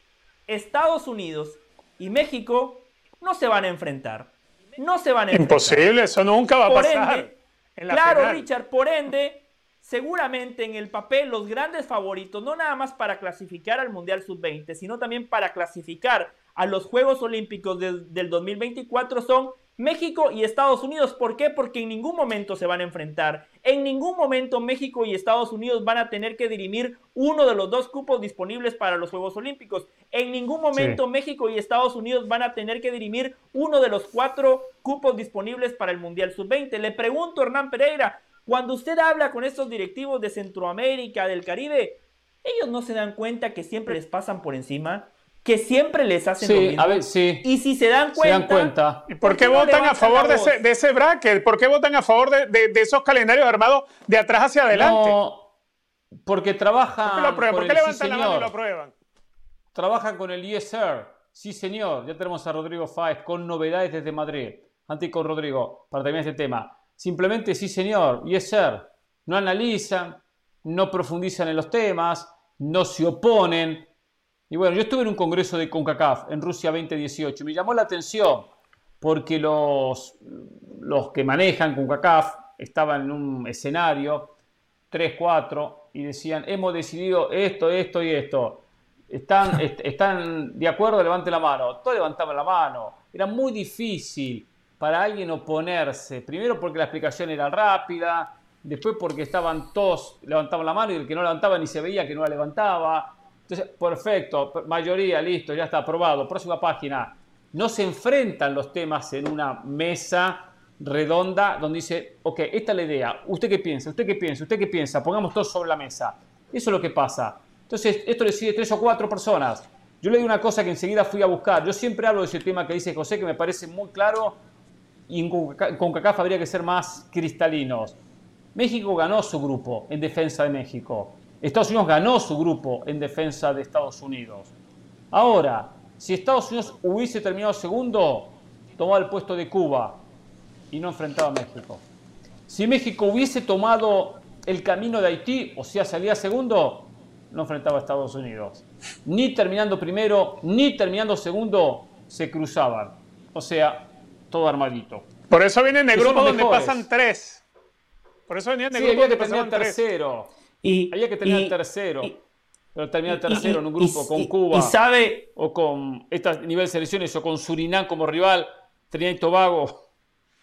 Estados Unidos y México no se van a enfrentar no se van a enfrentar. Imposible, eso nunca va a pasar. claro, Richard, por ende, seguramente en el papel los grandes favoritos, no nada más para clasificar al Mundial Sub-20, sino también para clasificar a los Juegos Olímpicos del 2024 son México y Estados Unidos. ¿Por qué? Porque en ningún momento se van a enfrentar. En ningún momento México y Estados Unidos van a tener que dirimir uno de los dos cupos disponibles para los Juegos Olímpicos. En ningún momento México y Estados Unidos van a tener que dirimir uno de los cuatro cupos disponibles para el Mundial Sub-20. Le pregunto, Hernán Pereira, cuando usted habla con estos directivos de Centroamérica, del Caribe, ellos no se dan cuenta que siempre les pasan por encima que siempre les hacen lo mismo. A ver, sí. Y si se dan cuenta. ¿Y por qué, votan a favor de ese, de ese, bracket? ¿Por qué votan a favor de, de, esos calendarios armados de atrás hacia adelante? No, porque trabajan. ¿Por qué, levantan la mano y lo aprueban? Trabajan con el ISR. Sí, señor. Ya tenemos a Rodrigo Fáez con novedades desde Madrid. Antes con Rodrigo, para terminar este tema. Simplemente sí, señor. ISR. No analizan, no profundizan en los temas, no se oponen y bueno, yo estuve en un congreso de CONCACAF en Rusia 2018. Me llamó la atención porque los, los que manejan CONCACAF estaban en un escenario, 3, 4, y decían, hemos decidido esto, esto y esto. ¿Están, ¿Están de acuerdo? Levante la mano. Todos levantaban la mano. Era muy difícil para alguien oponerse. Primero porque la explicación era rápida, después porque estaban todos, levantaban la mano y el que no levantaba ni se veía que no la levantaba. Entonces, perfecto, mayoría, listo, ya está aprobado. Próxima página. No se enfrentan los temas en una mesa redonda donde dice, ok, esta es la idea. ¿Usted qué piensa? ¿Usted qué piensa? ¿Usted qué piensa? Pongamos todo sobre la mesa. Eso es lo que pasa. Entonces, esto decide tres o cuatro personas. Yo le digo una cosa que enseguida fui a buscar. Yo siempre hablo de ese tema que dice José, que me parece muy claro y con CACAF habría que ser más cristalinos. México ganó su grupo en defensa de México. Estados Unidos ganó su grupo en defensa de Estados Unidos. Ahora, si Estados Unidos hubiese terminado segundo, tomaba el puesto de Cuba. y no enfrentaba a México. Si México hubiese tomado el camino de Haití, o sea, salía segundo, no enfrentaba a Estados Unidos. Ni terminando primero, ni terminando segundo, se cruzaban. O sea, todo armadito. Por eso vienen de grupos donde pasan tres. Por eso venían de sí, había que tener tercero. Y, había que tener tercero. pero terminar tercero en un grupo con Cuba. sabe, o con este nivel de selecciones, o con Surinam como rival, Trinidad y Tobago,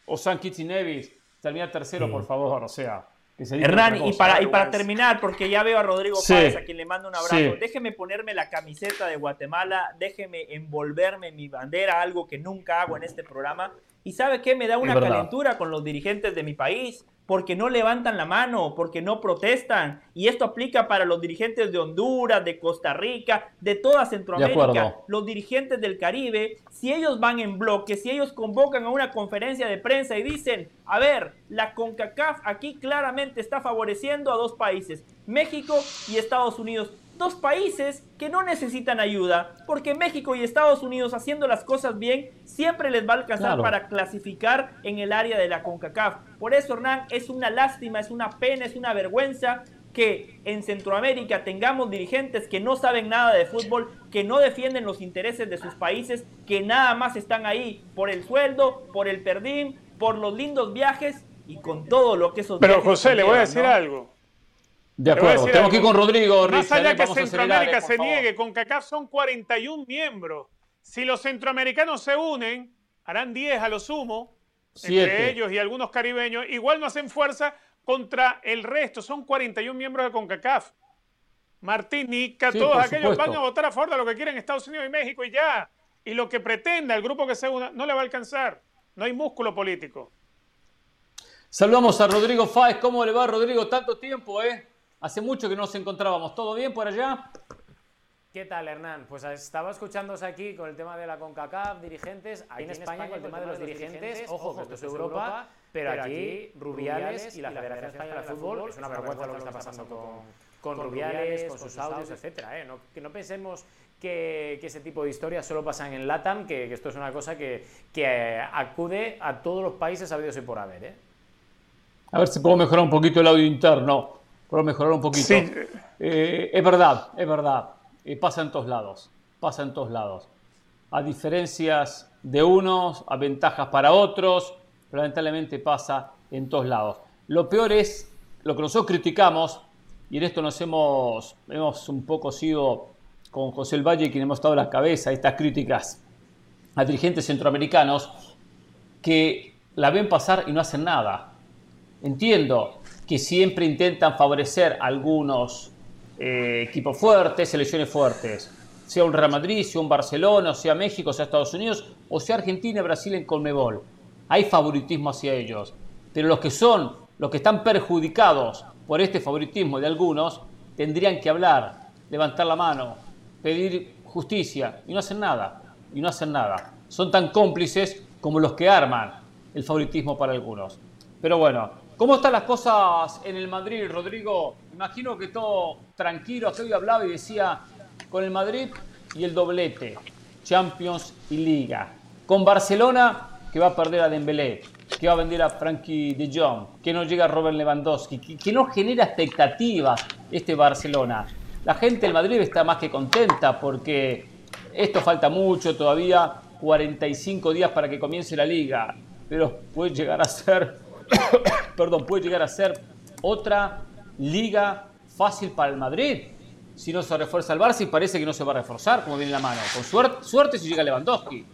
o San Kitts y Nevis. Terminar tercero, por favor. O sea, Hernán, y para, y para terminar, porque ya veo a Rodrigo Páez, a quien le mando un abrazo, déjeme ponerme la camiseta de Guatemala, déjeme envolverme mi bandera, algo que nunca hago en este programa. ¿Y sabe qué? Me da una calentura con los dirigentes de mi país porque no levantan la mano, porque no protestan. Y esto aplica para los dirigentes de Honduras, de Costa Rica, de toda Centroamérica, los dirigentes del Caribe. Si ellos van en bloque, si ellos convocan a una conferencia de prensa y dicen, a ver, la CONCACAF aquí claramente está favoreciendo a dos países, México y Estados Unidos dos países que no necesitan ayuda, porque México y Estados Unidos haciendo las cosas bien siempre les va a alcanzar para clasificar en el área de la CONCACAF. Por eso, Hernán, es una lástima, es una pena, es una vergüenza que en Centroamérica tengamos dirigentes que no saben nada de fútbol, que no defienden los intereses de sus países, que nada más están ahí por el sueldo, por el perdín, por los lindos viajes y con todo lo que esos Pero José, le voy a decir algo. De acuerdo, tengo que ir con Rodrigo. Más allá que Centroamérica se niegue, con CACAF son 41 miembros. Si los centroamericanos se unen, harán 10 a lo sumo, entre ellos y algunos caribeños, igual no hacen fuerza contra el resto. Son 41 miembros de CONCACAF. Martinica, todos aquellos van a votar a favor de lo que quieren Estados Unidos y México y ya. Y lo que pretenda el grupo que se una no le va a alcanzar. No hay músculo político. Saludamos a Rodrigo Fáez. ¿Cómo le va, Rodrigo? Tanto tiempo, ¿eh? Hace mucho que no nos encontrábamos. ¿Todo bien por allá? ¿Qué tal, Hernán? Pues estaba escuchándos aquí con el tema de la CONCACAF, dirigentes, aquí en, España, con el tema de los dirigentes, ojo, que esto es Europa, pero aquí Rubiales y la Federación Española de Fútbol, es una vergüenza lo que está pasando con, Rubiales, con sus audios, etcétera. ¿eh? que no pensemos que, ese tipo de historias solo pasan en LATAM, que, esto es una cosa que, acude a todos los países habidos y por haber. ¿eh? A ver si puedo mejorar un poquito el audio interno por mejorar un poquito. Eh, es verdad, es verdad. Eh, pasa en todos lados. Pasa en todos lados. A diferencias de unos, a ventajas para otros, pero lamentablemente pasa en todos lados. Lo peor es lo que nosotros criticamos, y en esto nos hemos, hemos un poco sido con José El Valle, quien hemos estado a la cabeza estas críticas a dirigentes centroamericanos que la ven pasar y no hacen nada. Entiendo, que siempre intentan favorecer algunos eh, equipos fuertes, selecciones fuertes, sea un Real Madrid, sea un Barcelona, sea México, sea Estados Unidos, o sea Argentina Brasil en Colmebol. Hay favoritismo hacia ellos, pero los que son, los que están perjudicados por este favoritismo de algunos, tendrían que hablar, levantar la mano, pedir justicia, y no hacen nada, y no hacen nada. Son tan cómplices como los que arman el favoritismo para algunos. Pero bueno, ¿Cómo están las cosas en el Madrid, Rodrigo? Imagino que todo tranquilo. Que hoy hablaba y decía con el Madrid y el doblete, Champions y Liga. Con Barcelona, que va a perder a Dembélé, que va a vender a Frankie de Jong, que no llega a Robert Lewandowski, que, no genera expectativas este Barcelona. La gente del Madrid está más que contenta porque esto falta mucho todavía, 45 días para que comience la liga, pero puede llegar a ser perdón, puede llegar a ser otra liga fácil para el Madrid. Si no se refuerza el Barça y parece que no se va a reforzar, como viene la mano. Con suerte, suerte si llega Lewandowski.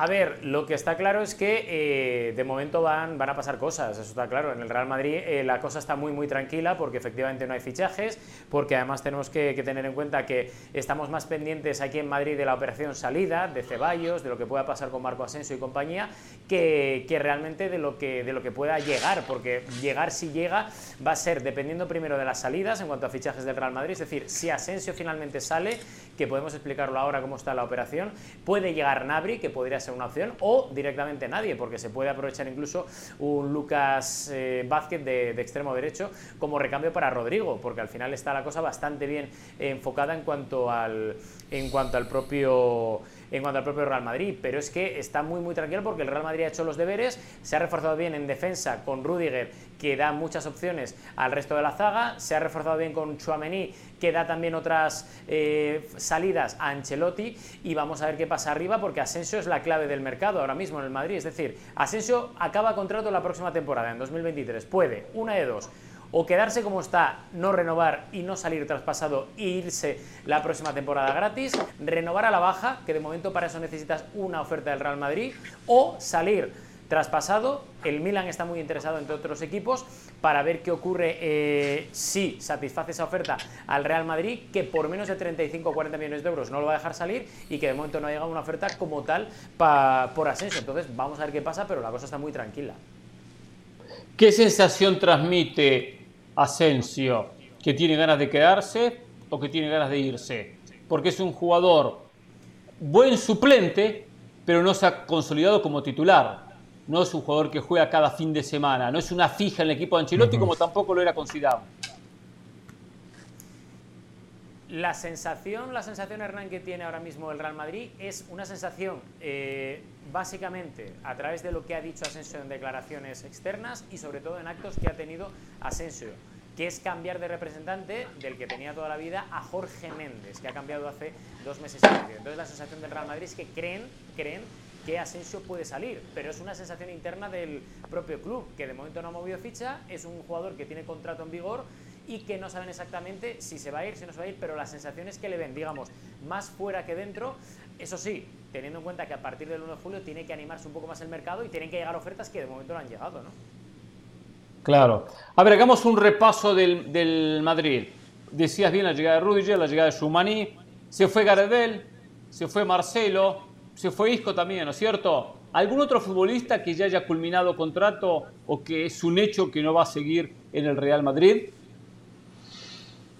A ver, lo que está claro es que eh, de momento van, van a pasar cosas, eso está claro. En el Real Madrid eh, la cosa está muy, muy tranquila porque efectivamente no hay fichajes, porque además tenemos que, tener en cuenta que estamos más pendientes aquí en Madrid de la operación salida, de Ceballos, de lo que pueda pasar con Marco Asensio y compañía, que, realmente de lo que, de lo que pueda llegar, porque llegar si llega va a ser dependiendo primero de las salidas en cuanto a fichajes del Real Madrid, es decir, si Asensio finalmente sale, que podemos explicarlo ahora cómo está la operación, puede llegar Nabri, que podría ser una opción, o directamente nadie, porque se puede aprovechar incluso un Lucas eh, Vázquez de, extremo derecho como recambio para Rodrigo, porque al final está la cosa bastante bien enfocada en cuanto al, en cuanto al propio en cuanto al propio Real Madrid, pero es que está muy muy tranquilo porque el Real Madrid ha hecho los deberes, se ha reforzado bien en defensa con Rudiger, que da muchas opciones al resto de la zaga, se ha reforzado bien con Chouameni, que da también otras eh, salidas a Ancelotti, y vamos a ver qué pasa arriba porque Asensio es la clave del mercado ahora mismo en el Madrid, es decir, Asensio acaba contrato la próxima temporada, en 2023, puede, una de dos, o quedarse como está, no renovar y no salir traspasado e irse la próxima temporada gratis, renovar a la baja, que de momento para eso necesitas una oferta del Real Madrid, o salir traspasado. El Milan está muy interesado entre otros equipos para ver qué ocurre eh, si satisface esa oferta al Real Madrid, que por menos de 35 o 40 millones de euros no lo va a dejar salir y que de momento no ha llegado una oferta como tal por ascenso. Entonces vamos a ver qué pasa, pero la cosa está muy tranquila. ¿Qué sensación transmite Asensio, que tiene ganas de quedarse o que tiene ganas de irse, porque es un jugador buen suplente, pero no se ha consolidado como titular. No es un jugador que juega cada fin de semana, no es una fija en el equipo de Ancelotti como tampoco lo era considerado. La sensación, la sensación Hernán que tiene ahora mismo el Real Madrid es una sensación eh, básicamente a través de lo que ha dicho Asensio en declaraciones externas y sobre todo en actos que ha tenido Asensio, que es cambiar de representante del que tenía toda la vida a Jorge Méndez, que ha cambiado hace dos meses y medio. Entonces la sensación del Real Madrid es que creen, creen que Asensio puede salir, pero es una sensación interna del propio club, que de momento no ha movido ficha, es un jugador que tiene contrato en vigor y que no saben exactamente si se va a ir, si no se va a ir, pero la sensación es que le ven, digamos, más fuera que dentro. Eso sí, teniendo en cuenta que a partir del 1 de julio tiene que animarse un poco más el mercado y tienen que llegar ofertas que de momento no han llegado, ¿no? Claro. A ver, hagamos un repaso del, Madrid. Decías bien la llegada de Rudiger, la llegada de Schumanni, se fue Gardel, se fue Marcelo, se fue Isco también, ¿no es cierto? ¿Algún otro futbolista que ya haya culminado contrato o que es un hecho que no va a seguir en el Real Madrid?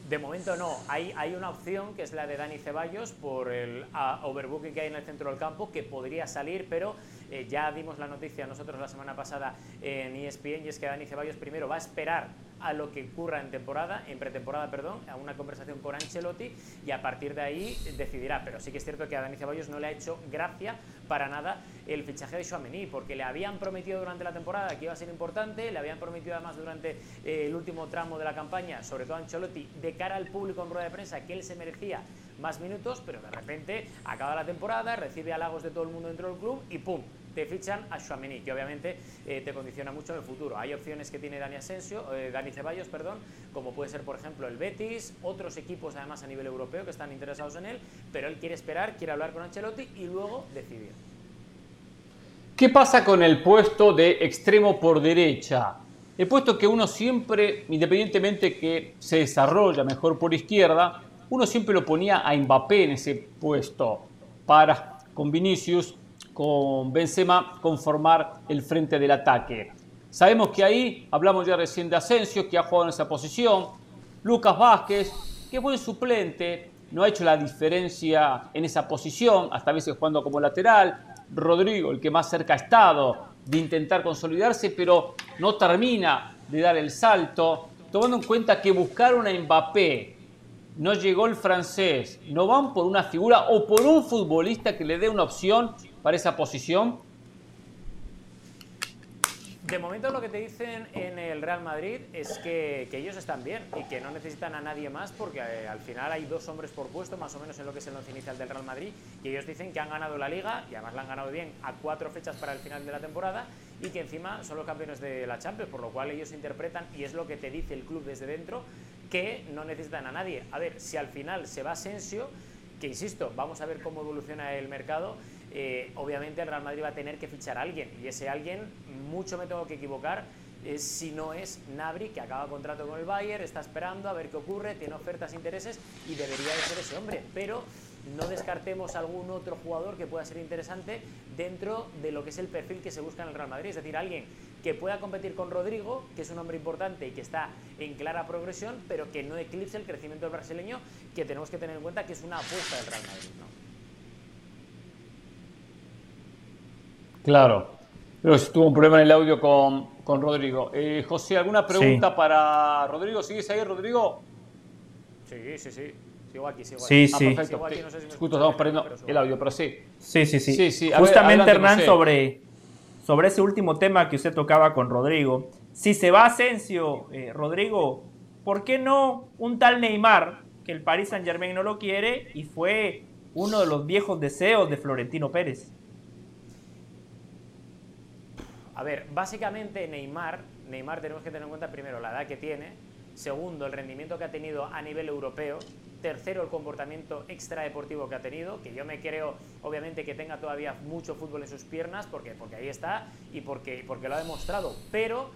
De momento no. Hay, hay una opción que es la de Dani Ceballos por el overbooking que hay en el centro del campo que podría salir, pero eh, ya dimos la noticia nosotros la semana pasada en ESPN y es que Dani Ceballos primero va a esperar a lo que ocurra en temporada, en pretemporada, perdón, a una conversación con Ancelotti y a partir de ahí decidirá. Pero sí que es cierto que a Dani Ceballos no le ha hecho gracia para nada el fichaje de Chouameni, porque le habían prometido durante la temporada que iba a ser importante, le habían prometido además durante eh, el último tramo de la campaña, sobre todo Ancelotti, de cara al público en rueda de prensa, que él se merecía más minutos, pero de repente acaba la temporada, recibe halagos de todo el mundo dentro del club y ¡pum! Te fichan a Chouameni, que obviamente eh, te condiciona mucho en el futuro. Hay opciones que tiene Dani Asensio, eh, Dani Ceballos, perdón, como puede ser, por ejemplo, el Betis, otros equipos además a nivel europeo que están interesados en él, pero él quiere esperar, quiere hablar con Ancelotti y luego decidir. ¿Qué pasa con el puesto de extremo por derecha? El puesto que uno siempre, independientemente que se desarrolla mejor por izquierda, uno siempre lo ponía a Mbappé en ese puesto para con Vinicius con Benzema conformar el frente del ataque. Sabemos que ahí, hablamos ya recién de Asensio, que ha jugado en esa posición, Lucas Vázquez, que buen suplente, no ha hecho la diferencia en esa posición, hasta a veces jugando como lateral, Rodrigo, el que más cerca ha estado de intentar consolidarse, pero no termina de dar el salto, tomando en cuenta que buscaron a Mbappé, no llegó el francés, no van por una figura o por un futbolista que le dé una opción para esa posición? De momento lo que te dicen en el Real Madrid es que, ellos están bien y que no necesitan a nadie más porque eh, al final hay dos hombres por puesto, más o menos en lo que es el once inicial del Real Madrid, y ellos dicen que han ganado la liga y además la han ganado bien a cuatro fechas para el final de la temporada y que encima son los campeones de la Champions, por lo cual ellos interpretan, y es lo que te dice el club desde dentro, que no necesitan a nadie. A ver, si al final se va Asensio, que insisto, vamos a ver cómo evoluciona el mercado eh, obviamente el Real Madrid va a tener que fichar a alguien y ese alguien, mucho me tengo que equivocar, es, si no es Nabri, que acaba contrato con el Bayern, está esperando a ver qué ocurre, tiene ofertas, intereses y debería de ser ese hombre, pero no descartemos algún otro jugador que pueda ser interesante dentro de lo que es el perfil que se busca en el Real Madrid, es decir, alguien que pueda competir con Rodrigo, que es un hombre importante y que está en clara progresión, pero que no eclipse el crecimiento del brasileño, que tenemos que tener en cuenta que es una apuesta del Real Madrid. Claro. Pero tuvo un problema en el audio con, Rodrigo. Eh, José, ¿alguna pregunta para Rodrigo? ¿Sigues ahí, Rodrigo? Sí, sí, sí. Sigo aquí, sigo aquí. Sí, ah, sí. Perfecto. Aquí, no sé si Justo estamos perdiendo el audio, pero sí. Sí, sí, sí. sí, sí. Justamente, Hernán, sobre, sobre ese último tema que usted tocaba con Rodrigo. Si se va Asensio, eh, Rodrigo, ¿por qué no un tal Neymar, que el Paris Saint Germain no lo quiere y fue uno de los viejos deseos de Florentino Pérez? A ver, básicamente Neymar, Neymar tenemos que tener en cuenta primero la edad que tiene, segundo el rendimiento que ha tenido a nivel europeo, tercero el comportamiento extradeportivo que ha tenido, que yo me creo obviamente que tenga todavía mucho fútbol en sus piernas, porque, porque ahí está y porque, porque lo ha demostrado, pero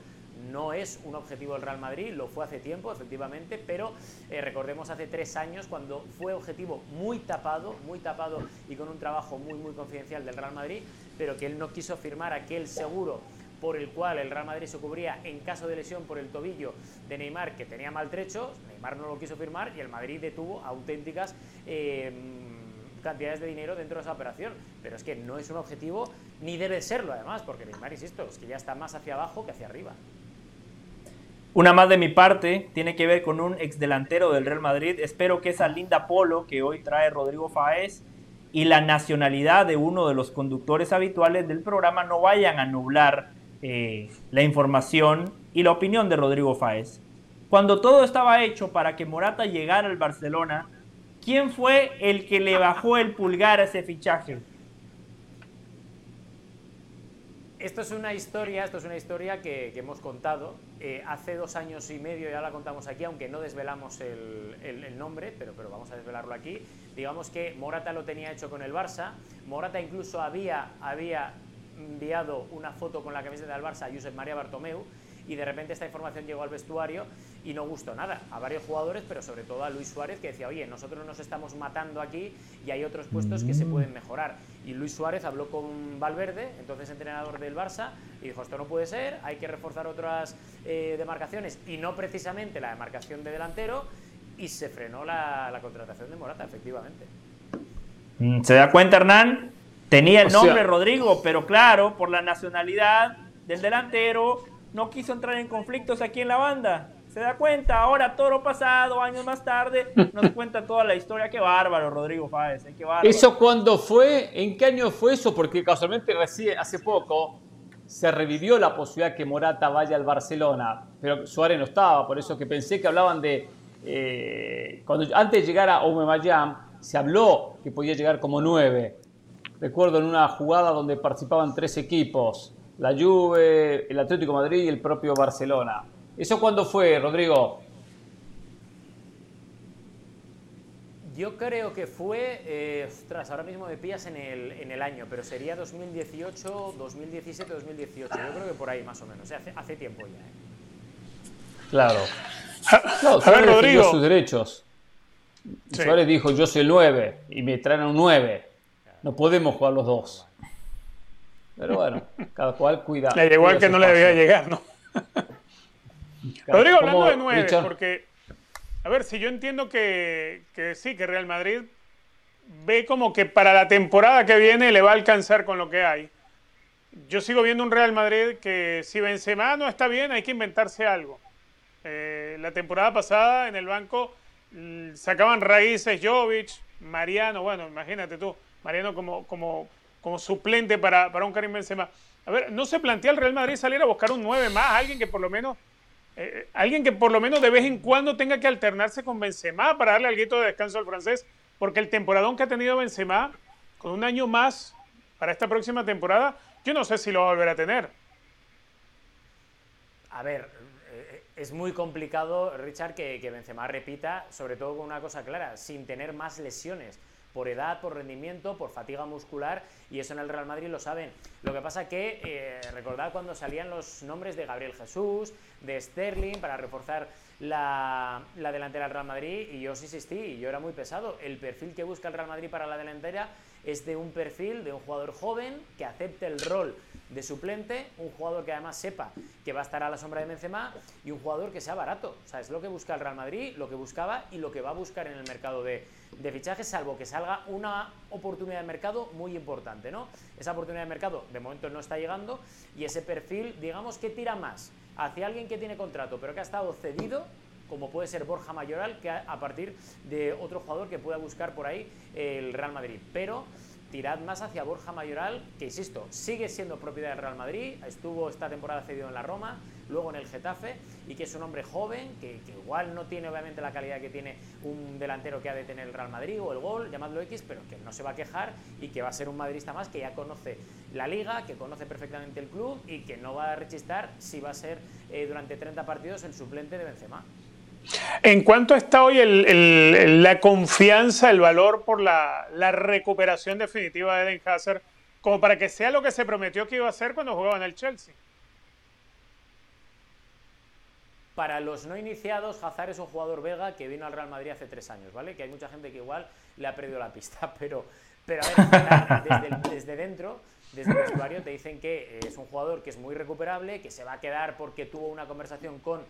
no es un objetivo del Real Madrid, lo fue hace tiempo, efectivamente, pero eh, recordemos hace tres años cuando fue objetivo muy tapado, muy tapado y con un trabajo muy, muy confidencial del Real Madrid, pero que él no quiso firmar aquel seguro por el cual el Real Madrid se cubría en caso de lesión por el tobillo de Neymar, que tenía maltrechos, Neymar no lo quiso firmar y el Madrid detuvo auténticas em, cantidades de dinero dentro de esa operación. Pero es que no es un objetivo, ni debe serlo además, porque Neymar, insisto, es que ya está más hacia abajo que hacia arriba. Una más de mi parte tiene que ver con un exdelantero del Real Madrid. Espero que esa linda polo que hoy trae Rodrigo Faez y la nacionalidad de uno de los conductores habituales del programa no vayan a nublar eh, la información y la opinión de Rodrigo Fáez. Cuando todo estaba hecho para que Morata llegara al Barcelona, ¿quién fue el que le bajó el pulgar a ese fichaje? Esto es una historia, esto es una historia que, hemos contado eh, hace dos años y medio, ya la contamos aquí, aunque no desvelamos el, nombre, pero, pero vamos a desvelarlo aquí. Digamos que Morata lo tenía hecho con el Barça, Morata incluso había, había enviado una foto con la camiseta del Barça a Josep María Bartomeu y de repente esta información llegó al vestuario y no gustó nada a varios jugadores, pero sobre todo a Luis Suárez que decía, oye, nosotros nos estamos matando aquí y hay otros puestos que se pueden mm. mejorar. Y Luis Suárez habló con Valverde, entonces entrenador del Barça, y dijo, esto no puede ser, hay que reforzar otras eh, demarcaciones y no precisamente la demarcación de delantero y se frenó la, la contratación de Morata, efectivamente. Mm, ¿Se da cuenta, Hernán? Tenía el nombre Rodrigo, pero claro, por la nacionalidad del delantero, no quiso entrar en conflictos aquí en la banda. ¿Se da cuenta? Ahora, toro pasado, años más tarde, nos cuenta toda la historia. Qué bárbaro, Rodrigo Fáez. ¿eh? Qué bárbaro. ¿Eso cuándo fue? ¿En qué año fue eso? Porque casualmente recién, hace poco se revivió la posibilidad que Morata vaya al Barcelona, pero Suárez no estaba, por eso que pensé que hablaban de... Eh, cuando antes de llegar a Mayam, se habló que podía llegar como nueve recuerdo en una jugada donde participaban tres equipos, la Juve, el Atlético Madrid y el propio Barcelona. ¿Eso cuándo fue, Rodrigo? Yo creo que fue, eh, ostras, ahora mismo me pillas en el, en el año, pero sería 2018, 2017, 2018. Yo creo que por ahí más o menos, hace, tiempo ya. ¿eh? Claro. a ver, Rodrigo. sus derechos. Suárez dijo, yo soy el 9 y me traen un 9. No podemos jugar los dos. Pero bueno, cada cual cuida. Le llegó al que no le debía llegar, ¿no? Rodrigo, hablando de nueve, porque, a ver, si yo entiendo que, que, sí, que Real Madrid ve como que para la temporada que viene le va a alcanzar con lo que hay. Yo sigo viendo un Real Madrid que si Benzema no está bien, hay que inventarse algo. Eh, la temporada pasada en el banco sacaban raíces Jovic, Mariano, bueno, imagínate tú. Mariano como, como, como suplente para, para, un Karim Benzema. A ver, ¿no se plantea el Real Madrid salir a buscar un 9 más? Alguien que por lo menos eh, alguien que por lo menos de vez en cuando tenga que alternarse con Benzema para darle algo de descanso al francés, porque el temporadón que ha tenido Benzema, con un año más para esta próxima temporada, yo no sé si lo va a volver a tener. A ver, eh, es muy complicado, Richard, que, que Benzema repita, sobre todo con una cosa clara, sin tener más lesiones por edad, por rendimiento, por fatiga muscular, y eso en el Real Madrid lo saben. Lo que pasa que, eh, recordad cuando salían los nombres de Gabriel Jesús, de Sterling, para reforzar la, la delantera del Real Madrid, y yo sí insistí, y yo era muy pesado. El perfil que busca el Real Madrid para la delantera es de un perfil de un jugador joven que acepte el rol de suplente, un jugador que además sepa que va a estar a la sombra de Benzema y un jugador que sea barato. O sea, es lo que busca el Real Madrid, lo que buscaba y lo que va a buscar en el mercado de, de fichajes, salvo que salga una oportunidad de mercado muy importante, ¿no? Esa oportunidad de mercado de momento no está llegando y ese perfil, digamos que tira más hacia alguien que tiene contrato pero que ha estado cedido como puede ser Borja Mayoral, que a partir de otro jugador que pueda buscar por ahí el Real Madrid. Pero tirad más hacia Borja Mayoral, que insisto, sigue siendo propiedad del Real Madrid, estuvo esta temporada cedido en la Roma, luego en el Getafe, y que es un hombre joven, que, igual no tiene obviamente la calidad que tiene un delantero que ha de tener el Real Madrid o el gol, llamadlo X, pero que no se va a quejar y que va a ser un madridista más que ya conoce la liga, que conoce perfectamente el club y que no va a rechistar si va a ser eh, durante 30 partidos el suplente de Benzema. ¿En cuánto está hoy la confianza, el valor por la, recuperación definitiva de Eden Hazard, como para que sea lo que se prometió que iba a ser cuando jugaba en el Chelsea? Para los no iniciados, Hazard es un jugador belga que vino al Real Madrid hace tres años, ¿vale? Que hay mucha gente que igual le ha perdido la pista, pero, pero a ver, desde, desde dentro, desde el vestuario, te dicen que es un jugador que es muy recuperable, que se va a quedar porque tuvo una conversación con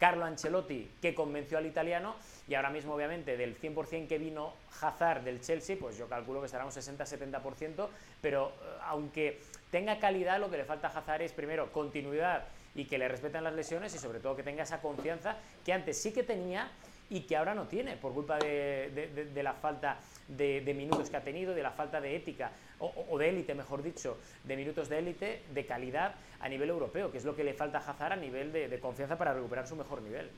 Carlo Ancelotti, que convenció al italiano, y ahora mismo, obviamente, del 100% que vino Hazard del Chelsea, pues yo calculo que será un 60-70%, pero eh, aunque tenga calidad, lo que le falta a Hazard es, primero, continuidad y que le respeten las lesiones y sobre todo que tenga esa confianza que antes sí que tenía y que ahora no tiene por culpa de, la falta de, minutos que ha tenido, de la falta de ética o, de élite, mejor dicho, de minutos de élite, de calidad a nivel europeo, que es lo que le falta a Hazard a nivel de, confianza para recuperar su mejor nivel.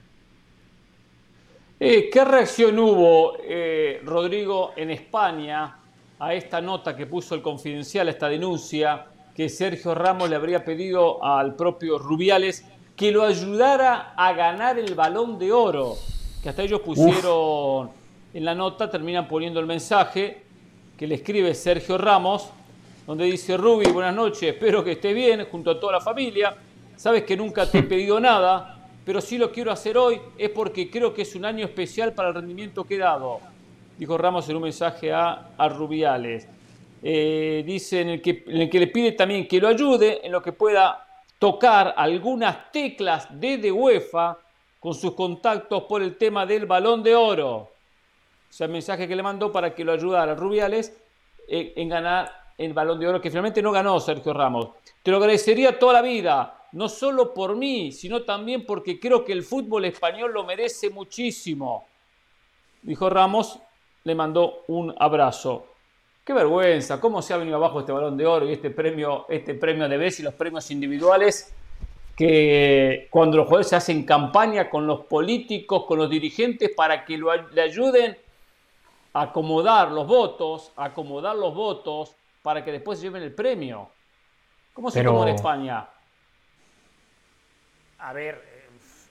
Eh, ¿Qué reacción hubo, eh, Rodrigo, en España a esta nota que puso el Confidencial, esta denuncia que Sergio Ramos le habría pedido al propio Rubiales que lo ayudara a ganar el balón de oro? Que hasta ellos pusieron en la nota, terminan poniendo el mensaje que le escribe Sergio Ramos, donde dice, Rubi, buenas noches, espero que estés bien junto a toda la familia. Sabes que nunca te he pedido nada, pero si lo quiero hacer hoy es porque creo que es un año especial para el rendimiento que he dado, dijo Ramos en un mensaje a, a Rubiales. Eh, dice en el, que, en el que le pide también que lo ayude en lo que pueda tocar algunas teclas de UEFA con sus contactos por el tema del balón de oro o sea, el mensaje que le mandó para que lo ayudara a Rubiales en, ganar el balón de oro, que finalmente no ganó Sergio Ramos. Te lo agradecería toda la vida, no solo por mí, sino también porque creo que el fútbol español lo merece muchísimo. Dijo Ramos, le mandó un abrazo. Qué vergüenza, cómo se ha venido abajo este balón de oro y este premio, este premio de BES y los premios individuales, que cuando los jugadores se hacen campaña con los políticos, con los dirigentes, para que le ayuden acomodar los votos, acomodar los votos para que después se lleven el premio. ¿Cómo se tomó en España? A ver,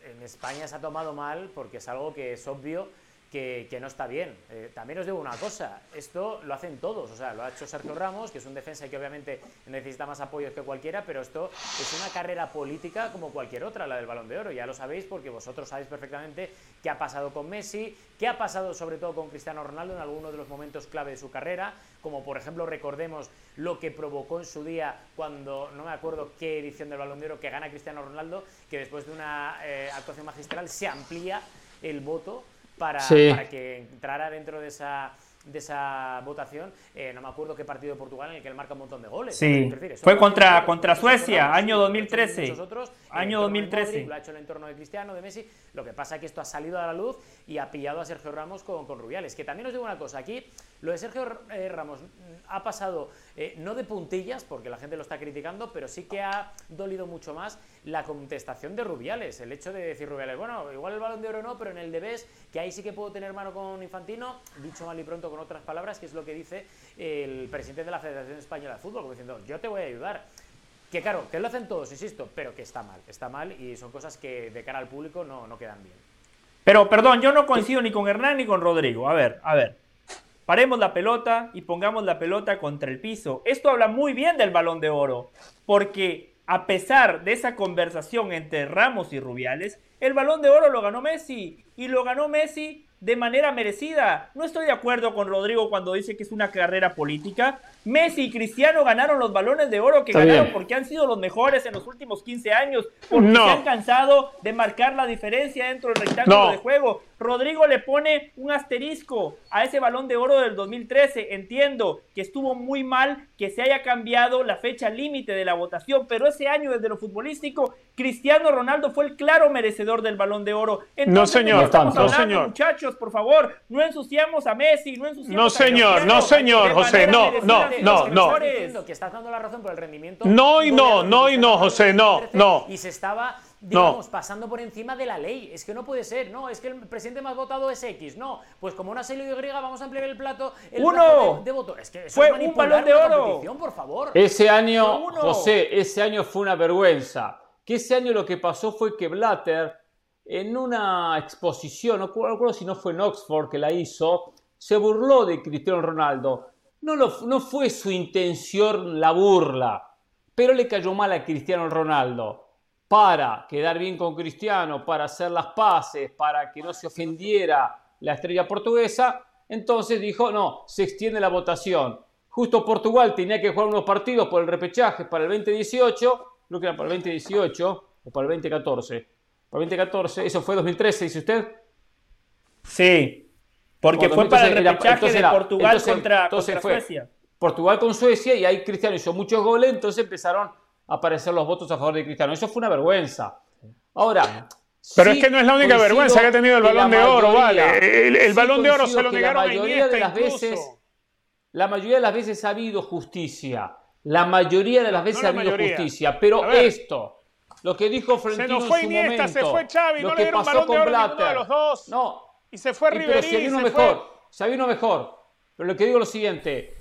en España se ha tomado mal porque es algo que es obvio que, no está bien. Eh, también os digo una cosa, esto lo hacen todos, o sea, lo ha hecho Sergio Ramos, que es un defensa que obviamente necesita más apoyos que cualquiera, pero esto es una carrera política como cualquier otra, la del Balón de Oro, ya lo sabéis porque vosotros sabéis perfectamente qué ha pasado con Messi, qué ha pasado sobre todo con Cristiano Ronaldo en algunos de los momentos clave de su carrera, como por ejemplo recordemos lo que provocó en su día cuando, no me acuerdo qué edición del Balón de Oro, que gana Cristiano Ronaldo, que después de una eh, actuación magistral se amplía el voto para, para que entrara dentro de esa de esa votación, eh, no me acuerdo qué partido de Portugal en el que él marca un montón de goles. Sí, fue contra, contra Suecia, año 2013. año 2013. lo ha hecho en el entorno de Cristiano, de Messi. Lo que pasa es que esto ha salido a la luz y ha pillado a Sergio Ramos con, con Rubiales. Que también os digo una cosa, aquí lo de Sergio eh, Ramos ha pasado eh, no de puntillas, porque la gente lo está criticando, pero sí que ha dolido mucho más la contestación de Rubiales. El hecho de decir Rubiales, bueno, igual el balón de oro no, pero en el de BES, que ahí sí que puedo tener mano con Infantino, dicho mal y pronto con otras palabras, que es lo que dice el presidente de la Federación Española de Fútbol, diciendo, yo te voy a ayudar. Que claro, que lo hacen todos, insisto, pero que está mal, está mal y son cosas que de cara al público no, no quedan bien. Pero, perdón, yo no coincido ni con Hernán ni con Rodrigo. A ver, a ver. Paremos la pelota y pongamos la pelota contra el piso. Esto habla muy bien del balón de oro, porque a pesar de esa conversación entre Ramos y Rubiales, el balón de oro lo ganó Messi y lo ganó Messi de manera merecida. No estoy de acuerdo con Rodrigo cuando dice que es una carrera política. Messi y Cristiano ganaron los balones de oro que ganaron porque han sido los mejores en los últimos 15 años, porque se han cansado de marcar la diferencia dentro del rectángulo de juego. Rodrigo le pone un asterisco a ese balón de oro del 2013. Entiendo que estuvo muy mal que se haya cambiado la fecha límite de la votación, pero ese año desde lo futbolístico, Cristiano Ronaldo fue el claro merecedor del balón de oro. no, señor, no, señor. Muchachos, por favor, no ensuciamos a Messi, no ensuciamos no, señor, No, señor, José, no, no, no, no. Que estás dando la razón por el rendimiento. No y no, no y no, José, no, no. Y se estaba digamos, pasando por encima de la ley. Es que no puede ser, no, es que el presidente más votado es X, no, pues como una serie Y vamos a ampliar el plato el Uno. de, voto. Es que fue un balón de oro. Por favor. Ese año, José, ese año fue una vergüenza. Que ese año lo que pasó fue que Blatter, en una exposición, no recuerdo si no fue en Oxford que la hizo, se burló de Cristiano Ronaldo. No, no fue su intención la burla, pero le cayó mal a Cristiano Ronaldo para quedar bien con Cristiano, para hacer las paces, para que no se ofendiera la estrella portuguesa, entonces dijo, no, se extiende la votación. Justo Portugal tenía que jugar unos partidos por el repechaje para el 2018, creo que era para el 2018 o para el 2014. Para el 2014, eso fue 2013, dice usted. Sí, porque fue para el repechaje de Portugal contra, Suecia. Portugal con Suecia y ahí Cristiano hizo muchos goles, entonces empezaron aparecer los votos a favor de Cristiano. Eso fue una vergüenza. Ahora. Pero es que no es la única vergüenza que ha tenido el balón de oro, vale. El, balón de oro se lo negaron la mayoría de las veces. La mayoría de las veces ha habido justicia. La mayoría de las veces ha habido justicia. Pero esto, lo que dijo Florentino se nos fue Iniesta, se fue Xavi, no le dieron balón de oro a de los dos. No. Y se fue Ribery. Si había uno mejor, se había uno mejor. Pero lo que digo es lo siguiente.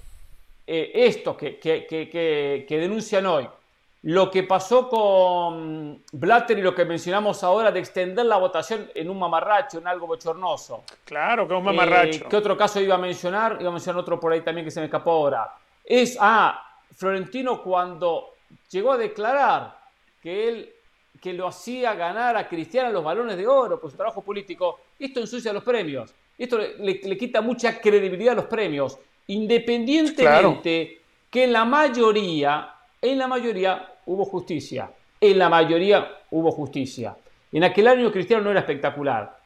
Eh, esto que, que, que, que denuncian hoy, lo que pasó con Blatter y lo que mencionamos ahora de extender la votación en un mamarracho, en algo bochornoso. Claro, que es un mamarracho. Eh, ¿Qué otro caso iba a mencionar? Iba a mencionar otro por ahí también que se me escapó ahora. Es, ah, Florentino cuando llegó a declarar que él que lo hacía ganar a Cristiano los balones de oro por su trabajo político, esto ensucia los premios. Esto le, quita mucha credibilidad a los premios, independientemente que la mayoría en la mayoría hubo justicia. En la mayoría hubo justicia. En aquel año Cristiano no era espectacular.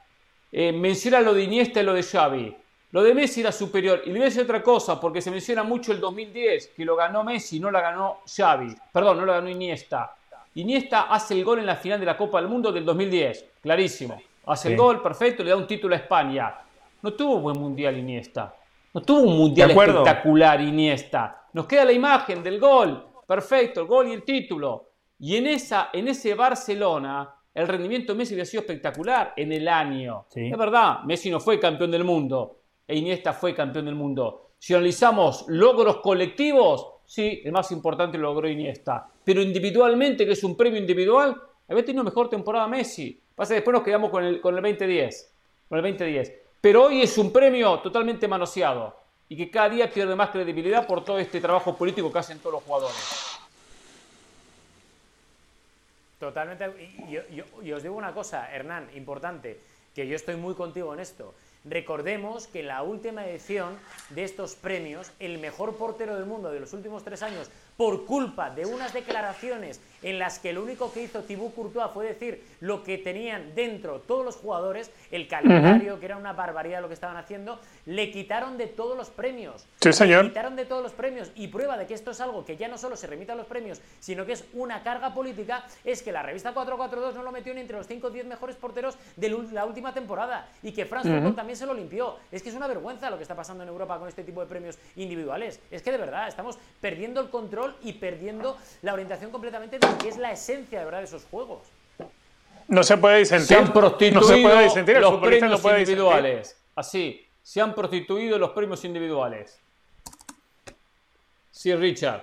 Eh, menciona lo de Iniesta y lo de Xavi. Lo de Messi era superior. Y le voy a decir otra cosa, porque se menciona mucho el 2010, que lo ganó Messi, no la ganó Xavi. Perdón, no lo ganó Iniesta. Iniesta hace el gol en la final de la Copa del Mundo del 2010. Clarísimo. Hace el gol, perfecto, le da un título a España. No tuvo buen mundial Iniesta. No tuvo un mundial espectacular Iniesta. Nos queda la imagen del gol perfecto, el gol y el título. Y en, esa, en ese Barcelona, el rendimiento de Messi había sido espectacular en el año. Es verdad, Messi no fue campeón del mundo e Iniesta fue campeón del mundo. Si analizamos logros colectivos, sí, el más importante lo logró Iniesta. Pero individualmente, que es un premio individual, había tenido mejor temporada Messi. Pasa que después nos quedamos con el, con el 2010. Con el 2010. Pero hoy es un premio totalmente manoseado y que cada día pierde más credibilidad por todo este trabajo político que hacen todos los jugadores. Totalmente. Y, os digo una cosa, Hernán, importante, que yo estoy muy contigo en esto. Recordemos que en la última edición de estos premios, el mejor portero del mundo de los últimos tres años, por culpa de unas declaraciones en las que lo único que hizo Thibaut Courtois fue decir lo que tenían dentro todos los jugadores, el calendario, que era una barbaridad lo que estaban haciendo, le quitaron de todos los premios. Sí, señor. Le quitaron de todos los premios. Y prueba de que esto es algo que ya no solo se remite a los premios, sino que es una carga política, es que la revista 442 no lo metió ni entre los 5 o 10 mejores porteros de la última temporada. Y que France también se lo limpió. Es que es una vergüenza lo que está pasando en Europa con este tipo de premios individuales. Es que de verdad estamos perdiendo el control y perdiendo la orientación completamente de que es la esencia de verdad de esos juegos. No se puede disentir. Se han prostituido no se puede disentir. los premios individuales. Así, se han prostituido los premios individuales. Sí, Richard.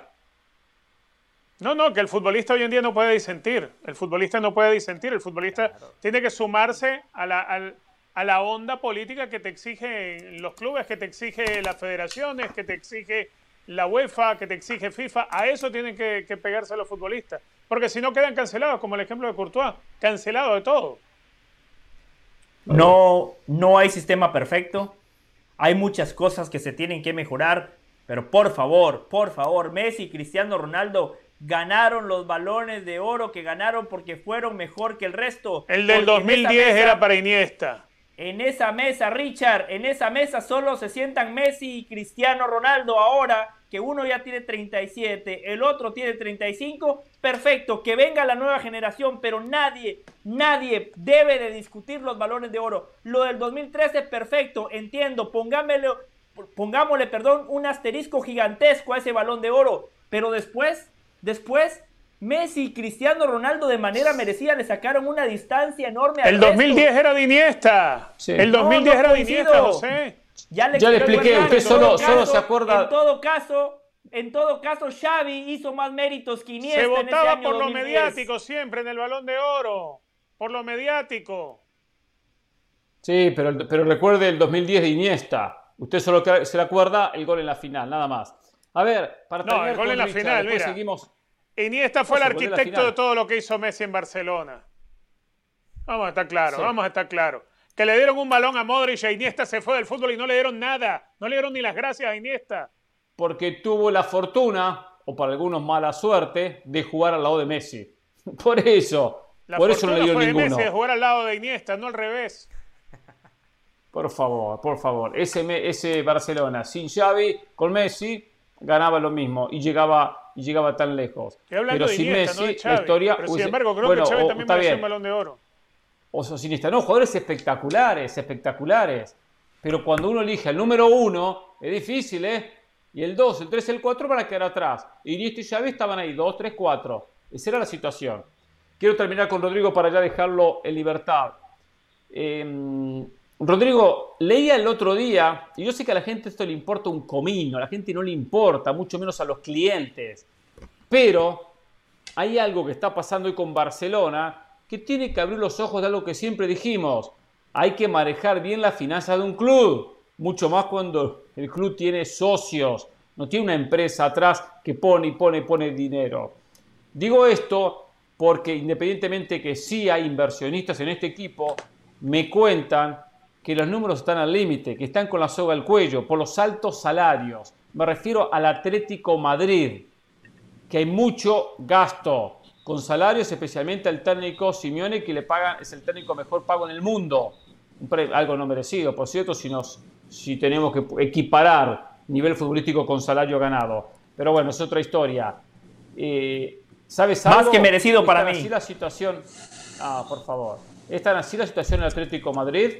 No, no, que el futbolista hoy en día no puede disentir. El futbolista no puede disentir. El futbolista tiene que sumarse a la, a la onda política que te exigen los clubes, que te exige las federaciones, que te exige la UEFA, que te exige FIFA, a eso tienen que, pegarse los futbolistas. Porque si no quedan cancelados, como el ejemplo de Courtois, cancelado de todo. No, no hay sistema perfecto. Hay muchas cosas que se tienen que mejorar. Pero por favor, por favor, Messi y Cristiano Ronaldo ganaron los balones de oro que ganaron porque fueron mejor que el resto. El del 2010 era para Iniesta. En esa mesa, Richard, en esa mesa solo se sientan Messi y Cristiano Ronaldo ahora, que uno ya tiene 37, el otro tiene 35. Perfecto, que venga la nueva generación, pero nadie, nadie debe de discutir los balones de oro. Lo del 2013, perfecto, entiendo, pongámosle, pongámosle, perdón, un asterisco gigantesco a ese balón de oro. Pero después, después, Messi y Cristiano Ronaldo de manera merecida le sacaron una distancia enorme al El 2010 era de Iniesta. El 2010 era de Iniesta, José. Ya le, expliqué, usted solo, solo se acuerda. En todo caso, en todo caso, Xavi hizo más méritos que Iniesta. Se votaba por lo mediático siempre en el Balón de Oro. Por lo mediático. Sí, pero, pero recuerde el 2010 de Iniesta. Usted solo se le acuerda el gol en la final, nada más. A ver, para no, el gol en la final, mira. Seguimos Iniesta fue el arquitecto de todo lo que hizo Messi en Barcelona. Vamos a estar claros, vamos a estar claros. Que le dieron un balón a Modric e Iniesta se fue del fútbol y no le dieron nada. No le dieron ni las gracias a Iniesta. Porque tuvo la fortuna, o para algunos mala suerte, de jugar al lado de Messi. Por eso. por eso no le dio ninguno. De Messi de jugar al lado de Iniesta, no al revés. Por favor, por favor. Ese, ese Barcelona sin Xavi, con Messi, ganaba lo mismo y llegaba, y llegaba tan lejos. Pero sin Messi, la historia. Pero sin embargo, creo que Xavi también mereció un balón de oro. O Iniesta, no, jugadores espectaculares, espectaculares. Pero cuando uno elige el número uno, es difícil, ¿eh? Y el 2, el 3, el 4 van a quedar atrás. Iniesta y Xavi estaban ahí, 2, 3, 4. Esa era la situación. Quiero terminar con Rodrigo para ya dejarlo en libertad. Eh, Rodrigo, leía el otro día, y yo sé que a la gente esto le importa un comino, a la gente no le importa, mucho menos a los clientes, pero hay algo que está pasando hoy con Barcelona que tiene que abrir los ojos de algo que siempre dijimos. Hay que manejar bien la finanza de un club, mucho más cuando el club tiene socios, no tiene una empresa atrás que pone y pone y pone dinero. Digo esto porque independientemente que sí hay inversionistas en este equipo, me cuentan que los números están al límite, que están con la soga al cuello por los altos salarios. Me refiero al Atlético Madrid, que hay mucho gasto con salarios, especialmente al técnico Simeone, que le pagan, es el técnico mejor pago en el mundo. Algo no merecido, por cierto, si, nos, si tenemos que equiparar nivel futbolístico con salario ganado. Pero bueno, es otra historia. Eh, ¿Sabes algo? Más que merecido para mí. Así la situación. Ah, por favor. ¿Está así la situación en el Atlético Madrid?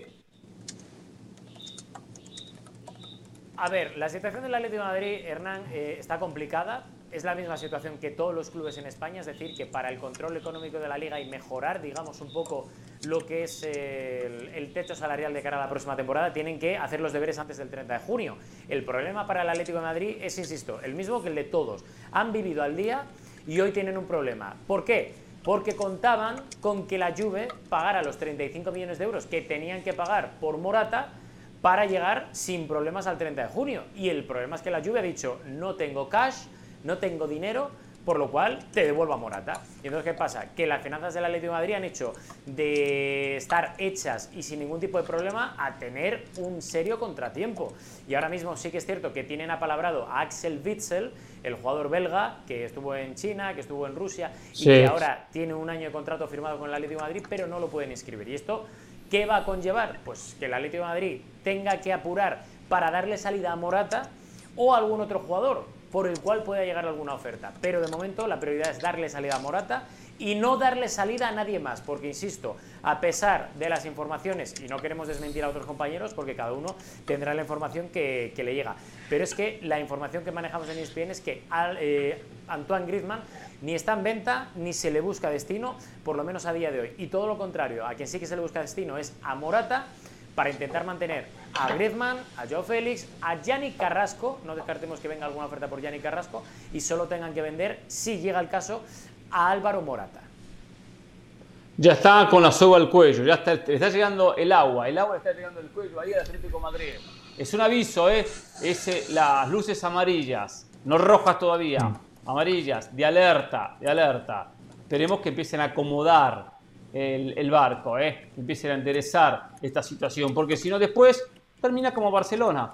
A ver, la situación del Atlético de Madrid, Hernán, eh, está complicada. Es la misma situación que todos los clubes en España, es decir, que para el control económico de la liga y mejorar, digamos, un poco lo que es el, techo salarial de cara a la próxima temporada, tienen que hacer los deberes antes del 30 de junio. El problema para el Atlético de Madrid es, insisto, el mismo que el de todos. Han vivido al día y hoy tienen un problema. ¿Por qué? Porque contaban con que la Juve pagara los 35 millones de euros que tenían que pagar por Morata para llegar sin problemas al 30 de junio. Y el problema es que la lluvia ha dicho, no tengo cash, no tengo dinero, por lo cual te devuelvo a Morata. Y entonces, ¿qué pasa? Que las finanzas del Atlético de Madrid han hecho de estar hechas y sin ningún tipo de problema a tener un serio contratiempo. Y ahora mismo sí que es cierto que tienen apalabrado a Axel Witzel, el jugador belga que estuvo en China, que estuvo en Rusia y que ahora tiene un año de contrato firmado con el Atlético de Madrid, pero no lo pueden inscribir. Y esto ¿Qué va a conllevar? Pues que el Atlético de Madrid tenga que apurar para darle salida a Morata o a algún otro jugador por el cual pueda llegar alguna oferta. Pero de momento la prioridad es darle salida a Morata y no darle salida a nadie más, porque insisto, a pesar de las informaciones, y no queremos desmentir a otros compañeros, porque cada uno tendrá la información que, le llega, pero es que la información que manejamos en ESPN es que eh, Antoine Griezmann ni está en venta ni se le busca destino, por lo menos a día de hoy. Y todo lo contrario, a quien sí que se le busca destino es a Morata para intentar mantener a Griezmann, a Joe Félix, a Gianni Carrasco, no descartemos que venga alguna oferta por Gianni Carrasco, y solo tengan que vender, si llega el caso, a Álvaro Morata. Ya está con la soga al cuello, ya está, está llegando el agua, el agua está llegando al cuello ahí al Atlético Madrid. Es un aviso, ¿eh? Es las luces amarillas, no rojas todavía. Amarillas, de alerta, de alerta. Esperemos que empiecen a acomodar el, barco, ¿eh? empiecen a enderezar esta situación, porque si no después termina como Barcelona,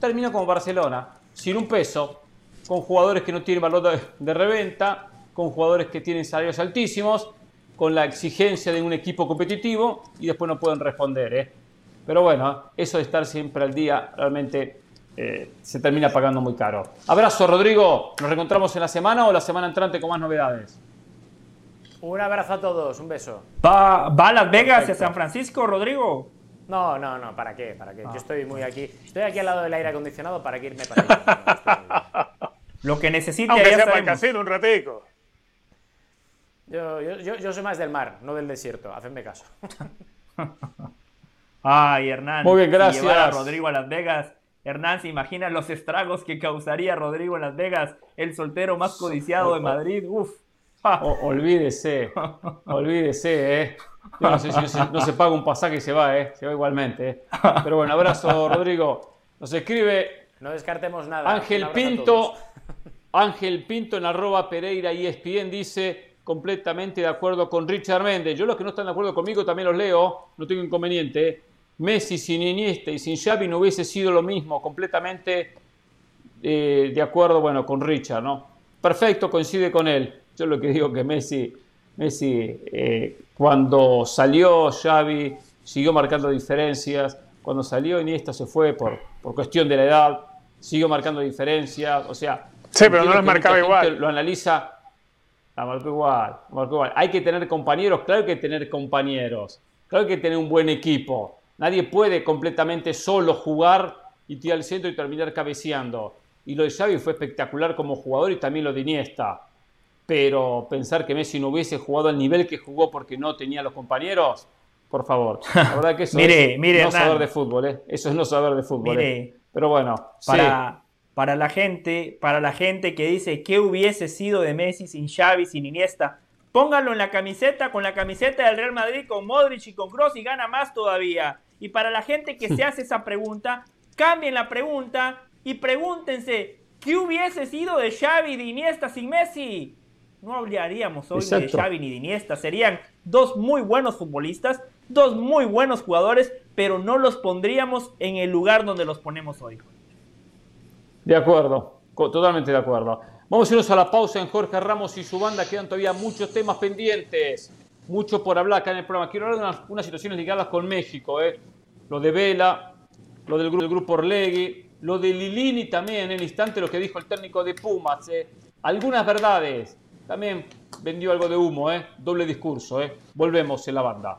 termina como Barcelona, sin un peso, con jugadores que no tienen valor de, reventa, con jugadores que tienen salarios altísimos, con la exigencia de un equipo competitivo y después no pueden responder. ¿eh? Pero bueno, eso de estar siempre al día realmente eh, se termina pagando muy caro. Abrazo, Rodrigo. ¿Nos reencontramos en la semana o la semana entrante con más novedades? Un abrazo a todos, un beso. ¿Va, a Las Vegas y a San Francisco, Rodrigo? No, no, no, ¿para qué? ¿Para qué? Yo ah. estoy muy aquí. Estoy aquí al lado del aire acondicionado para que irme para allá. Lo que necesite. Aunque sea para el un ratico. Yo, yo, yo, soy más del mar, no del desierto. Hacedme caso. Ay, Hernán. Muy bien, gracias. Llevar a Rodrigo a Las Vegas. Hernán, ¿se imagina los estragos que causaría Rodrigo en Las Vegas? El soltero más codiciado de Madrid. Uf. olvídese, olvídese, ¿eh? Yo no sé si no se, paga un pasaje y se va, ¿eh? Se va igualmente, ¿eh? Pero bueno, abrazo, Rodrigo. Nos escribe. No descartemos nada. Ángel Pinto. Ángel Pinto en arroba Pereira y ESPN dice completamente de acuerdo con Richard Méndez. Yo los que no están de acuerdo conmigo también los leo, no tengo inconveniente. Messi sin Iniesta y sin Xavi no hubiese sido lo mismo, completamente eh, de acuerdo, bueno, con Richard, ¿no? Perfecto, coincide con él. Yo lo que digo que Messi, Messi eh, cuando salió Xavi siguió marcando diferencias, cuando salió Iniesta se fue por, por cuestión de la edad, siguió marcando diferencias, o sea... Sí, pero no las marcaba igual. Lo analiza, la marcó igual, marcó igual. Hay que tener compañeros, claro que hay que tener compañeros, claro que hay que tener un buen equipo. Nadie puede completamente solo jugar y tirar al centro y terminar cabeceando. Y lo de Xavi fue espectacular como jugador y también lo de Iniesta pero pensar que Messi no hubiese jugado al nivel que jugó porque no tenía los compañeros, por favor. La verdad que eso es no saber de fútbol, ¿eh? Eso es no saber de fútbol. ¿eh? Pero bueno, para, para la gente, para la gente que dice qué hubiese sido de Messi sin Xavi, sin Iniesta, póngalo en la camiseta con la camiseta del Real Madrid con Modric y con Kroos y gana más todavía. Y para la gente que se hace esa pregunta, cambien la pregunta y pregúntense ¿qué hubiese sido de Xavi, de Iniesta sin Messi? no hablaríamos hoy de Xavi ni de Iniesta. Serían dos muy buenos futbolistas, dos muy buenos jugadores, pero no los pondríamos en el lugar donde los ponemos hoy. De acuerdo, totalmente de acuerdo. Vamos a irnos a la pausa en Jorge Ramos y su banda. Quedan todavía muchos temas pendientes, mucho por hablar acá en el programa. Quiero hablar de unas, situaciones ligadas con México. ¿eh? Lo de Vela, lo del, grupo Orlegui, lo de Lilini también, en el instante lo que dijo el técnico de Pumas. ¿eh? Algunas verdades también vendió algo de humo, ¿eh? Doble discurso, ¿eh? Volvemos en la banda.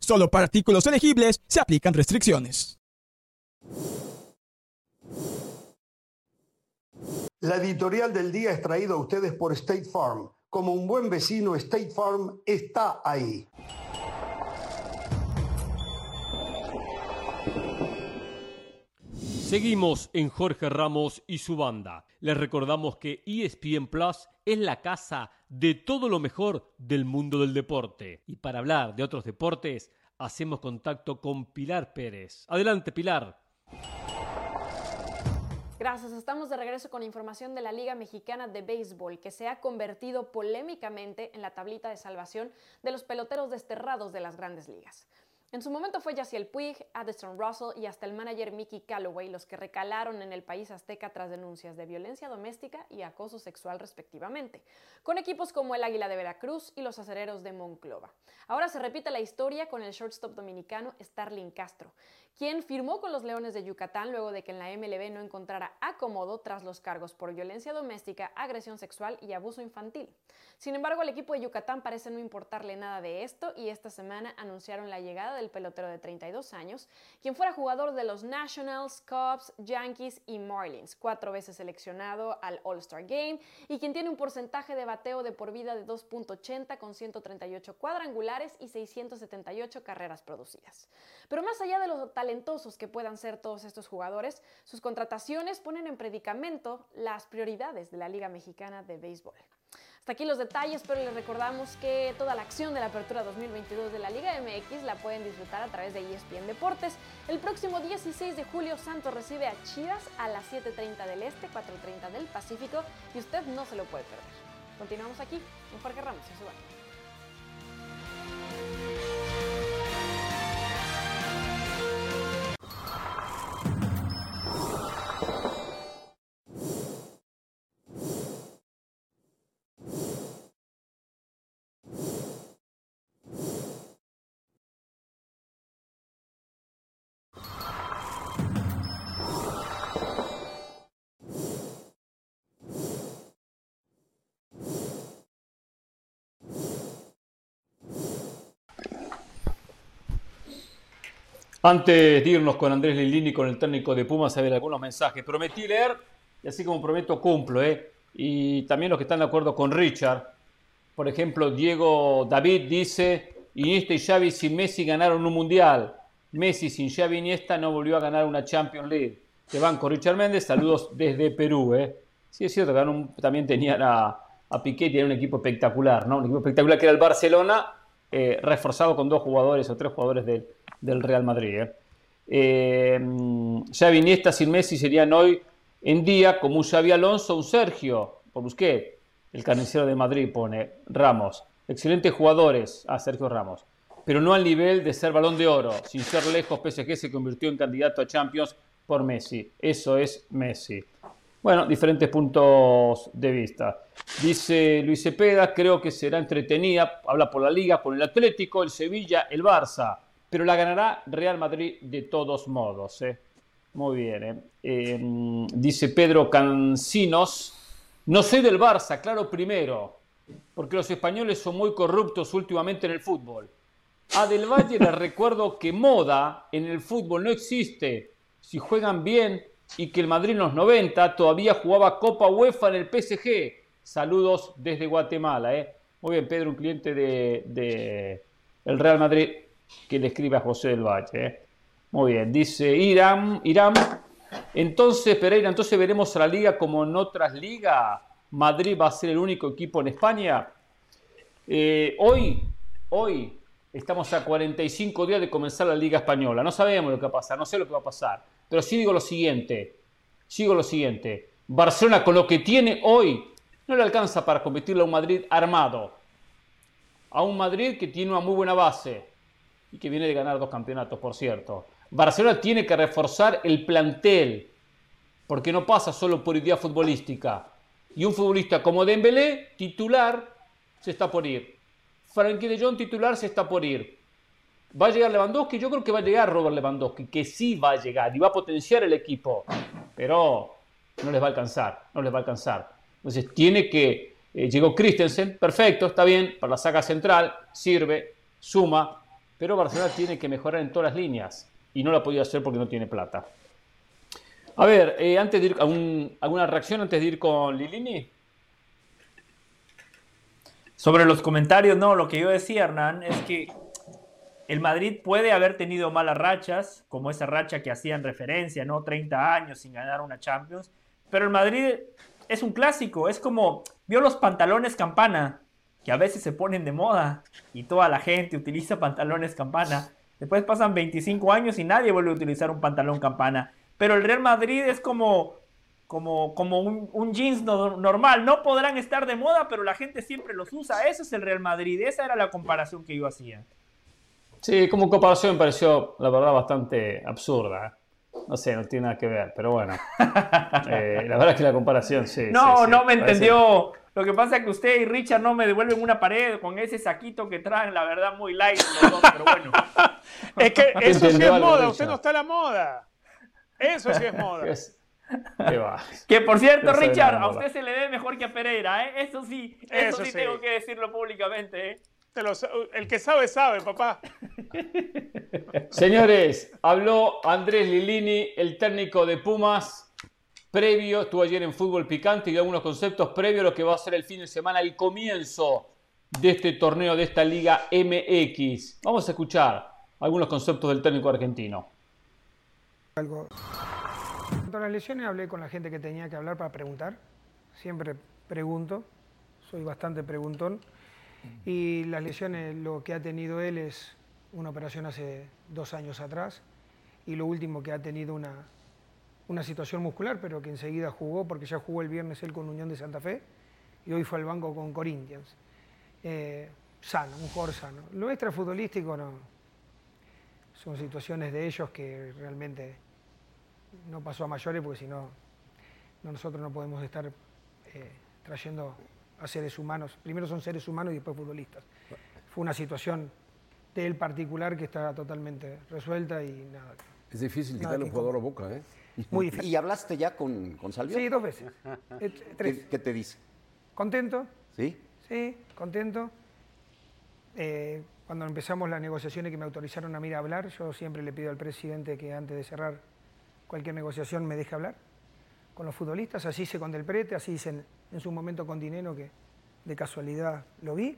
Solo para artículos elegibles se aplican restricciones. La editorial del día es traída a ustedes por State Farm. Como un buen vecino, State Farm está ahí. Seguimos en Jorge Ramos y su banda. Les recordamos que ESPN Plus es la casa de todo lo mejor del mundo del deporte. Y para hablar de otros deportes, hacemos contacto con Pilar Pérez. Adelante, Pilar. Gracias, estamos de regreso con información de la Liga Mexicana de Béisbol, que se ha convertido polémicamente en la tablita de salvación de los peloteros desterrados de las grandes ligas. En su momento fue Yaciel Puig, Addison Russell y hasta el manager Mickey Calloway los que recalaron en el país azteca tras denuncias de violencia doméstica y acoso sexual respectivamente, con equipos como el Águila de Veracruz y los Acereros de Monclova. Ahora se repite la historia con el shortstop dominicano Starling Castro, quien firmó con los Leones de Yucatán luego de que en la MLB no encontrara acomodo tras los cargos por violencia doméstica, agresión sexual y abuso infantil. Sin embargo, al equipo de Yucatán parece no importarle nada de esto y esta semana anunciaron la llegada del pelotero de 32 años, quien fuera jugador de los Nationals, Cubs, Yankees y Marlins, cuatro veces seleccionado al All-Star Game y quien tiene un porcentaje de bateo de por vida de 2.80 con 138 cuadrangulares y 678 carreras producidas. Pero más allá de los talentosos que puedan ser todos estos jugadores, sus contrataciones ponen en predicamento las prioridades de la Liga Mexicana de Béisbol. Hasta aquí los detalles, pero les recordamos que toda la acción de la apertura 2022 de la Liga MX la pueden disfrutar a través de ESPN Deportes. El próximo 16 de julio Santos recibe a Chivas a las 7.30 del Este, 4.30 del Pacífico y usted no se lo puede perder. Continuamos aquí en Jorge Ramos y su Antes de irnos con Andrés Lilini, con el técnico de Pumas, a ver algunos mensajes. Prometí leer, y así como prometo, cumplo. ¿eh? Y también los que están de acuerdo con Richard. Por ejemplo, Diego David dice, Iniesta y Xavi sin Messi ganaron un Mundial. Messi sin Xavi Iniesta no volvió a ganar una Champions League. Te banco Richard Méndez, saludos desde Perú. ¿eh? Sí, es cierto que también tenían a, a Piqué, era un equipo espectacular, ¿no? Un equipo espectacular que era el Barcelona, eh, reforzado con dos jugadores o tres jugadores del del Real Madrid. ¿eh? Eh, Xavi Iniesta sin Messi serían hoy en día como un Xavi Alonso, un Sergio, por Busquets, el carnicero de Madrid pone Ramos. Excelentes jugadores a Sergio Ramos, pero no al nivel de ser balón de oro. Sin ser lejos, PSG se convirtió en candidato a Champions por Messi. Eso es Messi. Bueno, diferentes puntos de vista. Dice Luis Cepeda, creo que será entretenida, habla por la liga, con el Atlético, el Sevilla, el Barça pero la ganará Real Madrid de todos modos. ¿eh? Muy bien. ¿eh? Em, dice Pedro Cancinos, no soy del Barça, claro primero, porque los españoles son muy corruptos últimamente en el fútbol. A Del Valle les recuerdo que moda en el fútbol no existe. Si juegan bien y que el Madrid en los 90 todavía jugaba Copa UEFA en el PSG. Saludos desde Guatemala. ¿eh? Muy bien, Pedro, un cliente de, de el Real Madrid que le escribe a José del Valle. ¿eh? Muy bien, dice Irán, Irán. Entonces, Pereira, entonces veremos a la liga como en otras ligas. Madrid va a ser el único equipo en España. Eh, hoy, hoy estamos a 45 días de comenzar la liga española. No sabemos lo que va a pasar, no sé lo que va a pasar. Pero sí digo lo siguiente, sigo lo siguiente. Barcelona con lo que tiene hoy no le alcanza para competirle a un Madrid armado. A un Madrid que tiene una muy buena base, que viene de ganar dos campeonatos, por cierto. Barcelona tiene que reforzar el plantel, porque no pasa solo por idea futbolística. Y un futbolista como Dembélé, titular, se está por ir. Frankie de Jong, titular, se está por ir. ¿Va a llegar Lewandowski? Yo creo que va a llegar Robert Lewandowski, que sí va a llegar y va a potenciar el equipo, pero no les va a alcanzar, no les va a alcanzar. Entonces tiene que... Eh, llegó Christensen, perfecto, está bien, para la saga central, sirve, suma, pero Barcelona tiene que mejorar en todas las líneas y no lo ha podido hacer porque no tiene plata. A ver, eh, antes de ir, ¿alguna reacción antes de ir con Lilini? Sobre los comentarios, no, lo que yo decía, Hernán, es que el Madrid puede haber tenido malas rachas, como esa racha que hacían referencia, ¿no? 30 años sin ganar una Champions, pero el Madrid es un clásico, es como, vio los pantalones campana, que a veces se ponen de moda y toda la gente utiliza pantalones campana. Después pasan 25 años y nadie vuelve a utilizar un pantalón campana. Pero el Real Madrid es como, como, como un, jeans normal. No podrán estar de moda, pero la gente siempre los usa. Eso es el Real Madrid. Esa era la comparación que yo hacía. Sí, como comparación me pareció, la verdad, bastante absurda. ¿eh? No sé, no tiene nada que ver, pero bueno. Eh, la verdad es que la comparación, sí. No, no me entendió. Lo que pasa es que usted y Richard no me devuelven una pared con ese saquito que traen, la verdad, muy light los dos, pero bueno. es que eso sí es moda, usted no está a la moda. Eso sí es moda. Que por cierto, Richard, a usted se le ve mejor que a Pereira, ¿eh? Eso sí, eso, sí, tengo que decirlo públicamente, ¿eh? el que sabe, sabe, papá. Señores, habló Andrés Lilini, el técnico de Pumas, previo, estuvo ayer en Fútbol Picante y dio algunos conceptos previo a lo que va a ser el fin de semana, el comienzo de este torneo, de esta Liga MX. Vamos a escuchar algunos conceptos del técnico argentino. Algo. En las lesiones hablé con la gente que tenía que hablar para preguntar. Siempre pregunto, soy bastante preguntón. Y las lesiones, lo que ha tenido él es una operación hace dos años atrás y lo último que ha tenido una, una situación muscular, pero que enseguida jugó porque ya jugó el viernes él con Unión de Santa Fe y hoy fue al banco con Corinthians. Eh, sano, un jugador sano. Lo extrafutbolístico no. Son situaciones de ellos que realmente no pasó a mayores porque si no, nosotros no podemos estar eh, trayendo a seres humanos. Primero son seres humanos y después futbolistas. Fue una situación de él particular que está totalmente resuelta y nada. Es difícil quitarle un jugador a boca, ¿eh? Muy difícil. ¿Y hablaste ya con, con Salvio? Sí, dos veces. Eh, ¿Qué, te dice? Contento. ¿Sí? Sí, contento. Eh, cuando empezamos las negociaciones que me autorizaron a mí a hablar, yo siempre le pido al presidente que antes de cerrar cualquier negociación me deje hablar con los futbolistas. Así hice con Del Prete, así hice en su momento con Dinero, que de casualidad lo vi.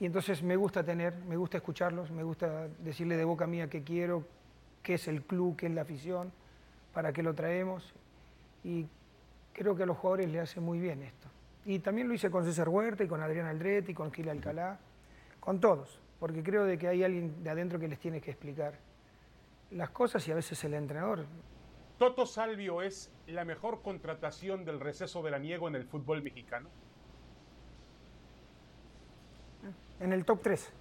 Y entonces me gusta tener, me gusta escucharlos, me gusta decirle de boca mía qué quiero, qué es el club, qué es la afición, para qué lo traemos. Y creo que a los jugadores le hace muy bien esto. Y también lo hice con César Huerta y con Adrián Aldretti, con Gil Alcalá, con todos, porque creo de que hay alguien de adentro que les tiene que explicar las cosas y a veces el entrenador ¿Toto Salvio es la mejor contratación del receso veraniego en el fútbol mexicano? En el top 3.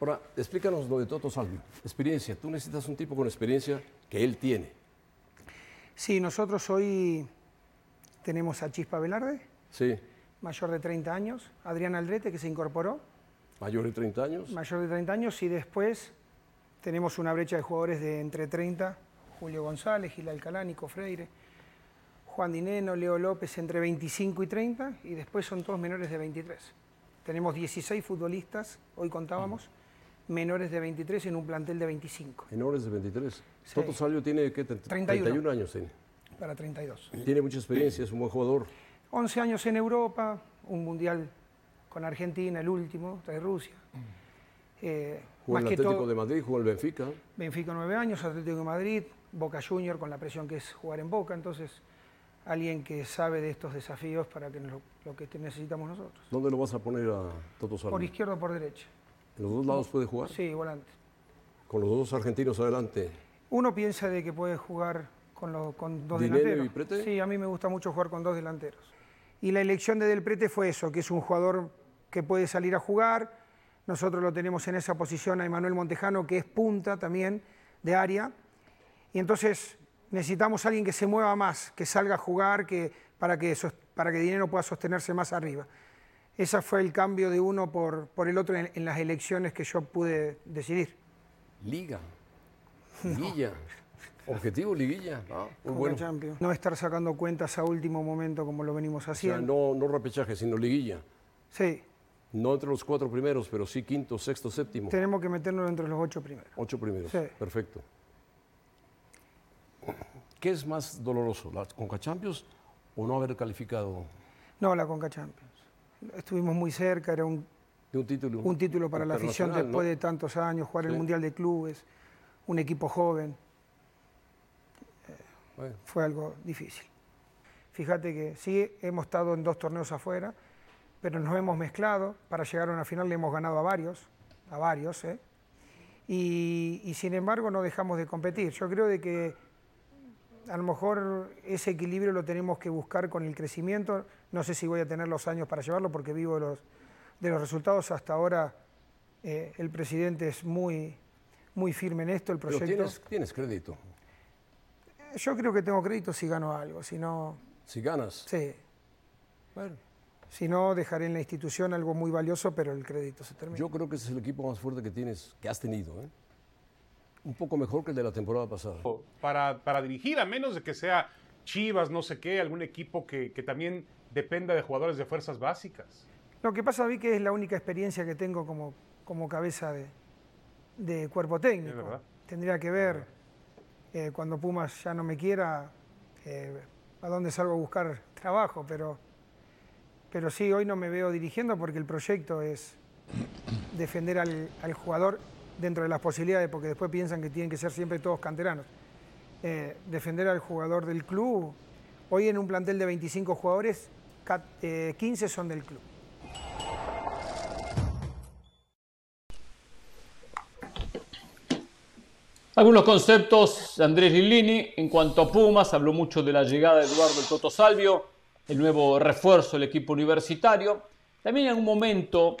Ahora, explícanos lo de Toto Salvio. Experiencia. Tú necesitas un tipo con experiencia que él tiene. Sí, nosotros hoy tenemos a Chispa Velarde. Sí. Mayor de 30 años. Adrián Aldrete, que se incorporó. Mayor de 30 años. Mayor de 30 años. Y después tenemos una brecha de jugadores de entre 30 Julio González, Gil Alcalá, Nico Freire, Juan Dineno, Leo López entre 25 y 30 y después son todos menores de 23. Tenemos 16 futbolistas, hoy contábamos, menores de 23 en un plantel de 25. Menores de 23. Toto Salvio tiene ¿qué? 31. años. Tiene. Para 32. Tiene mucha experiencia, es un buen jugador. 11 años en Europa, un mundial con Argentina, el último, de Rusia. Eh, jugó el Atlético de Madrid, jugó el Benfica. Benfica 9 años, Atlético de Madrid, Boca Junior con la presión que es jugar en Boca, entonces alguien que sabe de estos desafíos para que lo, lo que necesitamos nosotros. ¿Dónde lo vas a poner a Toto Salvio? Por izquierda o por derecha. ¿En los dos lados puede jugar? Sí, volante. ¿Con los dos argentinos adelante? Uno piensa de que puede jugar con, lo, con dos delanteros. y Prete? Sí, a mí me gusta mucho jugar con dos delanteros. Y la elección de Del Prete fue eso, que es un jugador que puede salir a jugar. Nosotros lo tenemos en esa posición a Emanuel Montejano, que es punta también de área y entonces necesitamos a alguien que se mueva más, que salga a jugar, que, para, que, para que Dinero pueda sostenerse más arriba. Ese fue el cambio de uno por, por el otro en, las elecciones que yo pude decidir. Liga. Liguilla. Objetivo liguilla. Ah, bueno. No estar sacando cuentas a último momento como lo venimos haciendo. O sea, no, no repechaje, sino liguilla. Sí. No entre los cuatro primeros, pero sí quinto, sexto, séptimo. Tenemos que meternos entre los ocho primeros. Ocho primeros. Sí. Perfecto. ¿Qué es más doloroso, la Conca Champions o no haber calificado? No, la Conca Champions. Estuvimos muy cerca, era un, un título, un título para la afición después de tantos años, jugar el Mundial de Clubes, un equipo joven. Fue algo difícil. Fíjate que sí, hemos estado en dos torneos afuera, pero nos hemos mezclado. Para llegar a una final le hemos ganado a varios, a varios, ¿eh? y, y, sin embargo no dejamos de competir. Yo creo de que a lo mejor ese equilibrio lo tenemos que buscar con el crecimiento. No sé si voy a tener los años para llevarlo porque vivo de los, de los resultados. Hasta ahora Eh, el presidente es muy, muy firme en esto, el proyecto. tienes, tienes crédito. Yo creo que tengo crédito si gano algo, si no... Si ganas. Sí. Bueno. Si no, dejaré en la institución algo muy valioso, pero el crédito se termina. Yo creo que ese es el equipo más fuerte que tienes, que has tenido. ¿eh? Un poco mejor que el de la temporada pasada. Para, para dirigir, a menos de que sea Chivas, no sé qué, algún equipo que, que también dependa de jugadores de fuerzas básicas. Lo que pasa, vi que es la única experiencia que tengo como, como cabeza de, de cuerpo técnico. Tendría que ver eh, cuando Pumas ya no me quiera eh, a dónde salgo a buscar trabajo, pero pero sí, hoy no me veo dirigiendo porque el proyecto es defender al, jugador dentro de las posibilidades, porque después piensan que tienen que ser siempre todos canteranos. Eh, defender al jugador del club. Hoy en un plantel de 25 jugadores, 15 eh, son del club. Algunos conceptos de Andrés Lillini en cuanto a Pumas, habló mucho de la llegada de Eduardo Toto Salvio, el nuevo refuerzo del equipo universitario. También en algún momento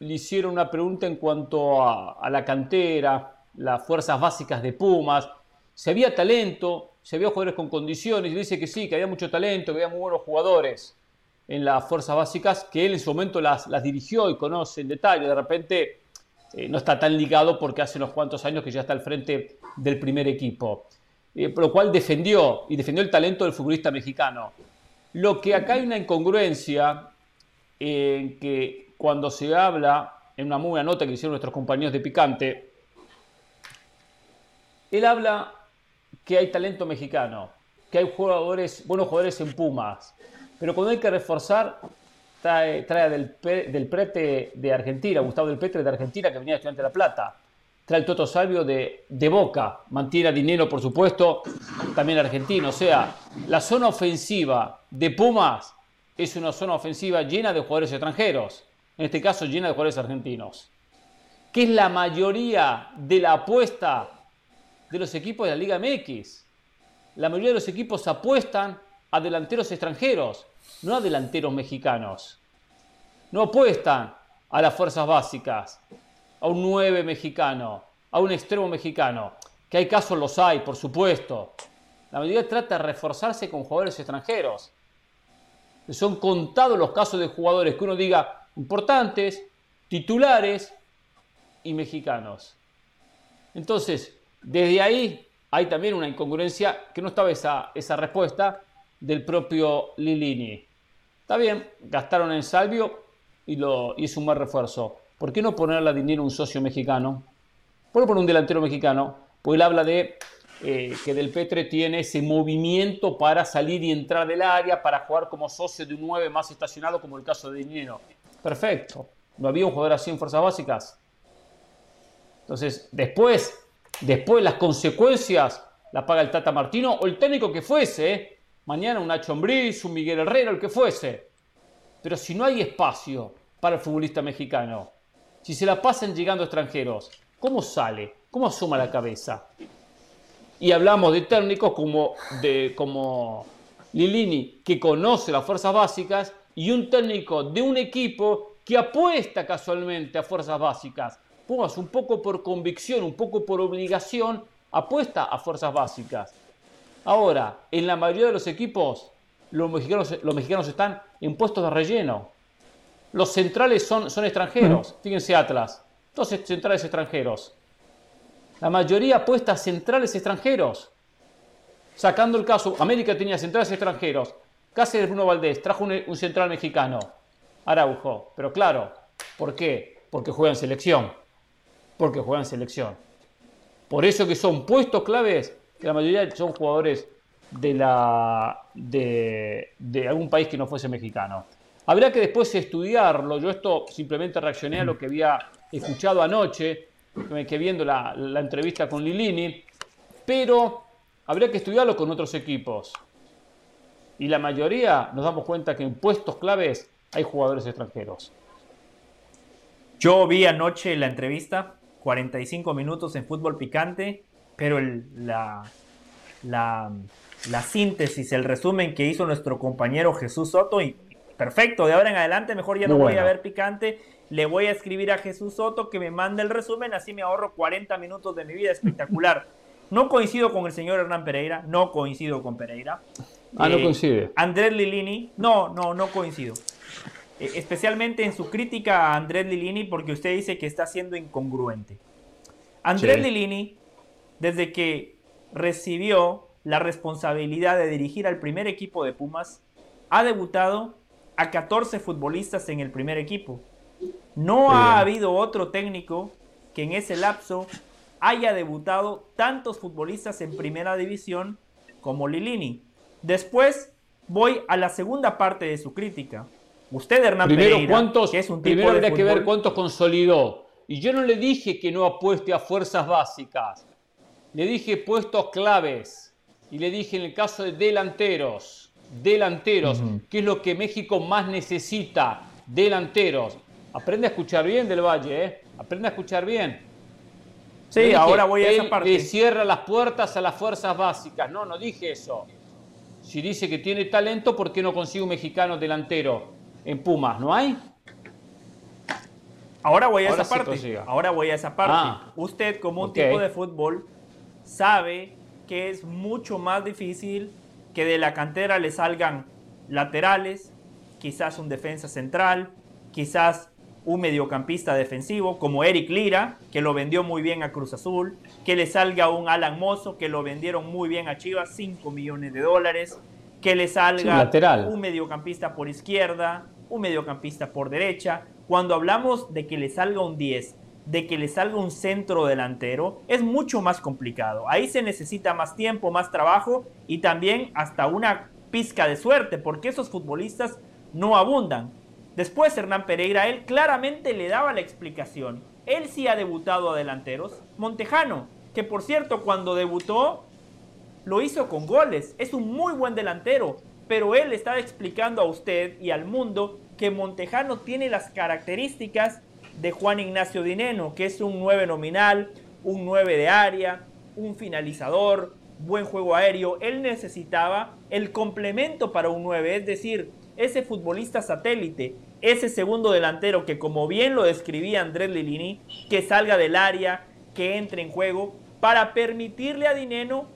le hicieron una pregunta en cuanto a, la cantera, las fuerzas básicas de Pumas, si había talento, si había jugadores con condiciones, y dice que sí, que había mucho talento, que había muy buenos jugadores en las fuerzas básicas, que él en su momento las, dirigió y conoce en detalle, de repente eh, no está tan ligado porque hace unos cuantos años que ya está al frente del primer equipo, eh, por lo cual defendió y defendió el talento del futbolista mexicano. Lo que acá hay una incongruencia en que cuando se habla, en una muy buena nota que hicieron nuestros compañeros de Picante, él habla que hay talento mexicano, que hay jugadores, buenos jugadores en Pumas, pero cuando hay que reforzar, trae, del, del, Prete de Argentina, Gustavo del Petre de Argentina, que venía de Estudiante de La Plata trae el Toto Salvio de, de Boca, mantiene dinero, por supuesto, también argentino. O sea, la zona ofensiva de Pumas es una zona ofensiva llena de jugadores extranjeros, en este caso llena de jugadores argentinos, que es la mayoría de la apuesta de los equipos de la Liga MX. La mayoría de los equipos apuestan a delanteros extranjeros, no a delanteros mexicanos. No apuestan a las fuerzas básicas, a un 9 mexicano, a un extremo mexicano, que hay casos, los hay, por supuesto. La mayoría trata de reforzarse con jugadores extranjeros. Son contados los casos de jugadores que uno diga importantes, titulares y mexicanos. Entonces, desde ahí hay también una incongruencia que no estaba esa, esa respuesta del propio Lilini. Está bien, gastaron en Salvio y, lo, y es un buen refuerzo. ¿Por qué no ponerle a dinero un socio mexicano? ¿Por qué poner un delantero mexicano? Pues él habla de eh, que Del Petre tiene ese movimiento para salir y entrar del área, para jugar como socio de un 9 más estacionado, como el caso de Dinero. Perfecto. ¿No había un jugador así en Fuerzas Básicas? Entonces, después, después las consecuencias las paga el Tata Martino o el técnico que fuese. ¿eh? Mañana un Nacho Ambriz, un Miguel Herrera, el que fuese. Pero si no hay espacio para el futbolista mexicano, si se la pasan llegando extranjeros, ¿cómo sale? ¿Cómo asoma la cabeza? Y hablamos de técnicos como, de, como Lilini, que conoce las fuerzas básicas, y un técnico de un equipo que apuesta casualmente a fuerzas básicas. Pumas un poco por convicción, un poco por obligación, apuesta a fuerzas básicas. Ahora, en la mayoría de los equipos, los mexicanos, los mexicanos están en puestos de relleno. Los centrales son, son extranjeros. Fíjense Atlas. Dos centrales extranjeros. La mayoría apuesta a centrales extranjeros. Sacando el caso, América tenía centrales extranjeros. Cáceres Bruno Valdés trajo un, central mexicano. Araujo. Pero claro, ¿por qué? Porque juegan selección. Porque juegan selección. Por eso que son puestos claves que la mayoría son jugadores de, algún país que no fuese mexicano. Habrá que después estudiarlo. Yo esto simplemente reaccioné a lo que había escuchado anoche, que viendo la, entrevista con Lilini, pero habría que estudiarlo con otros equipos. Y la mayoría nos damos cuenta que en puestos claves hay jugadores extranjeros. Yo vi anoche la entrevista, 45 minutos en fútbol picante, pero la, la, la, síntesis, el resumen que hizo nuestro compañero Jesús Soto, y perfecto, de ahora en adelante mejor ya no voy a ver picante le voy a escribir a Jesús Soto que me mande el resumen, así me ahorro 40 minutos de mi vida espectacular. No coincido con el señor Hernán Pereira, no coincido con Pereira. Ah, no eh, coincide. Andrés Lilini, no, no, no coincido. Eh, especialmente en su crítica a Andrés Lilini, porque usted dice que está siendo incongruente. Andrés Lilini, desde que recibió la responsabilidad de dirigir al primer equipo de Pumas, ha debutado a 14 futbolistas en el primer equipo. No ha habido otro técnico que en ese lapso haya debutado tantos futbolistas en primera división como Lilini. Después voy a la segunda parte de su crítica. Usted, Hernán primero, ¿cuántos, que es un tipo primero habría que ver cuántos consolidó. Y yo no le dije que no apueste a fuerzas básicas. Le dije puestos claves. Y le dije en el caso de delanteros. Delanteros, que es lo que México más necesita. Delanteros. Aprende a escuchar bien del Valle, ¿eh? Aprende a escuchar bien. Sí, ahora voy a esa parte. cierra las puertas a las fuerzas básicas. No, no dije eso. Si dice que tiene talento, ¿por qué no consigue un mexicano delantero en Pumas? ¿No hay? Ahora voy a esa parte. Ahora voy a esa parte. Usted, como un tipo de fútbol, sabe que es mucho más difícil que de la cantera le salgan laterales, quizás un defensa central, quizás un mediocampista defensivo como Eric Lira, que lo vendió muy bien a Cruz Azul, que le salga un Alan Mozo, que lo vendieron muy bien a Chivas, 5 millones de dólares, que le salga un mediocampista por izquierda, un mediocampista por derecha. Cuando hablamos de que le salga un 10, de que le salga un centro delantero, es mucho más complicado. Ahí se necesita más tiempo, más trabajo y también hasta una pizca de suerte, porque esos futbolistas no abundan. Después Hernán Pereira, él claramente le daba la explicación. Él sí ha debutado a delanteros. Montejano, que por cierto cuando debutó lo hizo con goles. Es un muy buen delantero. Pero él estaba explicando a usted y al mundo que Montejano tiene las características de Juan Ignacio Dineno, que es un 9 nominal, un 9 de área, un finalizador, buen juego aéreo. Él necesitaba el complemento para un 9, es decir, ese futbolista satélite, ese segundo delantero que como bien lo describía Andrés Lilini, que salga del área, que entre en juego, para permitirle a Dineno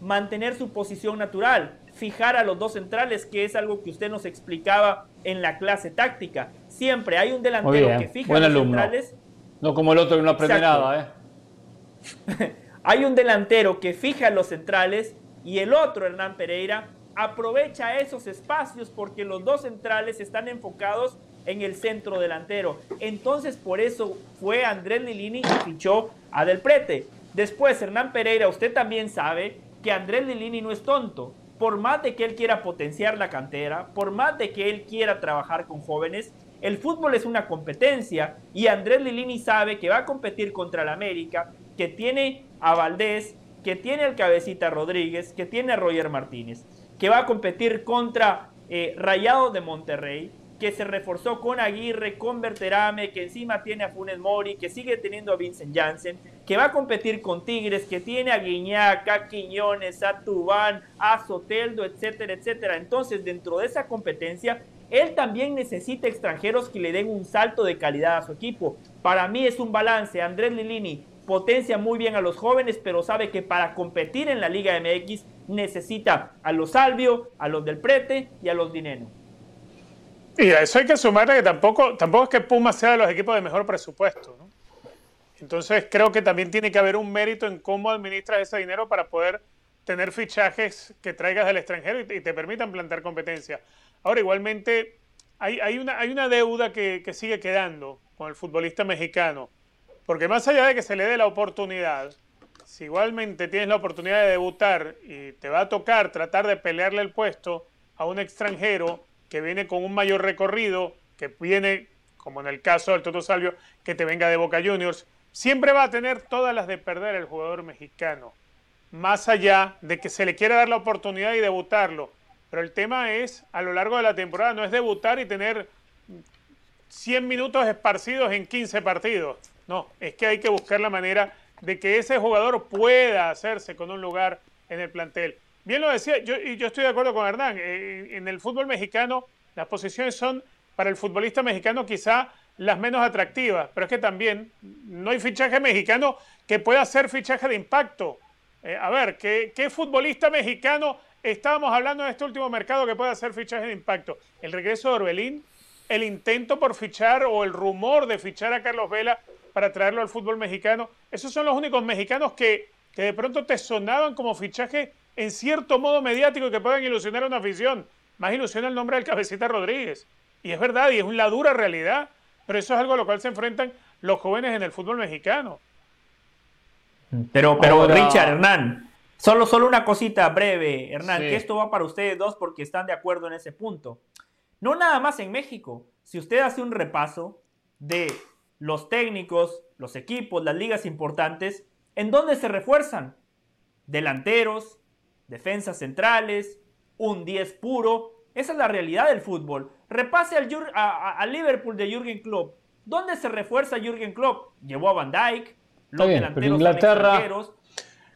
mantener su posición natural, fijar a los dos centrales, que es algo que usted nos explicaba en la clase táctica. Siempre hay un delantero que fija a los centrales. No como el otro que no aprende nada, ¿eh? hay un delantero que fija los centrales y el otro, Hernán Pereira, aprovecha esos espacios porque los dos centrales están enfocados en el centro delantero. Entonces, por eso fue Andrés Lilini y fichó a Del Prete. Después, Hernán Pereira, usted también sabe que Andrés Lilini no es tonto. Por más de que él quiera potenciar la cantera, por más de que él quiera trabajar con jóvenes, el fútbol es una competencia y Andrés Lilini sabe que va a competir contra el América, que tiene a Valdés, que tiene al Cabecita Rodríguez, que tiene a Roger Martínez que va a competir contra eh, Rayado de Monterrey, que se reforzó con Aguirre, con Berterame, que encima tiene a Funes Mori, que sigue teniendo a Vincent Janssen, que va a competir con Tigres, que tiene a Guiñac, a Quiñones, a Tubán, a Soteldo, etcétera, etcétera. Entonces, dentro de esa competencia, él también necesita extranjeros que le den un salto de calidad a su equipo. Para mí es un balance. Andrés Lilini potencia muy bien a los jóvenes, pero sabe que para competir en la Liga MX necesita a los Salvio, a los del Prete y a los Dineno. Y a eso hay que sumarle que tampoco, tampoco es que Puma sea de los equipos de mejor presupuesto. Entonces creo que también tiene que haber un mérito en cómo administras ese dinero para poder tener fichajes que traigas del extranjero y te, permitan plantar competencia. Ahora, igualmente, hay, hay, una, hay una deuda que, que sigue quedando con el futbolista mexicano. Porque más allá de que se le dé la oportunidad, si igualmente tienes la oportunidad de debutar y te va a tocar tratar de pelearle el puesto a un extranjero que viene con un mayor recorrido, que viene, como en el caso del Toto Salvio, que te venga de Boca Juniors, siempre va a tener todas las de perder el jugador mexicano. Más allá de que se le quiera dar la oportunidad y debutarlo. Pero el tema es, a lo largo de la temporada, no es debutar y tener 100 minutos esparcidos en 15 partidos. No, es que hay que buscar la manera de que ese jugador pueda hacerse con un lugar en el plantel. Bien lo decía, yo, estoy de acuerdo con Hernán, eh, en el fútbol mexicano las posiciones son para el futbolista mexicano quizá las menos atractivas, pero es que también no hay fichaje mexicano que pueda ser fichaje de impacto. Eh, a ver, ¿qué, ¿qué, futbolista mexicano estábamos hablando en este último mercado que pueda hacer fichaje de impacto? El regreso de Orbelín, el intento por fichar o el rumor de fichar a Carlos Vela para traerlo al fútbol mexicano. Esos son los únicos mexicanos que, que de pronto te sonaban como fichaje en cierto modo mediático que puedan ilusionar a una afición. Más ilusiona el nombre del cabecita Rodríguez. Y es verdad, y es una dura realidad, pero eso es algo a lo cual se enfrentan los jóvenes en el fútbol mexicano. Pero, pero Richard, Hernán, solo, solo una cosita breve, Hernán, que esto va para ustedes dos porque están de acuerdo en ese punto. No nada más en México. Si usted hace un repaso de los técnicos, los equipos, las ligas importantes, ¿en dónde se refuerzan? Delanteros, defensas centrales, un 10 puro. Esa es la realidad del fútbol. Repase al, a, Liverpool de Jürgen Klopp. ¿Dónde se refuerza Jürgen Klopp? Llevó a Van Dijk, los delanteros Inglaterra,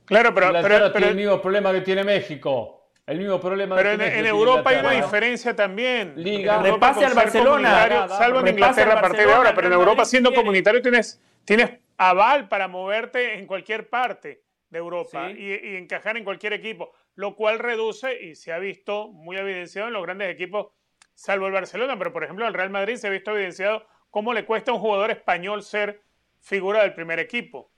Claro, pero, pero, tiene el mismo problema que tiene México. El mismo problema Pero en, Europa hay una diferencia también. Liga. Repase al Barcelona. salvo en Inglaterra a partir de ahora, pero en Europa siendo comunitario tienes, tienes aval para moverte en cualquier parte de Europa y, encajar en cualquier equipo, lo cual reduce y se ha visto muy evidenciado en los grandes equipos, salvo el Barcelona, pero por ejemplo el Real Madrid se ha visto evidenciado cómo le cuesta a un jugador español ser figura del primer equipo,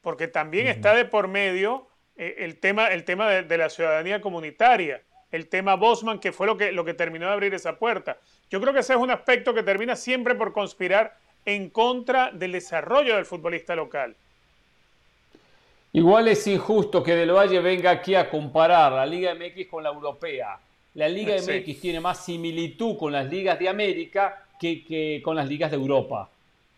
porque también está de por medio eh, el tema, el tema de, la ciudadanía comunitaria, el tema Bosman, que fue lo que, lo que terminó de abrir esa puerta. Yo creo que ese es un aspecto que termina siempre por conspirar en contra del desarrollo del futbolista local. Igual es injusto que Del Valle venga aquí a comparar la Liga MX con la europea. La Liga MX tiene más similitud con las ligas de América que, que con las ligas de Europa.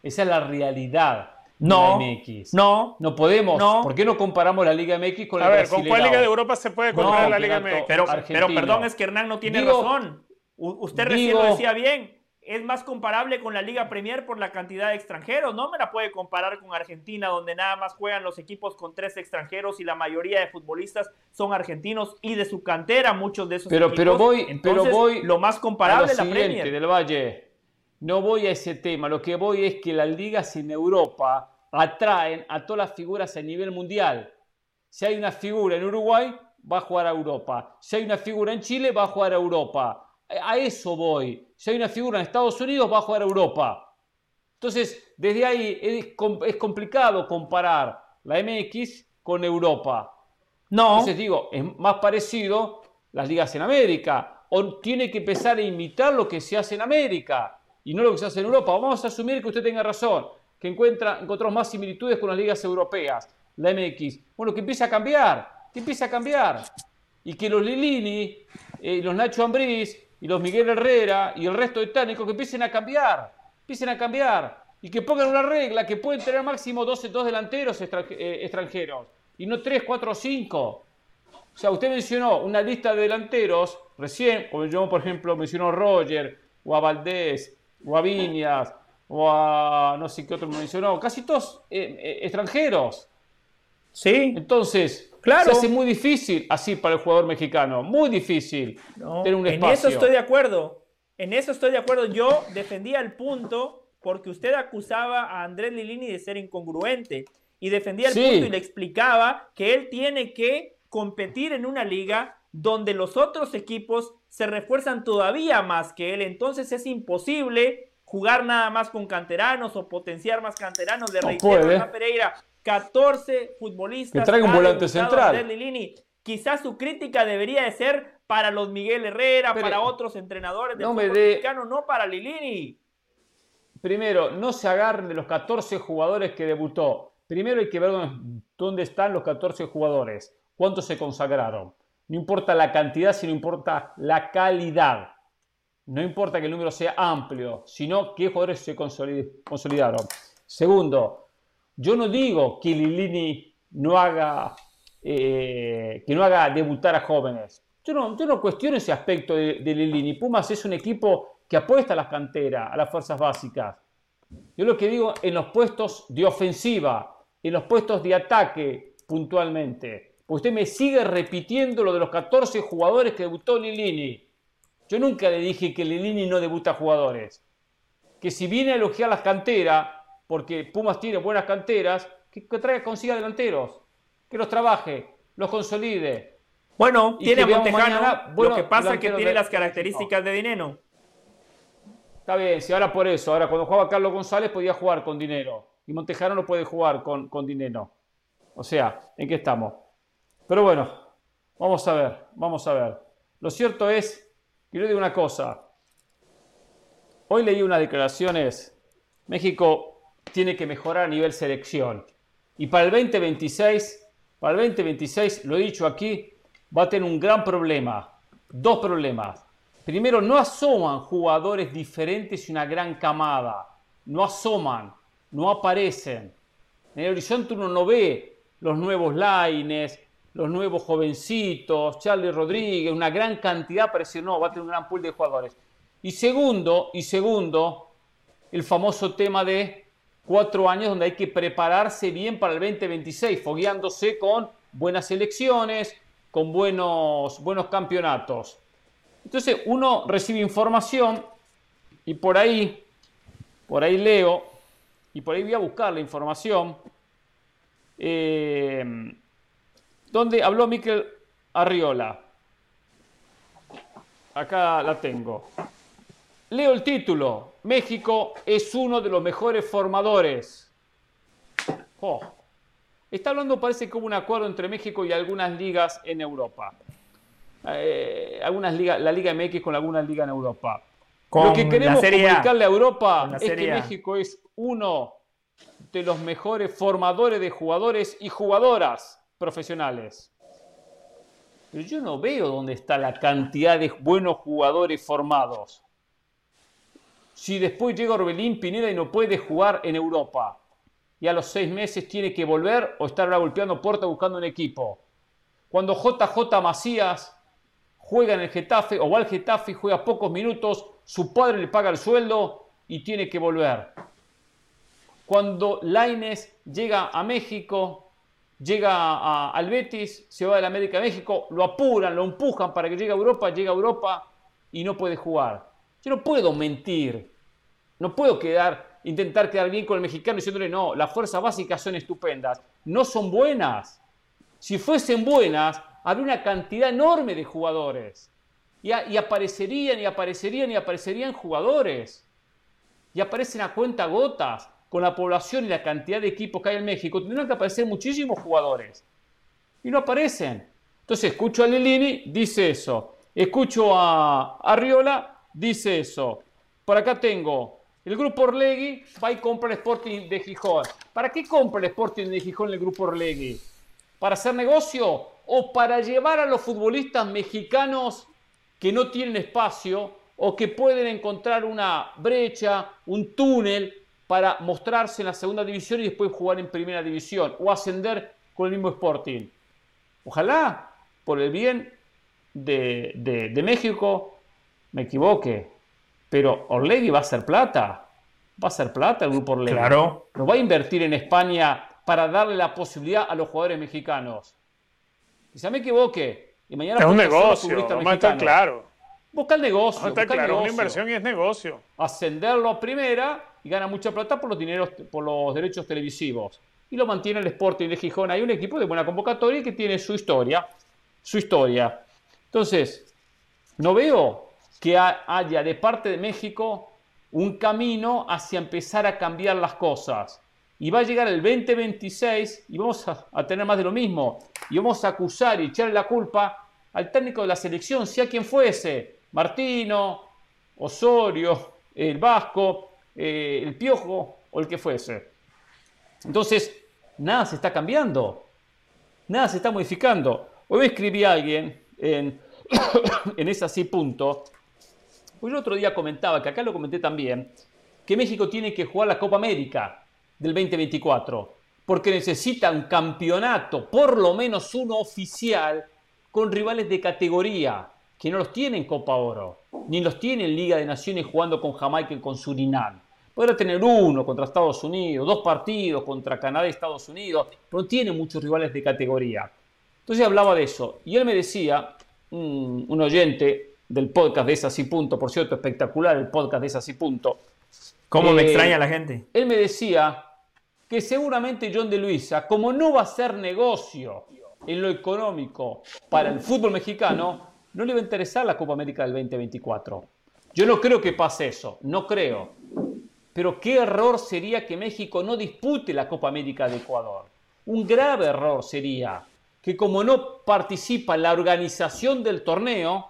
Esa es la realidad. No, MX. no, no podemos. No. ¿Por qué no comparamos la Liga MX con la A ver, ¿con cuál Liga de Europa se puede comparar la Liga MX? Pero, pero, perdón, es que Hernán no tiene razón. usted recién lo decía bien. Es más comparable con la Liga Premier por la cantidad de extranjeros. No me la puede comparar con Argentina, donde nada más juegan los equipos con tres extranjeros y la mayoría de futbolistas son argentinos y de su cantera, muchos de esos pero, equipos. Pero voy, pero voy lo más comparable es la Premier. del Valle. No voy a ese tema, lo que voy es que las ligas en Europa atraen a todas las figuras a nivel mundial. Si hay una figura en Uruguay, va a jugar a Europa. Si hay una figura en Chile, va a jugar a Europa. A eso voy. Si hay una figura en Estados Unidos, va a jugar a Europa. Entonces, desde ahí es, complicado comparar la MX con Europa. No. Entonces digo, es más parecido las ligas en América. O tiene que empezar a imitar lo que se hace en América y no lo que se hace en Europa. Vamos a asumir que usted tenga razón, que encuentra, encontramos más similitudes con las ligas europeas, la MX. Bueno, que empiece a cambiar, que empiece a cambiar. Y que los Lilini, eh, los Nacho Ambriz y los Miguel Herrera y el resto de técnicos que empiecen a cambiar, empiecen a cambiar. Y que pongan una regla que pueden tener máximo 12, dos delanteros eh, extranjeros y no 3, 4 o 5. O sea, usted mencionó una lista de delanteros, recién, como yo, por ejemplo, mencionó Roger o a Valdés o a Viñas, o a no sé qué otro me mencionó, casi todos eh, eh, extranjeros. Sí. Entonces, claro. se hace muy difícil así para el jugador mexicano, muy difícil tener un espacio. En eso estoy de acuerdo. En eso estoy de acuerdo. Yo defendía el punto porque usted acusaba a Andrés Lilini de ser incongruente y defendía el punto y le explicaba que él tiene que competir en una liga donde los otros equipos se refuerzan todavía más que él. Entonces es imposible jugar nada más con canteranos o potenciar más canteranos. De no Pereira, 14 futbolistas. Que traiga un volante central. Quizás su crítica debería de ser para los Miguel Herrera, para otros entrenadores del no fútbol mexicano, no para Lilini. Primero, no se agarren de los 14 jugadores que debutó. Primero hay que ver dónde están los 14 jugadores, cuántos se consagraron. No importa la cantidad, sino importa la calidad. No importa que el número sea amplio, sino qué jugadores se consolidaron. Segundo, yo no digo que Lilini no haga, eh, que no haga debutar a jóvenes. Yo no, cuestiono ese aspecto de, Lilini. Pumas es un equipo que apuesta a las canteras, a las fuerzas básicas. Yo lo que digo en los puestos de ofensiva, en los puestos de ataque puntualmente usted me sigue repitiendo lo de los 14 jugadores que debutó Lilini. Yo nunca le dije que Lilini no debuta jugadores. que si viene a elogiar las canteras, porque Pumas tiene buenas canteras, que, traiga, consiga delanteros, que los trabaje, los consolide. Bueno, tiene a Montejano, lo que pasa es que tiene las características de dinero. Está bien, si ahora por eso, ahora cuando jugaba Carlos González podía jugar con dinero y Montejano no puede jugar con, con dinero. O sea, ¿en qué estamos? Pero bueno, vamos a ver, vamos a ver. Lo cierto es yo digo una cosa. Hoy leí unas declaraciones. México tiene que mejorar a nivel selección. Y para el 2026, para el 2026, lo he dicho aquí, va a tener un gran problema. Dos problemas. Primero, no asoman jugadores diferentes y una gran camada. No asoman, no aparecen. En el horizonte uno no ve los nuevos Laines, los nuevos jovencitos, Charlie Rodríguez, una gran cantidad, apareció, no, va a tener un gran pool de jugadores. Y segundo, y segundo, el famoso tema de cuatro años donde hay que prepararse bien para el 2026, fogueándose con buenas elecciones, con buenos, buenos campeonatos. Entonces uno recibe información y por ahí, por ahí leo y por ahí voy a buscar la información eh, donde habló Miquel Arriola. Acá la tengo. Leo el título. México es uno de los mejores formadores. Oh. Está hablando, parece, como un acuerdo entre México y algunas ligas en Europa. Eh, algunas ligas, la Liga MX con algunas ligas en Europa. Lo que queremos comunicarle a Europa es que México es uno de los mejores formadores de jugadores y jugadoras profesionales. Pero yo no veo dónde está la cantidad de buenos jugadores formados. Si después llega Orbelín Pineda y no puede jugar en Europa, y a los seis meses tiene que volver o estar golpeando puerta buscando un equipo. Cuando JJ Macías juega en el Getafe o va al Getafe y juega pocos minutos, su padre le paga el sueldo y tiene que volver. Cuando Laines llega a México, llega al Betis, se va de la América a México, lo apuran, lo empujan para que llegue a Europa, llega a Europa y no puede jugar. No puedo mentir, no puedo quedar, intentar quedar bien con el mexicano diciéndole no, las fuerzas básicas son estupendas, no son buenas. Si fuesen buenas, habría una cantidad enorme de jugadores. Y, aparecerían y aparecerían y aparecerían jugadores. Y aparecen a cuenta gotas con la población y la cantidad de equipos que hay en México. Tendrían que aparecer muchísimos jugadores. Y no aparecen. Entonces escucho a Lilini, dice eso. Escucho a Arriola, dice eso. Por acá tengo el grupo Orlegui, va y compra el Sporting de Gijón. ¿Para qué compra el Sporting de Gijón el grupo Orlegui? ¿Para hacer negocio o para llevar a los futbolistas mexicanos que no tienen espacio o que pueden encontrar una brecha, un túnel para mostrarse en la segunda división y después jugar en primera división o ascender con el mismo Sporting? Ojalá, por el bien de, de México, me equivoque, pero Orlegui va a ser plata. Va a ser plata el grupo Orlegui. Claro. No va a invertir en España para darle la posibilidad a los jugadores mexicanos. Quizá me equivoque. Y mañana es un negocio, está claro. Busca el negocio. No está claro, una inversión y es negocio. Ascenderlo a primera y gana mucha plata por los, dineros, por los derechos televisivos. Y lo mantiene el Sporting de Gijón. Hay un equipo de buena convocatoria que tiene su historia. Su historia. Entonces, no veo que haya de parte de México un camino hacia empezar a cambiar las cosas. Y va a llegar el 2026 y vamos a, tener más de lo mismo. Y vamos a acusar y echarle la culpa al técnico de la selección, sea quien fuese, Martino, Osorio, el Vasco, eh, el Piojo o el que fuese. Entonces, nada se está cambiando, nada se está modificando. Hoy escribí a alguien en, en ese así punto pues el otro día comentaba, que acá lo comenté también, que México tiene que jugar la Copa América del 2024, porque necesita un campeonato, por lo menos uno oficial, con rivales de categoría, que no los tiene en Copa Oro, ni los tiene en Liga de Naciones jugando con Jamaica y con Surinam. Podrá tener uno contra Estados Unidos, dos partidos contra Canadá y Estados Unidos, pero no tiene muchos rivales de categoría. Entonces hablaba de eso. Y él me decía, un oyente, del podcast de Esas y Punto, por cierto, espectacular el podcast de Esas y Punto, ¿Cómo me eh, extraña la gente? Él me decía que seguramente John de Luisa, como no va a ser negocio en lo económico para el fútbol mexicano, no le va a interesar la Copa América del 2024. Yo no creo que pase eso, no creo. Pero qué error sería que México no dispute la Copa América de Ecuador. Un grave error sería que como no participa en la organización del torneo,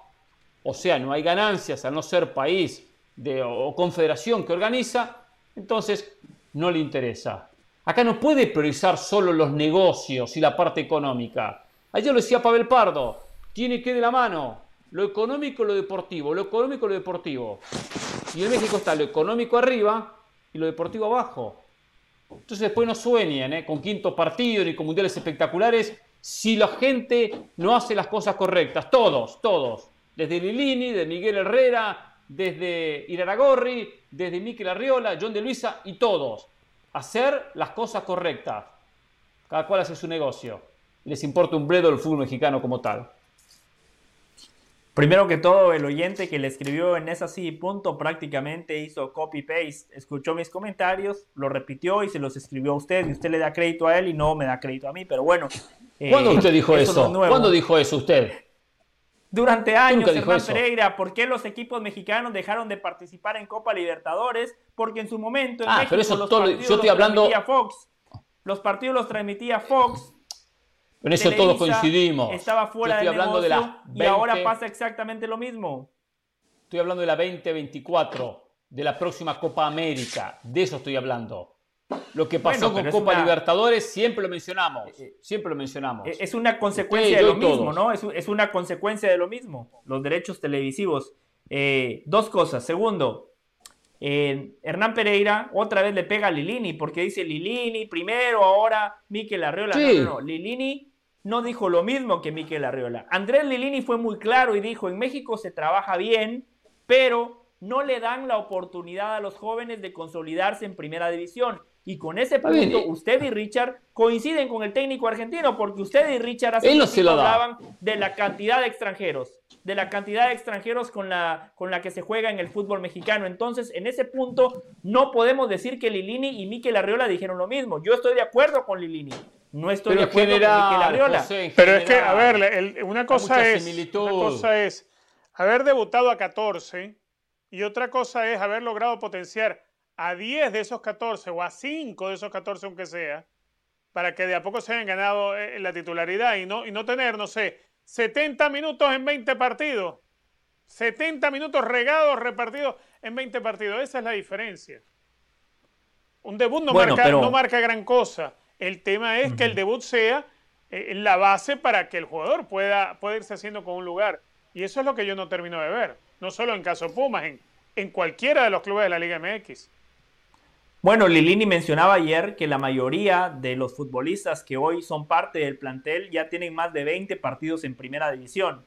o sea, no hay ganancias al no ser país de, o confederación que organiza, entonces no le interesa. Acá no puede priorizar solo los negocios y la parte económica. Ayer lo decía Pavel Pardo, tiene que de la mano lo económico y lo deportivo, lo económico y lo deportivo. Y en México está lo económico arriba y lo deportivo abajo. Entonces después no sueñen ¿eh? con quinto partido ni con mundiales espectaculares si la gente no hace las cosas correctas. Todos, todos. Desde Lilini, de Miguel Herrera, desde Iraragorri, desde Miquel Arriola, John de Luisa y todos hacer las cosas correctas. Cada cual hace su negocio. Les importa un bledo el fútbol mexicano como tal. Primero que todo, el oyente que le escribió en esa sí punto prácticamente hizo copy-paste, escuchó mis comentarios, lo repitió y se los escribió a usted y usted le da crédito a él y no me da crédito a mí, pero bueno. ¿Cuándo usted dijo eso? ¿Cuándo dijo eso usted? Durante años, Hernán Pereira, ¿por qué los equipos mexicanos dejaron de participar en Copa Libertadores? Porque en su momento en ah, México pero eso los todo, partidos yo estoy hablando... transmitía Fox. Los partidos los transmitía Fox. En eso todos coincidimos. Estaba fuera de hablando de la y ahora pasa exactamente lo mismo. Estoy hablando de la 2024, de la próxima Copa América. De eso estoy hablando. Lo que pasó con Copa Libertadores siempre lo mencionamos. Eh, eh, siempre lo mencionamos. Eh, es una consecuencia de lo mismo, ¿no? Es, una consecuencia de lo mismo. Los derechos televisivos. dos cosas. Segundo, Hernán Pereira otra vez le pega a Lilini porque dice Lilini primero, ahora Miquel Arriola. No, no, no. Lilini no dijo lo mismo que Miquel Arriola. Andrés Lilini fue muy claro y dijo: en México se trabaja bien, pero no le dan la oportunidad a los jóvenes de consolidarse en primera división. Y con ese punto, usted y Richard coinciden con el técnico argentino, porque usted y Richard hace no hablaban de la cantidad de extranjeros, de la cantidad de extranjeros con la, con la que se juega en el fútbol mexicano. Entonces, en ese punto, no podemos decir que Lilini y Miquel Arriola dijeron lo mismo. Yo estoy de acuerdo con Lilini. No estoy de acuerdo con Miquel Arriola. Pero es que, a ver, una, cosa es, una cosa es haber debutado a 14 y otra cosa es haber logrado potenciar a 10 de esos 14 o a 5 de esos 14 aunque sea, para que de a poco se hayan ganado eh, la titularidad y no, y no tener, no sé, 70 minutos en 20 partidos. 70 minutos regados, repartidos en 20 partidos. Esa es la diferencia. Un debut no, marca, no marca gran cosa. El tema es que el debut sea eh, la base para que el jugador pueda, pueda irse haciendo con un lugar. Y eso es lo que yo no termino de ver. No solo en caso Pumas, en, en cualquiera de los clubes de la Liga MX. Bueno, Lilini mencionaba ayer que la mayoría de los futbolistas que hoy son parte del plantel ya tienen más de 20 partidos en primera división.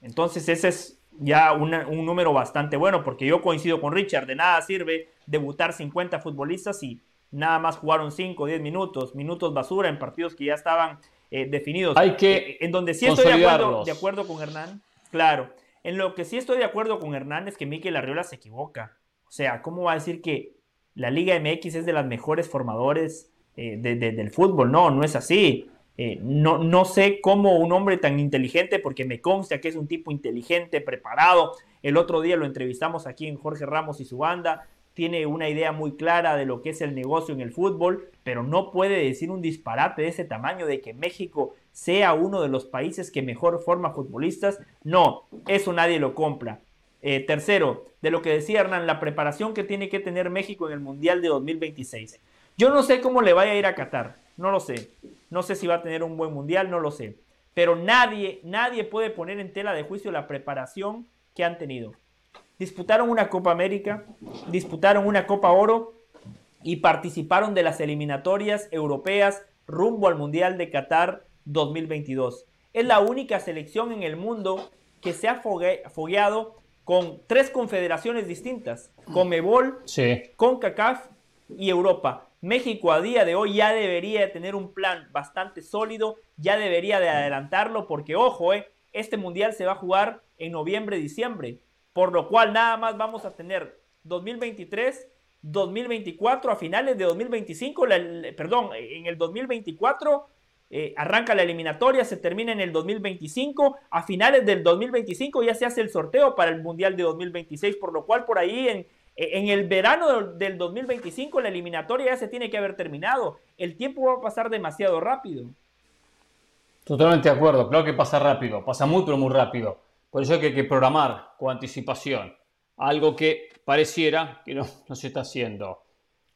Entonces ese es ya un número bastante bueno, porque yo coincido con Richard, de nada sirve debutar 50 futbolistas y nada más jugaron 5 o 10 minutos, minutos basura en partidos que ya estaban eh, definidos. Hay que eh, en donde sí estoy de acuerdo, de acuerdo con Hernán, claro, en lo que sí estoy de acuerdo con Hernán es que Miquel Arriola se equivoca. O sea, ¿cómo va a decir que la Liga MX es de las mejores formadores eh, del fútbol. No, no es así. Eh, no, no sé cómo un hombre tan inteligente, porque me consta que es un tipo inteligente, preparado. El otro día lo entrevistamos aquí en Jorge Ramos y su banda. Tiene una idea muy clara de lo que es el negocio en el fútbol, pero no puede decir un disparate de ese tamaño de que México sea uno de los países que mejor forma futbolistas. No, eso nadie lo compra. Eh, tercero, de lo que decía Hernán, la preparación que tiene que tener México en el Mundial de 2026. Yo no sé cómo le vaya a ir a Qatar, no lo sé. No sé si va a tener un buen Mundial, no lo sé. Pero nadie, nadie puede poner en tela de juicio la preparación que han tenido. Disputaron una Copa América, disputaron una Copa Oro y participaron de las eliminatorias europeas rumbo al Mundial de Qatar 2022. Es la única selección en el mundo que se ha fogueado con tres confederaciones distintas, Comebol, con CACAF y Europa. México a día de hoy ya debería de tener un plan bastante sólido, ya debería de adelantarlo porque ojo, eh, este mundial se va a jugar en noviembre, diciembre, por lo cual nada más vamos a tener 2023 2024, a finales de 2025, perdón, en el 2024 eh, arranca la eliminatoria, se termina en el 2025, a finales del 2025 ya se hace el sorteo para el Mundial de 2026, por lo cual por ahí en, en el verano del 2025 la eliminatoria ya se tiene que haber terminado. El tiempo va a pasar demasiado rápido. Totalmente de acuerdo, claro que pasa rápido, pasa muy pero muy rápido. Por eso hay que programar con anticipación, algo que pareciera que no, no se está haciendo.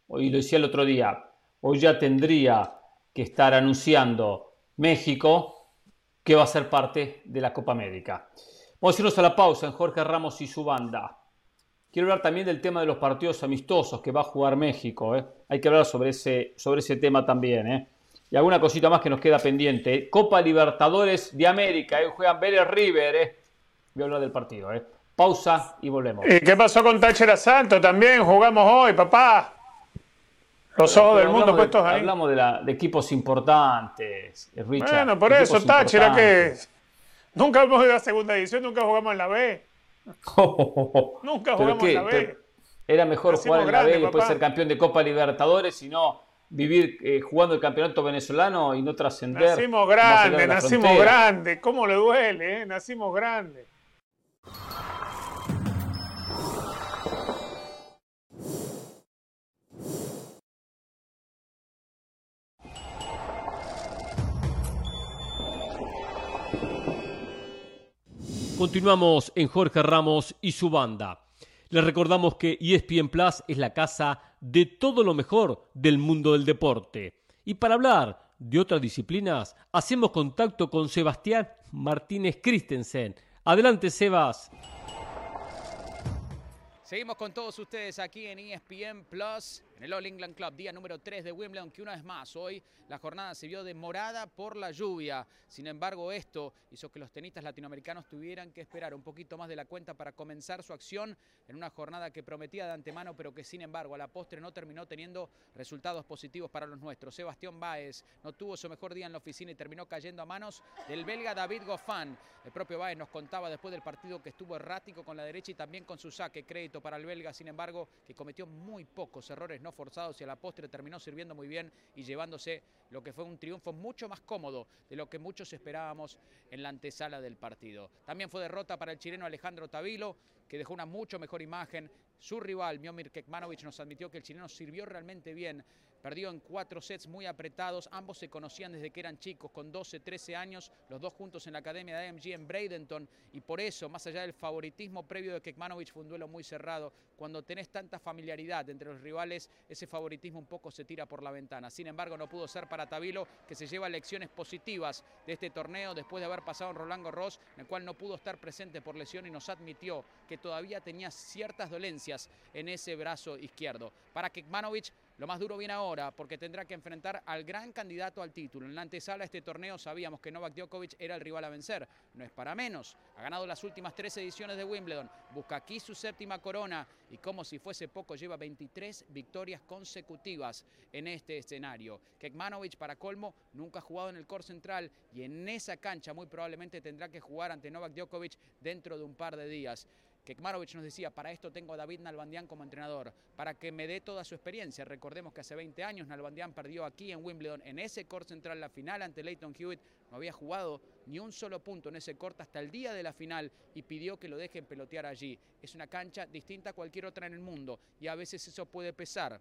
Hoy lo decía el otro día, hoy ya tendría que estar anunciando México que va a ser parte de la Copa América. Vamos a irnos a la pausa en Jorge Ramos y su banda. Quiero hablar también del tema de los partidos amistosos que va a jugar México. ¿eh? Hay que hablar sobre ese, sobre ese tema también. ¿eh? Y alguna cosita más que nos queda pendiente. Copa Libertadores de América. ¿eh? Juegan Vélez River. ¿eh? Voy a hablar del partido. ¿eh? Pausa y volvemos. ¿Y qué pasó con Táchira Santo? También jugamos hoy, papá. Los ojos del mundo puestos ahí. Hablamos de, la, de equipos importantes, Richard. Bueno, por eso, Táchira, que nunca hemos ido a segunda edición, nunca jugamos en la B. nunca jugamos en la B. Era mejor jugar en la B y después ser campeón de Copa Libertadores, sino vivir eh, jugando el campeonato venezolano y no trascender. Nacimos grande, nacimos grande. ¿Cómo le duele? Eh? Nacimos grande. Continuamos en Jorge Ramos y su banda. Les recordamos que ESPN Plus es la casa de todo lo mejor del mundo del deporte. Y para hablar de otras disciplinas, hacemos contacto con Sebastián Martínez Christensen. Adelante, Sebas. Seguimos con todos ustedes aquí en ESPN Plus, el All England Club, día número 3 de Wimbledon, que una vez más hoy la jornada se vio demorada por la lluvia. Sin embargo, esto hizo que los tenistas latinoamericanos tuvieran que esperar un poquito más de la cuenta para comenzar su acción en una jornada que prometía de antemano, pero que sin embargo a la postre no terminó teniendo resultados positivos para los nuestros. Sebastián Báez no tuvo su mejor día en la oficina y terminó cayendo a manos del belga David Goffin. El propio Báez nos contaba después del partido que estuvo errático con la derecha y también con su saque, crédito para el belga, sin embargo, que cometió muy pocos errores no forzados y a la postre terminó sirviendo muy bien y llevándose lo que fue un triunfo mucho más cómodo de lo que muchos esperábamos en la antesala del partido. También fue derrota para el chileno Alejandro Tavilo, que dejó una mucho mejor imagen. Su rival, Miomir Kekmanovic, nos admitió que el chileno sirvió realmente bien Perdió en cuatro sets muy apretados. Ambos se conocían desde que eran chicos, con 12, 13 años, los dos juntos en la academia de AMG en Bradenton. Y por eso, más allá del favoritismo previo de Kekmanovic, fue un duelo muy cerrado. Cuando tenés tanta familiaridad entre los rivales, ese favoritismo un poco se tira por la ventana. Sin embargo, no pudo ser para Tabilo, que se lleva lecciones positivas de este torneo después de haber pasado en Roland Garros, en el cual no pudo estar presente por lesión y nos admitió que todavía tenía ciertas dolencias en ese brazo izquierdo. Para Kekmanovic, lo más duro viene ahora porque tendrá que enfrentar al gran candidato al título. En la antesala de este torneo sabíamos que Novak Djokovic era el rival a vencer. No es para menos. Ha ganado las últimas tres ediciones de Wimbledon. Busca aquí su séptima corona y como si fuese poco lleva 23 victorias consecutivas en este escenario. Kekmanovic para colmo nunca ha jugado en el core central y en esa cancha muy probablemente tendrá que jugar ante Novak Djokovic dentro de un par de días. Kekmarovic nos decía, para esto tengo a David Nalbandián como entrenador, para que me dé toda su experiencia. Recordemos que hace 20 años Nalbandián perdió aquí en Wimbledon, en ese court central, la final ante Leighton Hewitt. No había jugado ni un solo punto en ese corte hasta el día de la final y pidió que lo dejen pelotear allí. Es una cancha distinta a cualquier otra en el mundo y a veces eso puede pesar.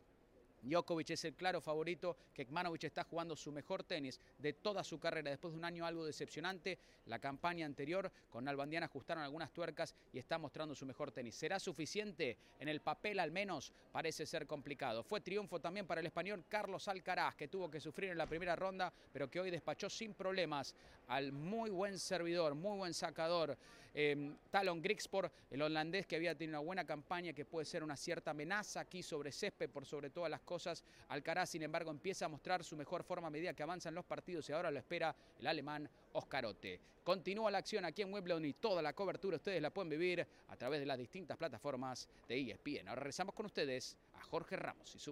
Djokovic es el claro favorito, Kekmanovic está jugando su mejor tenis de toda su carrera después de un año algo decepcionante. La campaña anterior con Albandián ajustaron algunas tuercas y está mostrando su mejor tenis. ¿Será suficiente? En el papel al menos parece ser complicado. Fue triunfo también para el español Carlos Alcaraz, que tuvo que sufrir en la primera ronda, pero que hoy despachó sin problemas al muy buen servidor, muy buen sacador Em, Talon Grigsport, el holandés que había tenido una buena campaña, que puede ser una cierta amenaza aquí sobre césped por sobre todas las cosas. Alcaraz, sin embargo, empieza a mostrar su mejor forma a medida que avanzan los partidos y ahora lo espera el alemán Oscarote. Continúa la acción aquí en Wimbledon y toda la cobertura ustedes la pueden vivir a través de las distintas plataformas de ESPN. Ahora regresamos con ustedes a Jorge Ramos y su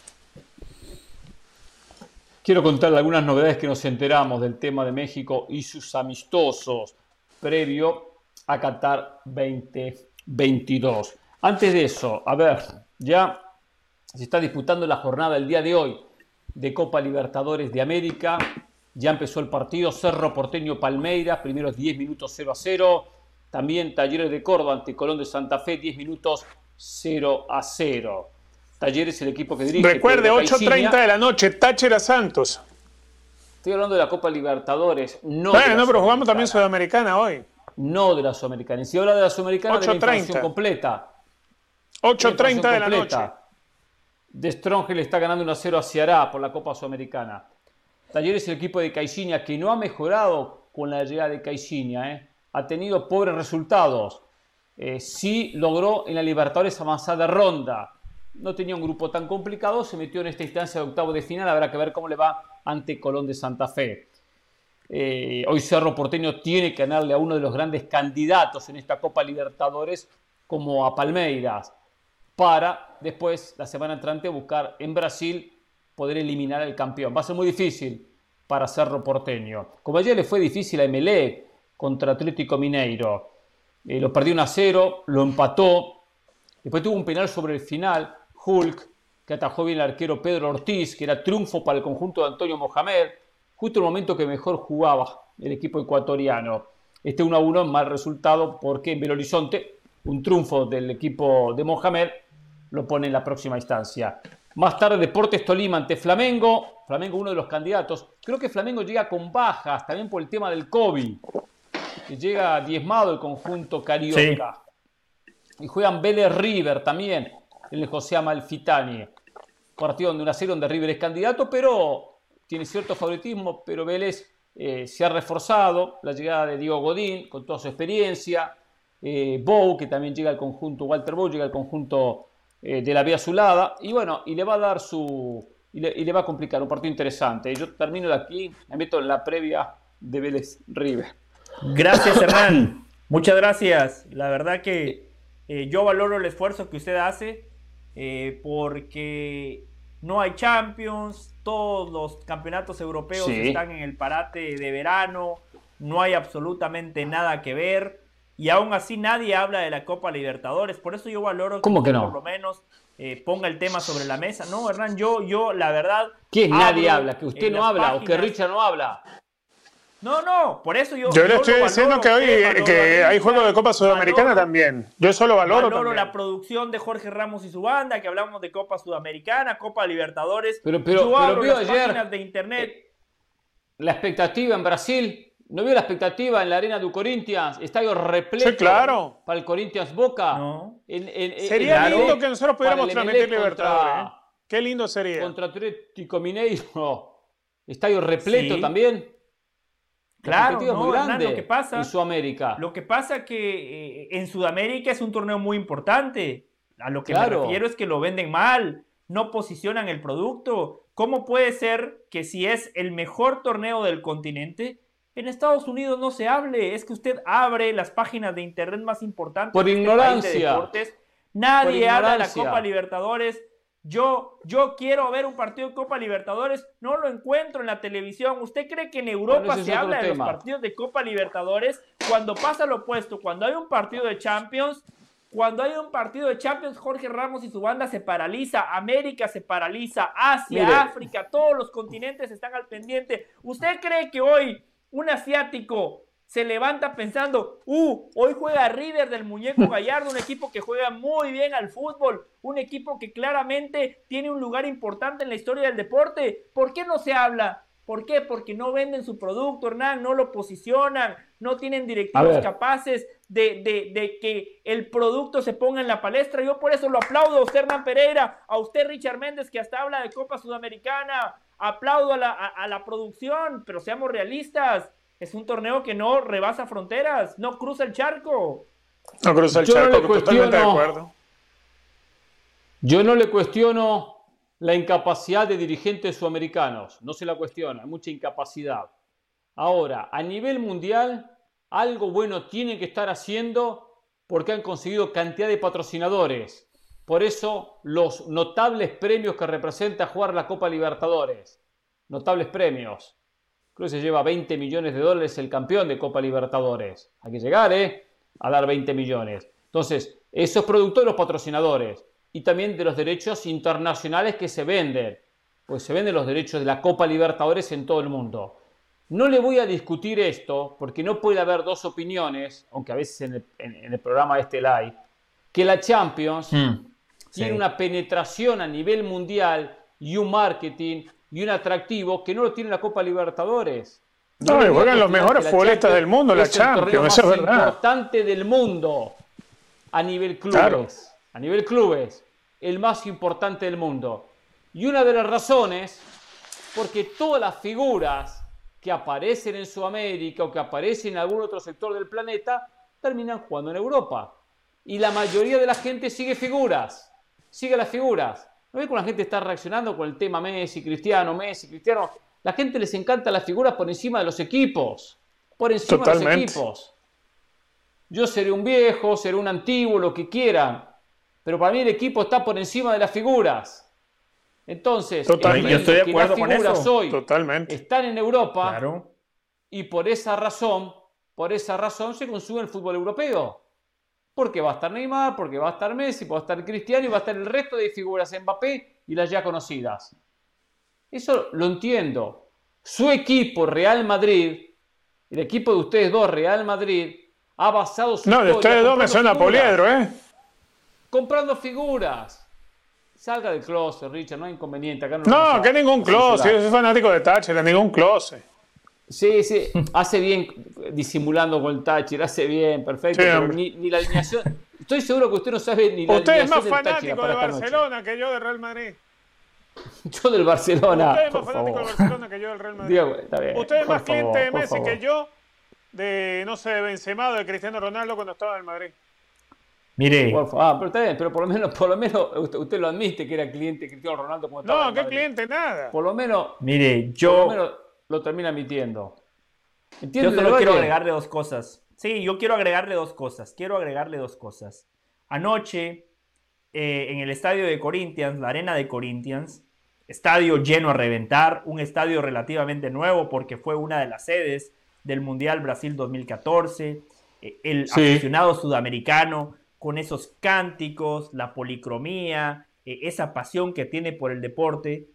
Quiero contarle algunas novedades que nos enteramos del tema de México y sus amistosos previo a Qatar 2022. Antes de eso, a ver, ya se está disputando la jornada el día de hoy de Copa Libertadores de América. Ya empezó el partido Cerro Porteño Palmeiras, primeros 10 minutos 0 a 0. También Talleres de Córdoba ante Colón de Santa Fe, 10 minutos 0 a 0. Talleres, el equipo que dirige. Recuerde, 8.30 de la noche, Táchira Santos. Estoy hablando de la Copa Libertadores. No bueno, no, pero jugamos también Sudamericana hoy. No de la Sudamericana. Y si habla de la Sudamericana, de la información completa. 8.30 de la noche. De Strongel está ganando 1 0 a Ceará por la Copa Sudamericana. Talleres, el equipo de Caixinha, que no ha mejorado con la llegada de Caixinha. ¿eh? Ha tenido pobres resultados. Eh, sí logró en la Libertadores avanzar de ronda no tenía un grupo tan complicado, se metió en esta instancia de octavo de final, habrá que ver cómo le va ante Colón de Santa Fe. Eh, hoy Cerro Porteño tiene que ganarle a uno de los grandes candidatos en esta Copa Libertadores, como a Palmeiras, para después, la semana entrante, buscar en Brasil poder eliminar al campeón. Va a ser muy difícil para Cerro Porteño. Como ayer le fue difícil a Emelec contra Atlético Mineiro. Eh, lo perdió 1 a 0, lo empató. Después tuvo un penal sobre el final Hulk, que atajó bien el arquero Pedro Ortiz, que era triunfo para el conjunto de Antonio Mohamed, justo el momento que mejor jugaba el equipo ecuatoriano. Este 1 a 1 mal resultado porque en Belo Horizonte un triunfo del equipo de Mohamed lo pone en la próxima instancia. Más tarde Deportes Tolima ante Flamengo. Flamengo uno de los candidatos. Creo que Flamengo llega con bajas también por el tema del COVID. Que llega diezmado el conjunto carioca. Y juegan Vélez River también el José Amalfitani. Partido donde una serie donde River es candidato, pero tiene cierto favoritismo, pero Vélez eh, se ha reforzado. La llegada de Diego Godín, con toda su experiencia. Eh, Bow, que también llega al conjunto, Walter Bow llega al conjunto eh, de la Vía Azulada. Y bueno, y le va a dar su. Y le, va a complicar un partido interesante. Yo termino de aquí, me meto en la previa de Vélez River. Gracias, Hernán. Muchas gracias. La verdad que yo valoro el esfuerzo que usted hace eh, porque no hay Champions, todos los campeonatos europeos están en el parate de verano, no hay absolutamente nada que ver y aún así nadie habla de la Copa Libertadores, por eso yo valoro que, que por lo menos eh, ponga el tema sobre la mesa. No, Hernán, yo, yo la verdad... Que nadie habla? ¿Que usted no habla o que Richard no habla? No, no, por eso yo. Yo, le estoy diciendo que hoy que hay juego de Copa Sudamericana también. Yo solo valoro. Valoro la producción de Jorge Ramos y su banda, que hablamos de Copa Sudamericana, Copa Libertadores. Pero, pero, yo pero ayer, de internet. Eh, la expectativa en Brasil. ¿No vio la expectativa en la arena de Corinthians? Estadio repleto sí, claro. para el Corinthians Boca. sería lindo que nosotros pudiéramos transmitir Libertadores. ¿eh? Qué lindo sería. Contra Atlético Mineiro. Estadio repleto también. Claro, muy grande lo que pasa, en Sudamérica. Lo que pasa que eh, en Sudamérica es un torneo muy importante. A lo que me refiero es que lo venden mal, no posicionan el producto. ¿Cómo puede ser que si es el mejor torneo del continente, en Estados Unidos no se hable? Es que usted abre las páginas de internet más importantes por este ignorancia. deportes. Nadie habla de la Copa Libertadores yo, yo quiero ver un partido de Copa Libertadores, no lo encuentro en la televisión. ¿Usted cree que en Europa se habla de los partidos de Copa Libertadores? Cuando pasa lo opuesto, cuando hay un partido de Champions, cuando hay un partido de Champions, Jorge Ramos y su banda se paraliza, América se paraliza, Asia, África, todos los continentes están al pendiente. ¿Usted cree que hoy un asiático se levanta pensando, uh, hoy juega River del muñeco Gallardo, un equipo que juega muy bien al fútbol, un equipo que claramente tiene un lugar importante en la historia del deporte. ¿Por qué no se habla? ¿Por qué? Porque no venden su producto, Hernán, no lo posicionan, no tienen directivos capaces de, de, que el producto se ponga en la palestra. Yo por eso lo aplaudo a usted, Hernán Pereira, a usted, Richard Méndez, que hasta habla de Copa Sudamericana. Aplaudo a la, a la producción, pero seamos realistas Es un torneo que no rebasa fronteras, no cruza el charco. No cruza el charco, totalmente de acuerdo. Yo no le cuestiono la incapacidad de dirigentes sudamericanos, no se la cuestiona, hay mucha incapacidad. Ahora, a nivel mundial, algo bueno tienen que estar haciendo porque han conseguido cantidad de patrocinadores. Por eso, los notables premios que representa jugar la Copa Libertadores. Notables premios. Creo que se lleva 20 millones de dólares el campeón de Copa Libertadores. Hay que llegar, ¿eh? A dar 20 millones. Entonces, eso es producto de los patrocinadores y también de los derechos internacionales que se venden. Pues se venden los derechos de la Copa Libertadores en todo el mundo. No le voy a discutir esto porque no puede haber dos opiniones, aunque a veces en el, programa de este live, que la Champions hmm, tiene una penetración a nivel mundial y un marketing y un atractivo que no lo tiene la Copa Libertadores. No, juegan los mejores futbolistas del mundo, la Champions, es verdad. importante del mundo a nivel clubes a nivel clubes, el más importante del mundo. Y una de las razones, porque todas las figuras que aparecen en Sudamérica o que aparecen en algún otro sector del planeta, terminan jugando en Europa. Y la mayoría de la gente sigue figuras, sigue las figuras. ¿No ve cómo la gente está reaccionando con el tema Messi, Cristiano, Messi, Cristiano? La gente les encanta las figuras por encima de los equipos. Por encima de los equipos. Yo seré un viejo, seré un antiguo, lo que quieran pero para mí el equipo está por encima de las figuras. Entonces, Totalmente. yo estoy de acuerdo con eso. Hoy Totalmente. están en Europa y por esa razón, por esa razón se consume el fútbol europeo. Porque va a estar Neymar, porque va a estar Messi, va a estar Cristiano y va a estar el resto de figuras Mbappé y las ya conocidas. Eso lo entiendo. Su equipo, Real Madrid, el equipo de ustedes dos, Real Madrid, ha basado su. No, de ustedes dos me suena Poliedro, ¿eh? comprando figuras. Salga del closet, Richard, no hay inconveniente. Acá no, no que ningún closet. Yo soy fanático de Thatcher, ningún closet. Sí, sí, hace bien disimulando con el Thatcher, hace bien, perfecto. pero ni, la alineación. Estoy seguro que usted no sabe ni la Usted es más fanático de Barcelona que yo del Real Madrid. Yo del Barcelona. Usted es más fanático del Barcelona que yo del Real Madrid. Usted es más cliente de Messi que yo de, no sé, de Benzema de Cristiano Ronaldo cuando estaba en el Madrid. Mire. ah, pero está bien, pero por lo menos, por lo menos usted, lo admite que era cliente Cristiano Ronaldo No, ¿qué cliente? Nada. Por lo menos. Mire, yo. Por lo menos lo termina admitiendo. Yo solo quiero agregarle dos cosas. Sí, yo quiero agregarle dos cosas. Quiero agregarle dos cosas. Anoche, eh, en el estadio de Corinthians, la arena de Corinthians, estadio lleno a reventar, un estadio relativamente nuevo porque fue una de las sedes del Mundial Brasil 2014. Eh, el aficionado sudamericano con esos cánticos, la policromía, eh, esa pasión que tiene por el deporte.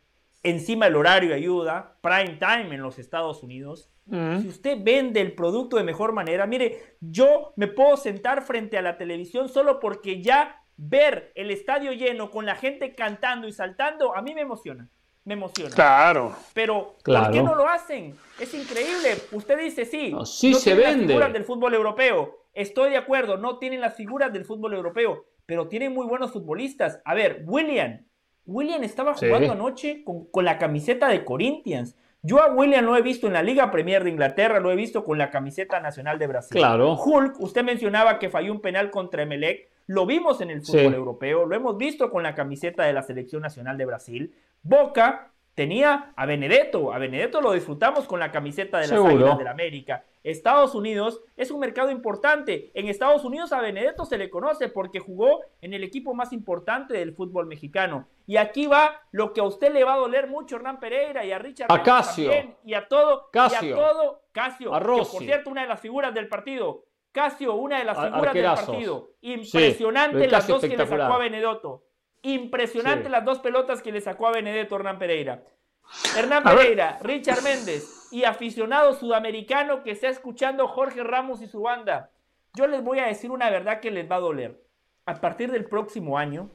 Encima el horario ayuda, prime time en los Estados Unidos. Si usted vende el producto de mejor manera, mire, yo me puedo sentar frente a la televisión solo porque ya ver el estadio lleno con la gente cantando y saltando, a mí me emociona. Me emociona. Claro. Pero, ¿por qué no lo hacen? Es increíble. Usted dice, sí, no, sí se vende. del fútbol europeo. Estoy de acuerdo, no tienen las figuras del fútbol europeo, pero tienen muy buenos futbolistas. A ver, William. William estaba jugando anoche con, la camiseta de Corinthians. Yo a William lo he visto en la Liga Premier de Inglaterra, lo he visto con la camiseta nacional de Brasil. Claro. Hulk, usted mencionaba que falló un penal contra Emelec. Lo vimos en el fútbol europeo, lo hemos visto con la camiseta de la Selección Nacional de Brasil. Boca tenía a Benedetto. A Benedetto lo disfrutamos con la camiseta de las Águilas del América. Estados Unidos es un mercado importante. En Estados Unidos a Benedetto se le conoce porque jugó en el equipo más importante del fútbol mexicano. Y aquí va lo que a usted le va a doler mucho, Hernán Pereira y a Richard a Casio. y a todo, Casio. y a todo Casio, que por cierto una de las figuras del partido. Casio, una de las figuras del partido. Impresionante las dos que le sacó a Benedetto. Impresionante las dos pelotas que le sacó a Benedetto Hernán Pereira. Hernán Pereira, Richard Méndez y aficionado sudamericano que está escuchando Jorge Ramos y su banda. Yo les voy a decir una verdad que les va a doler. A partir del próximo año,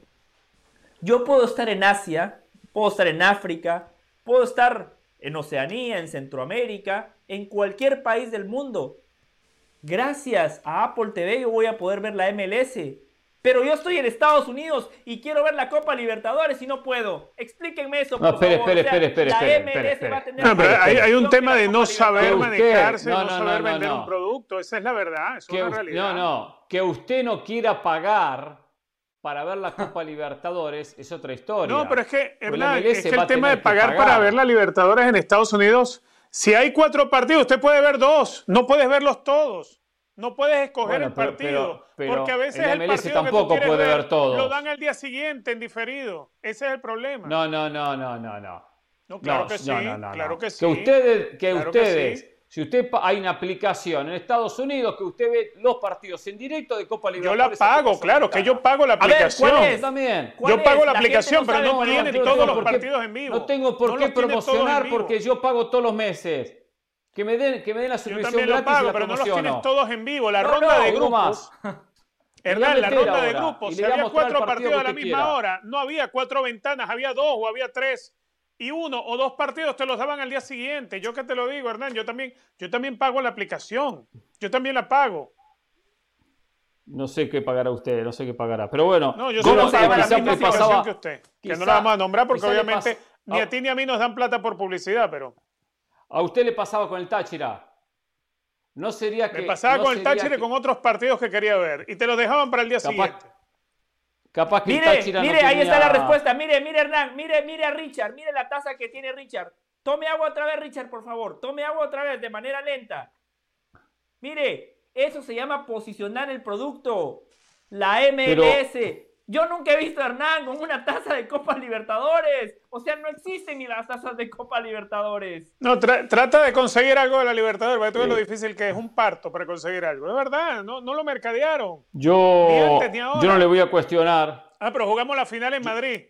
yo puedo estar en Asia, puedo estar en África, puedo estar en Oceanía, en Centroamérica, en cualquier país del mundo. Gracias a Apple TV yo voy a poder ver la MLS Pero yo estoy en Estados Unidos y quiero ver la Copa Libertadores y no puedo. Explíquenme eso, por favor. Espere, espere, espere, La MLS va a tener... No, pero hay, un tema de no saber manejarse, no, saber vender un producto. Esa es la verdad, es una realidad. No, no, que usted no quiera pagar para ver la Copa Libertadores es otra historia. No, pero es que, es que el tema de pagar, para ver la Libertadores en Estados Unidos, si hay cuatro partidos, usted puede ver dos, no puedes verlos todos. No puedes escoger el partido, porque a veces el, partido tampoco que tú puede ver, todo. lo dan al día siguiente en diferido. Ese es el problema. No, no, no, no, no, no. No, claro que sí, claro que sí. Que ustedes, que ustedes si usted hay una aplicación en Estados Unidos que usted ve los partidos en directo de Copa Libertadores. Yo la pago, claro, que yo pago la aplicación. A ver, También. Yo pago la, aplicación, pero no tiene todos los partidos en vivo. No tengo por qué promocionar porque yo pago todos los meses. Que me den, que me den la suscripción Yo también lo pago, pero no los tienes todos en vivo. La ronda de grupos. Hernán, la ronda de grupos. Si había cuatro partidos a la misma hora, no había cuatro ventanas, había dos o había tres. Y uno o dos partidos te los daban al día siguiente. Yo que te lo digo, Hernán, yo también, yo también pago la aplicación. Yo también la pago. No sé qué pagará usted, no sé qué pagará. Pero bueno, no, yo solo pago la misma aplicación que usted. que no la vamos a nombrar porque obviamente ni a ti ni a mí nos dan plata por publicidad, pero. ¿A usted le pasaba con el Táchira? No sería que. Me pasaba con el Táchira con otros partidos que quería ver. Y te los dejaban para el día siguiente. Capaz que mire, el Táchira mire, ahí está la respuesta. Mire, mire, Hernán. Mire, mire a Richard. Mire la taza que tiene Richard. Tome agua otra vez, Richard, por favor. Tome agua otra vez, de manera lenta. Mire, eso se llama posicionar el producto. La MLS. Yo nunca he visto a Hernán con una taza de Copa Libertadores. O sea, no existen ni las tazas de Copa Libertadores. No, trata de conseguir algo de la Libertadores, porque tú ves lo difícil que es un parto para conseguir algo. Es verdad, no, no lo mercadearon. Yo, yo no le voy a cuestionar. Ah, pero jugamos la final en Madrid.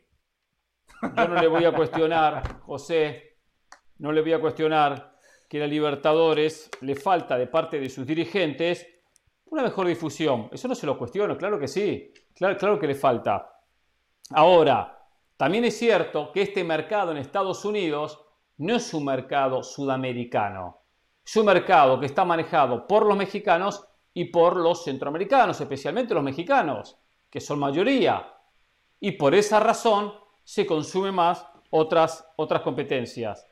Yo no le voy a cuestionar, José, no le voy a cuestionar que la Libertadores le falta de parte de sus dirigentes una mejor difusión. Eso no se lo cuestiono, claro que sí. Claro, claro que le falta. Ahora, también es cierto que este mercado en Estados Unidos no es un mercado sudamericano. Es un mercado que está manejado por los mexicanos y por los centroamericanos, especialmente los mexicanos, que son mayoría. Y por esa razón se consume más otras, otras competencias.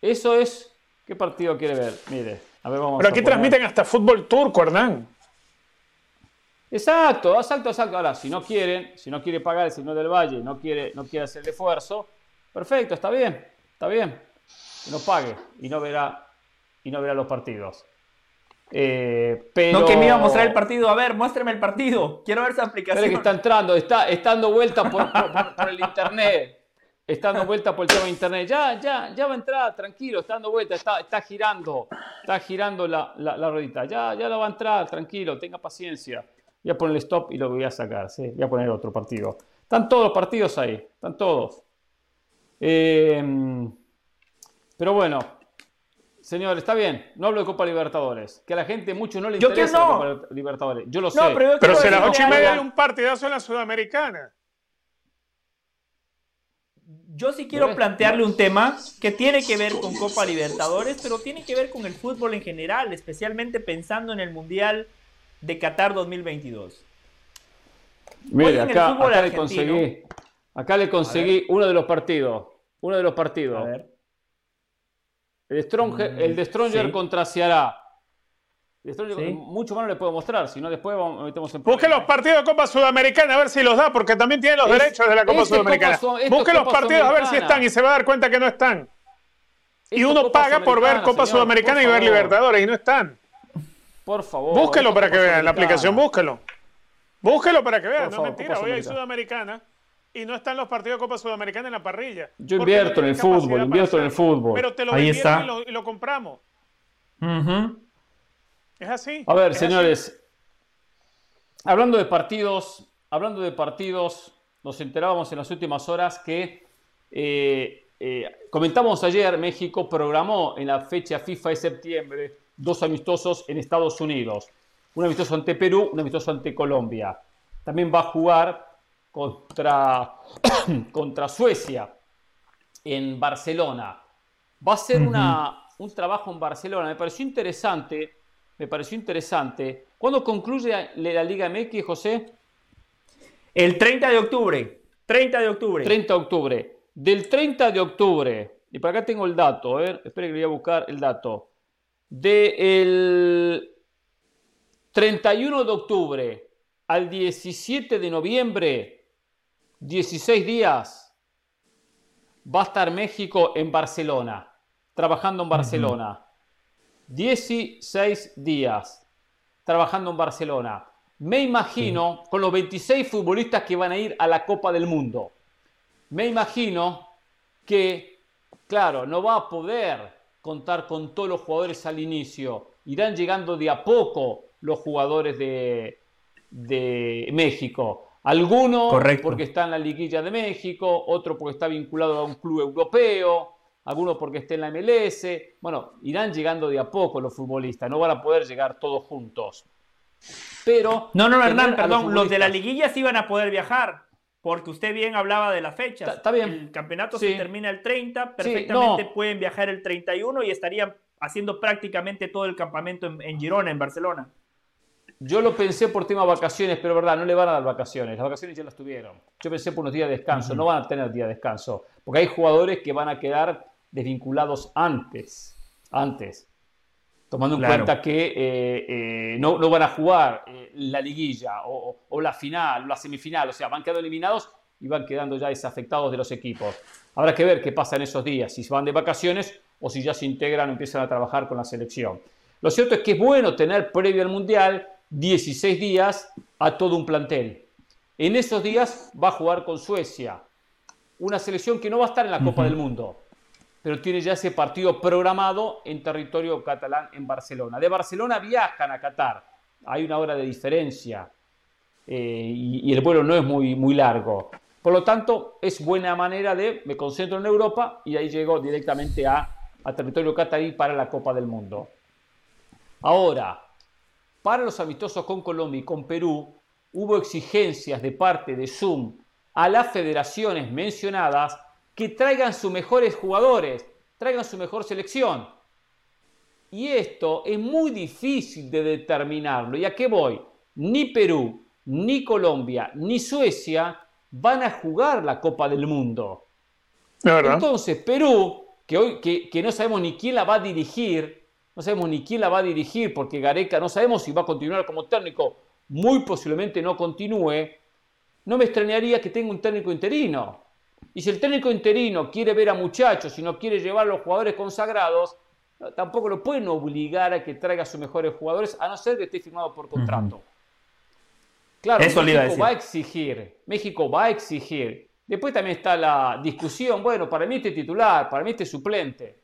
Eso es... ¿Qué partido quiere ver? Mire, a ver, vamos Pero aquí transmiten hasta fútbol turco, Hernán. Exacto, exacto, exacto. Ahora, si no quieren, si no quiere pagar el signo del Valle, no quiere, no quiere hacer el esfuerzo, perfecto, está bien, está bien. Que no pague y no verá, y no verá los partidos. Eh, pero... No que me iba a mostrar el partido. A ver, muéstrame el partido. Quiero ver esa aplicación. Pero que está entrando, está, está dando vuelta por, el internet. Está dando vuelta por el tema de internet. Ya, ya, ya va a entrar, tranquilo, está dando vuelta, está, está girando, está girando la, la, la ruedita. Ya, ya la va a entrar, tranquilo, tenga paciencia voy a poner el stop y lo voy a sacar, ¿sí? voy a poner otro partido. Están todos los partidos ahí, están todos. Em, pero bueno, señor, está bien, no hablo de Copa Libertadores, que a la gente mucho no le interesa la Copa Libertadores, yo lo sé. Pero, pero si a las ocho y media hay un partidazo en la Sudamericana. Yo sí quiero plantearle un tema que tiene que ver con Copa Libertadores, pero tiene que ver con el fútbol en general, especialmente pensando en el Mundial de Qatar 2022. Mire, acá, acá le conseguí, acá le conseguí uno de los partidos. Uno de los partidos. El, Stronger, mm, el de Stronger contra Ceará. Mucho más no le puedo mostrar, si no después vamos, metemos en Busque los partidos de Copa Sudamericana a ver si los da, porque también tiene los derechos de la Copa Sudamericana. Busque los partidos a ver si están y se va a dar cuenta que no están. y uno paga por ver Copa Sudamericana y ver Libertadores y no están. Por favor. Búsquelo para que vean, la aplicación, búsquelo. Búsquelo para que vean, no es mentira. Hoy hay Sudamericana y no están los partidos de Copa Sudamericana en la parrilla. Yo invierto en el fútbol, invierto en el fútbol. Pero te lo Ahí está. Y, lo, compramos. Es así. A ver, señores. Hablando de partidos, hablando de partidos, nos enterábamos en las últimas horas que eh, eh, comentamos ayer, México programó en la fecha FIFA de septiembre dos amistosos en Estados Unidos. Un amistoso ante Perú, un amistoso ante Colombia. También va a jugar contra, contra Suecia en Barcelona. Va a ser una, un trabajo en Barcelona. Me pareció interesante. Me pareció interesante. ¿Cuándo concluye la Liga MX, José? El 30 de octubre. 30 de octubre. 30 de octubre. Del 30 de octubre, y para acá tengo el dato, ¿eh? espere que voy a buscar el dato. Del 31 de octubre al 17 de noviembre, 16 días, va a estar México en Barcelona, trabajando en Barcelona. 16 días trabajando en Barcelona. Me imagino con los 26 futbolistas que van a ir a la Copa del Mundo. Me imagino que, claro, no va a poder contar con todos los jugadores al inicio. Irán llegando de a poco los jugadores de, de México. Algunos porque está en la liguilla de México, otro porque está vinculado a un club europeo, algunos porque está en la MLS. Bueno, irán llegando de a poco los futbolistas, no van a poder llegar todos juntos. Pero. No, no, Hernán, perdón, los, de la liguilla sí van a poder viajar. Porque usted bien hablaba de la fecha. Está bien. El campeonato se termina el 30, perfectamente pueden viajar el 31 y estarían haciendo prácticamente todo el campamento en, Girona, en Barcelona. Yo lo pensé por tema vacaciones, pero verdad, no le van a dar vacaciones. Las vacaciones ya las tuvieron. Yo pensé por unos días de descanso. No van a tener día de descanso. Porque hay jugadores que van a quedar desvinculados antes. Antes tomando en cuenta que eh, eh, no, no, van a jugar eh, la liguilla o, la final o la semifinal, o sea, van quedando eliminados y van quedando ya desafectados de los equipos. Habrá que ver qué pasa en esos días, si se van de vacaciones o si ya se integran o empiezan a trabajar con la selección. Lo cierto es que es bueno tener previo al Mundial 16 días a todo un plantel. En esos días va a jugar con Suecia, una selección que no va a estar en la Copa del Mundo pero tiene ya ese partido programado en territorio catalán en Barcelona. De Barcelona viajan a Qatar, hay una hora de diferencia eh, y, el vuelo no es muy, muy largo. Por lo tanto, es buena manera de, me concentro en Europa y ahí llego directamente a, a territorio catarí para la Copa del Mundo. Ahora, para los amistosos con Colombia y con Perú, hubo exigencias de parte de Zoom a las federaciones mencionadas que traigan sus mejores jugadores, traigan su mejor selección. Y esto es muy difícil de determinarlo. ¿Y a qué voy? Ni Perú, ni Colombia, ni Suecia van a jugar la Copa del Mundo. Entonces, Perú, que hoy que, no sabemos ni quién la va a dirigir, no sabemos ni quién la va a dirigir, porque Gareca no sabemos si va a continuar como técnico, muy posiblemente no continúe, no me extrañaría que tenga un técnico interino. Y si el técnico interino quiere ver a muchachos y no quiere llevar a los jugadores consagrados, tampoco lo pueden obligar a que traiga a sus mejores jugadores, a no ser que esté firmado por contrato. Claro, México va a exigir, México va a exigir. Después también está la discusión, bueno, para mí este titular, para mí este suplente.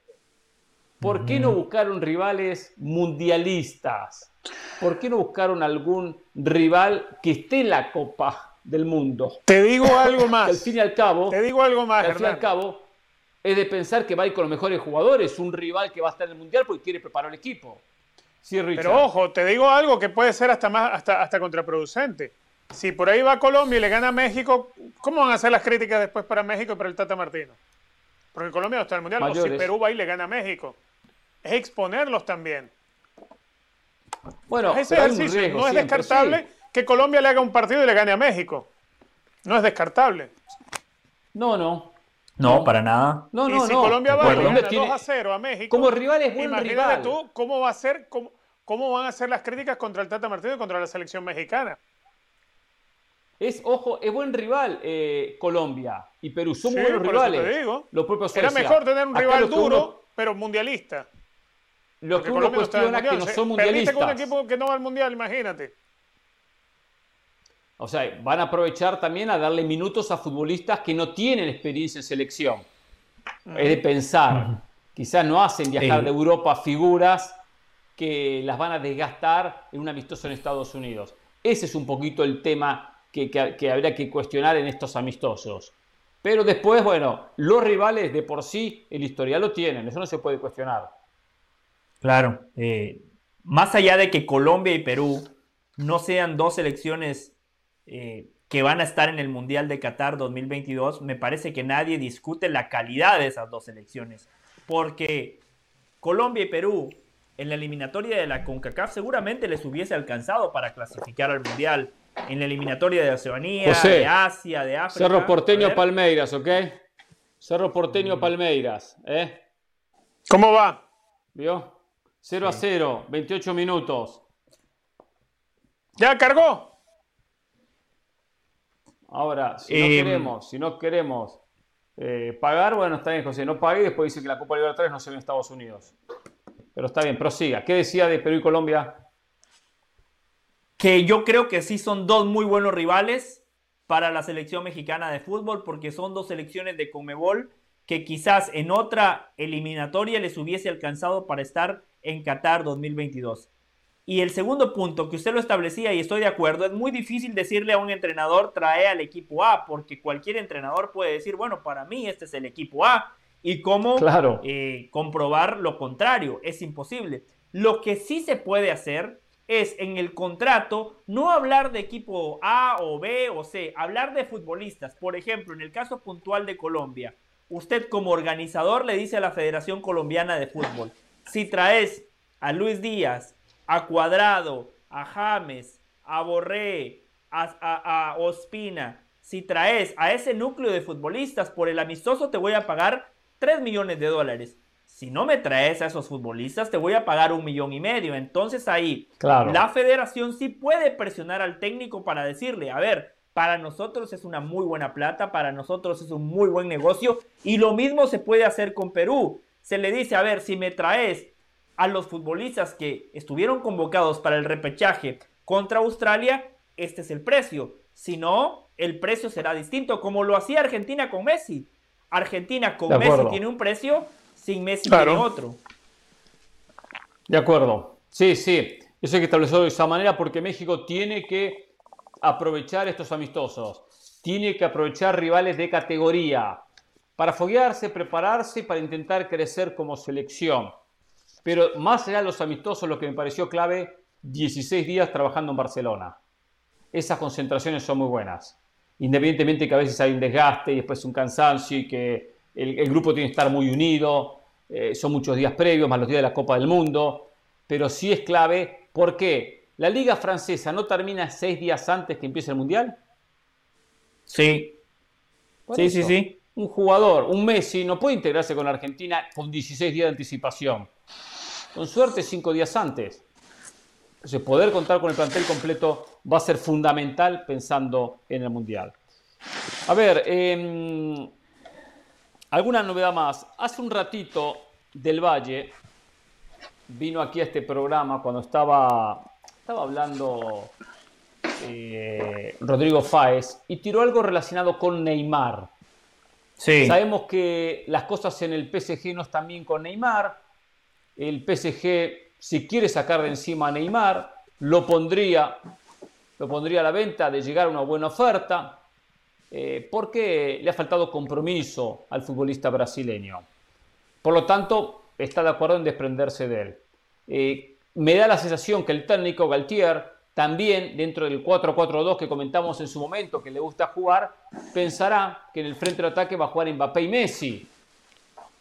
¿Por qué no buscaron rivales mundialistas? ¿Por qué no buscaron algún rival que esté en la Copa del mundo. Te digo algo más. al fin y al cabo. Te digo algo más. Al fin y al cabo, es de pensar que va a ir con los mejores jugadores, un rival que va a estar en el mundial porque quiere preparar el equipo. Sí, Pero ojo, te digo algo que puede ser hasta más hasta, hasta contraproducente. Si por ahí va Colombia y le gana a México, ¿cómo van a ser las críticas después para México y para el Tata Martino? Porque Colombia no está en el mundial. O si Perú va y le gana a México. Es exponerlos también. Bueno, ese ejercicio no es descartable que Colombia le haga un partido y le gane a México. No es descartable. No, no. No, para nada. No, no, y si Colombia va gana 2 a 0 a México. Como rival es buen imagínate tú cómo va a ser, cómo, cómo van a ser las críticas contra el Tata Martínez y contra la selección mexicana. Es, ojo, es buen rival eh, Colombia y Perú. Son buenos rivales. Te digo. Los propios Era mejor tener un rival duro, pero mundialista. Lo que uno cuestiona es que no son mundialistas. con un equipo que no va al mundial, imagínate. O sea, van a aprovechar también a darle minutos a futbolistas que no tienen experiencia en selección. Es de pensar. Quizás no hacen viajar de Europa figuras que las van a desgastar en un amistoso en Estados Unidos. Ese es un poquito el tema que, habría que cuestionar en estos amistosos. Pero después, bueno, los rivales de por sí el historial lo tienen, eso no se puede cuestionar. Claro, eh, más allá de que Colombia y Perú no sean dos selecciones eh, que van a estar en el Mundial de Qatar 2022, me parece que nadie discute la calidad de esas dos selecciones. Porque Colombia y Perú en la eliminatoria de la CONCACAF seguramente les hubiese alcanzado para clasificar al Mundial. en la eliminatoria de Oceanía, de Asia, de África. Cerro Porteño Palmeiras, ¿ok? Cerro Porteño Palmeiras, ¿eh? ¿Cómo va? ¿Vio? 0 a 0, 28 minutos. ¿Ya cargó? Ahora, si no em, queremos, si no queremos eh, pagar, bueno, está bien, José, no pague y después dice que la Copa Libertadores no se ve en Estados Unidos. Pero está bien, prosiga. ¿Qué decía de Perú y Colombia? Que yo creo que sí son dos muy buenos rivales para la selección mexicana de fútbol, porque son dos selecciones de Comebol que quizás en otra eliminatoria les hubiese alcanzado para estar en Qatar 2022. Y el segundo punto, que usted lo establecía y estoy de acuerdo, es muy difícil decirle a un entrenador trae al equipo A, porque cualquier entrenador puede decir, bueno, para mí este es el equipo A, y cómo eh, comprobar lo contrario, es imposible. Lo que sí se puede hacer es en el contrato no hablar de equipo A o B o C, hablar de futbolistas. Por ejemplo, en el caso puntual de Colombia, usted como organizador le dice a la Federación Colombiana de Fútbol, si traes a Luis Díaz, a Cuadrado, a James, a Borré, a, Ospina, si traes a ese núcleo de futbolistas por el amistoso te voy a pagar 3 millones de dólares. Si no me traes a esos futbolistas, te voy a pagar un millón y medio. Entonces ahí la federación sí puede presionar al técnico para decirle, a ver, para nosotros es una muy buena plata, para nosotros es un muy buen negocio. Y lo mismo se puede hacer con Perú. Se le dice, a ver, si me traes a los futbolistas que estuvieron convocados para el repechaje contra Australia, este es el precio. Si no, el precio será distinto, como lo hacía Argentina con Messi. Argentina con Messi tiene un precio, sin Messi tiene otro. De acuerdo. Sí, sí. Eso hay que establecerlo de esa manera porque México tiene que aprovechar estos amistosos. Tiene que aprovechar rivales de categoría para foguearse, prepararse para intentar crecer como selección. Pero más allá de los amistosos, lo que me pareció clave, 16 días trabajando en Barcelona. Esas concentraciones son muy buenas. Independientemente que a veces hay un desgaste y después un cansancio y que el, grupo tiene que estar muy unido, eh, son muchos días previos, más los días de la Copa del Mundo, pero sí es clave. ¿Por qué? ¿La liga francesa no termina seis días antes que empiece el Mundial? Sí. sí, sí, sí. Un jugador, un Messi, no puede integrarse con la Argentina con 16 días de anticipación con suerte cinco días antes. Entonces, poder contar con el plantel completo va a ser fundamental pensando en el Mundial. A ver, em, alguna novedad más. Hace un ratito del Valle vino aquí a este programa cuando estaba, estaba hablando eh, Rodrigo Fáez y tiró algo relacionado con Neymar. Sí. Sabemos que las cosas en el PSG no están bien con Neymar el PSG, si quiere sacar de encima a Neymar, lo pondría, lo pondría a la venta de llegar a una buena oferta, eh, porque le ha faltado compromiso al futbolista brasileño. Por lo tanto, está de acuerdo en desprenderse de él. Eh, me da la sensación que el técnico Galtier también dentro del 4-4-2 que comentamos en su momento, que le gusta jugar, pensará que en el frente de ataque va a jugar Mbappé y Messi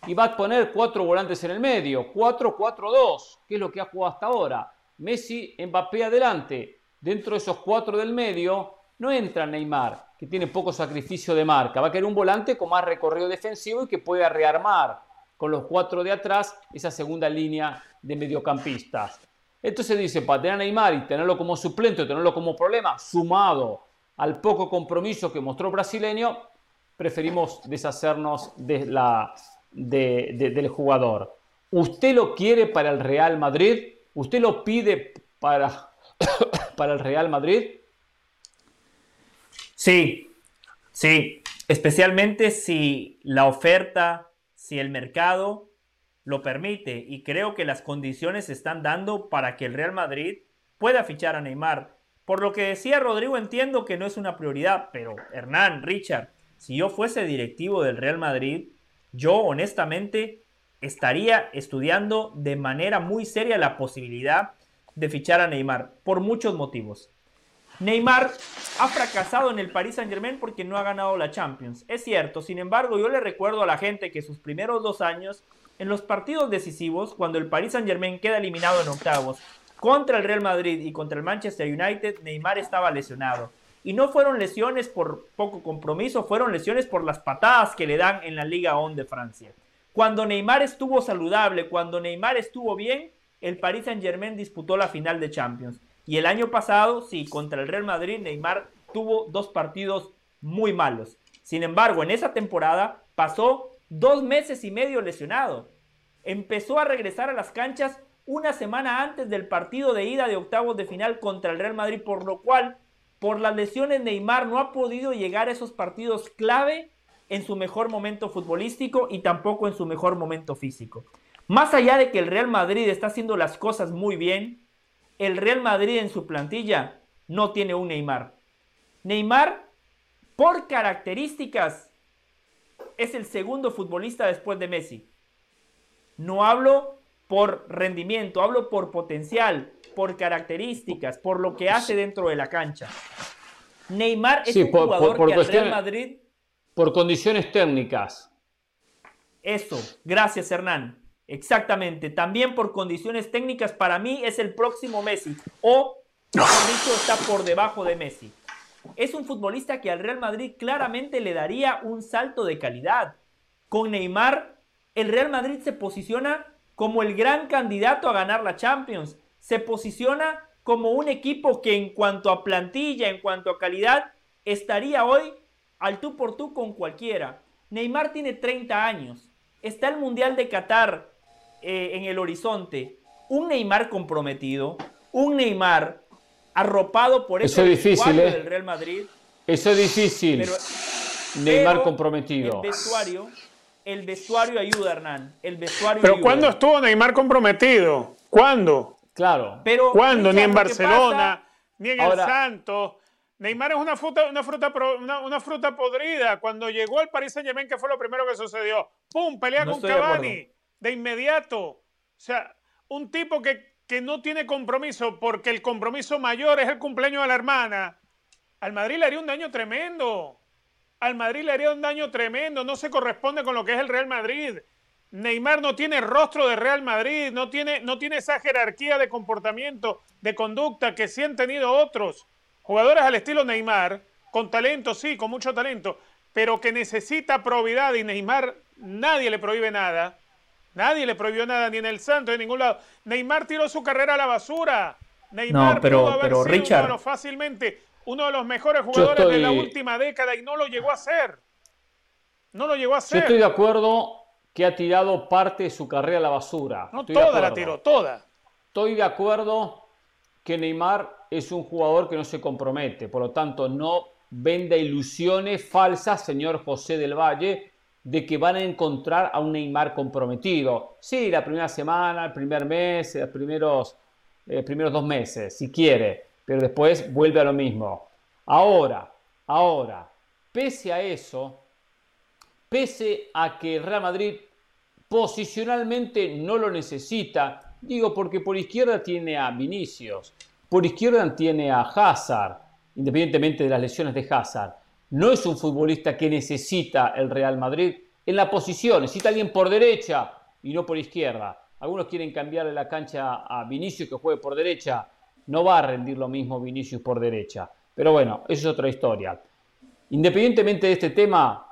y va a poner cuatro volantes en el medio, 4-4-2, que es lo que ha jugado hasta ahora. Messi, Mbappé adelante. Dentro de esos cuatro del medio no entra Neymar, que tiene poco sacrificio de marca. Va a querer un volante con más recorrido defensivo y que pueda rearmar con los cuatro de atrás esa segunda línea de mediocampistas. Entonces dice, para tener a Neymar y tenerlo como suplente o tenerlo como problema, sumado al poco compromiso que mostró brasileño, preferimos deshacernos de la, del jugador. ¿Usted lo quiere para el Real Madrid? ¿Usted lo pide para, para el Real Madrid? Sí, sí, especialmente si la oferta, si el mercado lo permite y creo que las condiciones se están dando para que el Real Madrid pueda fichar a Neymar. Por lo que decía Rodrigo, entiendo que no es una prioridad, pero Hernán, Richard, si yo fuese directivo del Real Madrid, yo honestamente estaría estudiando de manera muy seria la posibilidad de fichar a Neymar por muchos motivos. Neymar ha fracasado en el Paris Saint Germain porque no ha ganado la Champions. Es cierto, sin embargo, yo le recuerdo a la gente que sus primeros dos años, en los partidos decisivos, cuando el Paris Saint Germain queda eliminado en octavos contra el Real Madrid y contra el Manchester United, Neymar estaba lesionado. Y no fueron lesiones por poco compromiso, fueron lesiones por las patadas que le dan en la Liga ON de Francia. Cuando Neymar estuvo saludable, cuando Neymar estuvo bien, el Paris Saint Germain disputó la final de Champions. Y el año pasado, sí, contra el Real Madrid, Neymar tuvo dos partidos muy malos. Sin embargo, en esa temporada pasó dos meses y medio lesionado. Empezó a regresar a las canchas una semana antes del partido de ida de octavos de final contra el Real Madrid, por lo cual, por las lesiones, Neymar no ha podido llegar a esos partidos clave en su mejor momento futbolístico y tampoco en su mejor momento físico. Más allá de que el Real Madrid está haciendo las cosas muy bien, el Real Madrid en su plantilla no tiene un Neymar. Neymar, por características, es el segundo futbolista después de Messi. No hablo por rendimiento, hablo por potencial, por características, por lo que hace dentro de la cancha. Neymar es un jugador que al Real Madrid. Por condiciones técnicas. Eso, gracias Hernán. Exactamente. También por condiciones técnicas, para mí es el próximo Messi. O, mejor dicho, está por debajo de Messi. Es un futbolista que al Real Madrid claramente le daría un salto de calidad. Con Neymar, el Real Madrid se posiciona como el gran candidato a ganar la Champions. Se posiciona como un equipo que en cuanto a plantilla, en cuanto a calidad, estaría hoy al tú por tú con cualquiera. Neymar tiene 30 años. Está el Mundial de Qatar eh, en el horizonte un Neymar comprometido, un Neymar arropado por eso es difícil, ¿eh? del Real Madrid. Eso es difícil. Neymar comprometido. El vestuario, el vestuario ayuda, Hernán. El vestuario Pero ¿cuándo estuvo Neymar comprometido? ¿Cuándo? Claro. Pero, ¿Cuándo? Ni en Barcelona, ni en el Santos. Neymar es una fruta, una fruta, una, fruta podrida. Cuando llegó al Paris Saint Germain, ¿qué fue lo primero que sucedió? ¡Pum! Pelea con Cavani de inmediato. O sea, un tipo que, que no tiene compromiso porque el compromiso mayor es el cumpleaños de la hermana. Al Madrid le haría un daño tremendo. Al Madrid le haría un daño tremendo. No se corresponde con lo que es el Real Madrid. Neymar no tiene rostro de Real Madrid, no tiene, no tiene esa jerarquía de comportamiento, de conducta que sí han tenido otros jugadores al estilo Neymar, con talento, sí, con mucho talento, pero que necesita probidad y Neymar nadie le prohíbe nada. Nadie le prohibió nada, ni en el Santo, en ningún lado. Neymar tiró su carrera a la basura. Neymar no, pero, pero Richard... uno fácilmente uno de los mejores jugadores de la última década y no lo llegó a hacer. No lo llegó a hacer. Yo estoy de acuerdo que ha tirado parte de su carrera a la basura. No, toda la tiró, toda. Estoy de acuerdo que Neymar es un jugador que no se compromete, por lo tanto no venda ilusiones falsas, señor José del Valle, de que van a encontrar a un Neymar comprometido. Sí, la primera semana, el primer mes, los primeros, eh, primeros dos meses, si quiere, pero después vuelve a lo mismo. Ahora, ahora, pese a eso, pese a que el Real Madrid posicionalmente no lo necesita, digo porque por izquierda tiene a Vinicius, por izquierda tiene a Hazard, independientemente de las lesiones de Hazard no es un futbolista que necesita el Real Madrid en la posición, necesita alguien por derecha y no por izquierda. Algunos quieren cambiarle la cancha a Vinicius que juegue por derecha, no va a rendir lo mismo Vinicius por derecha. Pero bueno, eso es otra historia. Independientemente de este tema,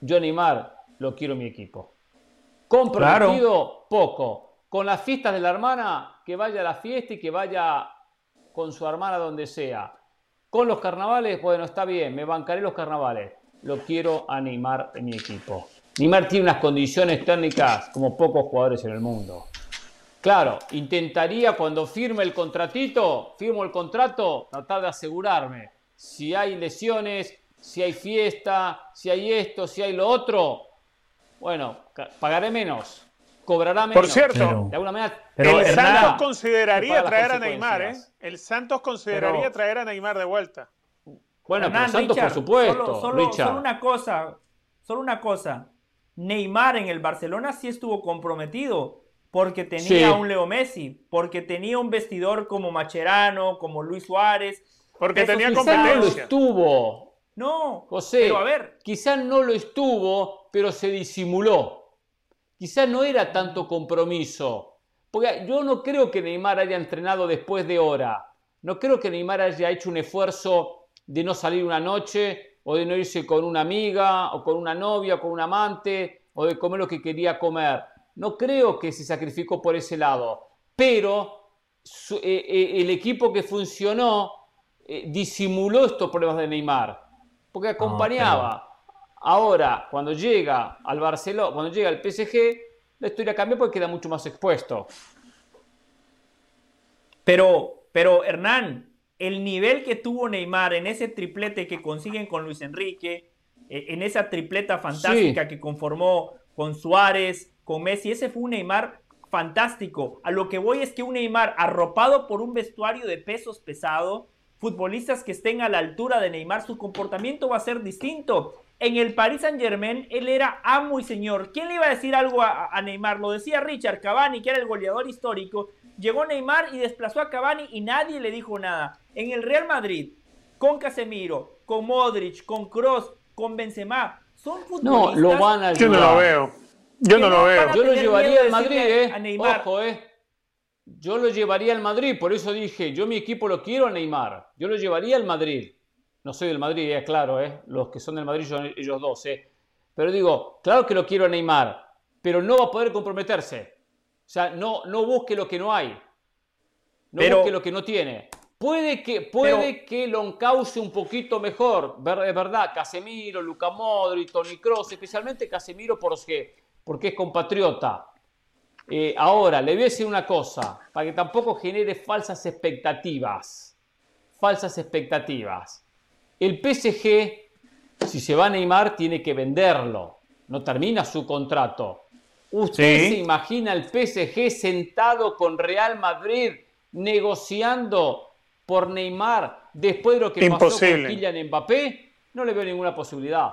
yo Neymar lo quiero en mi equipo. Comprometido, poco. Con las fiestas de la hermana, que vaya a la fiesta y que vaya con su hermana donde sea. Con los carnavales, bueno, está bien, me bancaré los carnavales. Lo quiero a Neymar en mi equipo. Neymar tiene unas condiciones técnicas como pocos jugadores en el mundo. Claro, intentaría cuando firme el contratito, firmo el contrato, tratar de asegurarme. Si hay lesiones, si hay fiesta, si hay esto, si hay lo otro, bueno, pagaré menos, cobrará menos. Por cierto, de alguna manera, el Santos consideraría traer a Neymar, ¿eh? El Santos consideraría traer a Neymar de vuelta. Bueno, pero Santos, por supuesto. Solo, solo, una cosa, solo una cosa. Neymar en el Barcelona sí estuvo comprometido porque tenía a un Leo Messi, porque tenía un vestidor como Macherano, como Luis Suárez. Porque tenía competencia. no lo estuvo. No, José, pero a ver. Quizás no lo estuvo, pero se disimuló. Quizás no era tanto compromiso, Porque yo no creo que Neymar haya entrenado después de hora. No creo que Neymar haya hecho un esfuerzo de no salir una noche o de no irse con una amiga o con una novia o con un amante o de comer lo que quería comer. No creo que se sacrificó por ese lado. Pero eh, eh, el equipo que funcionó eh, disimuló estos problemas de Neymar. Porque acompañaba. Ahora, cuando llega al Barcelona, cuando llega al PSG, la historia cambia porque queda mucho más expuesto. Pero, pero Hernán, el nivel que tuvo Neymar en ese triplete que consiguen con Luis Enrique, e, en esa tripleta fantástica que conformó con Suárez, con Messi, ese fue un Neymar fantástico. A lo que voy es que un Neymar arropado por un vestuario de pesos pesado, futbolistas que estén a la altura de Neymar, su comportamiento va a ser distinto. En el Paris Saint Germain, él era amo y señor. ¿Quién le iba a decir algo a, a Neymar? Lo decía Richard Cavani, que era el goleador histórico, Llegó Neymar y desplazó a Cavani y nadie le dijo nada. En el Real Madrid, con Casemiro, con Modric, con Kroos, con Benzema, son futbolistas. No, lo van a Yo no lo veo. Yo no, lo veo. Yo lo llevaría al Madrid, eh. Ojo, eh. Yo lo llevaría al Madrid, por eso dije, yo mi equipo lo quiero a Neymar. Yo lo llevaría al Madrid. No soy del Madrid, es claro, eh. Los que son del Madrid son ellos dos, eh. Pero digo, claro que lo quiero a Neymar, pero no va a poder comprometerse. O sea, no, no busque lo que no hay. No busque lo que no tiene. Puede que, puede que lo encauce un poquito mejor, es verdad, Casemiro, Luca Modri, Tony Cross, especialmente Casemiro porque, porque es compatriota. Eh, ahora, le voy a decir una cosa, para que tampoco genere falsas expectativas. Falsas expectativas. El PSG, si se va a Neymar, tiene que venderlo. No termina su contrato. ¿Usted se imagina el PSG sentado con Real Madrid negociando por Neymar después de lo que pasó con Kylian Mbappé? No le veo ninguna posibilidad.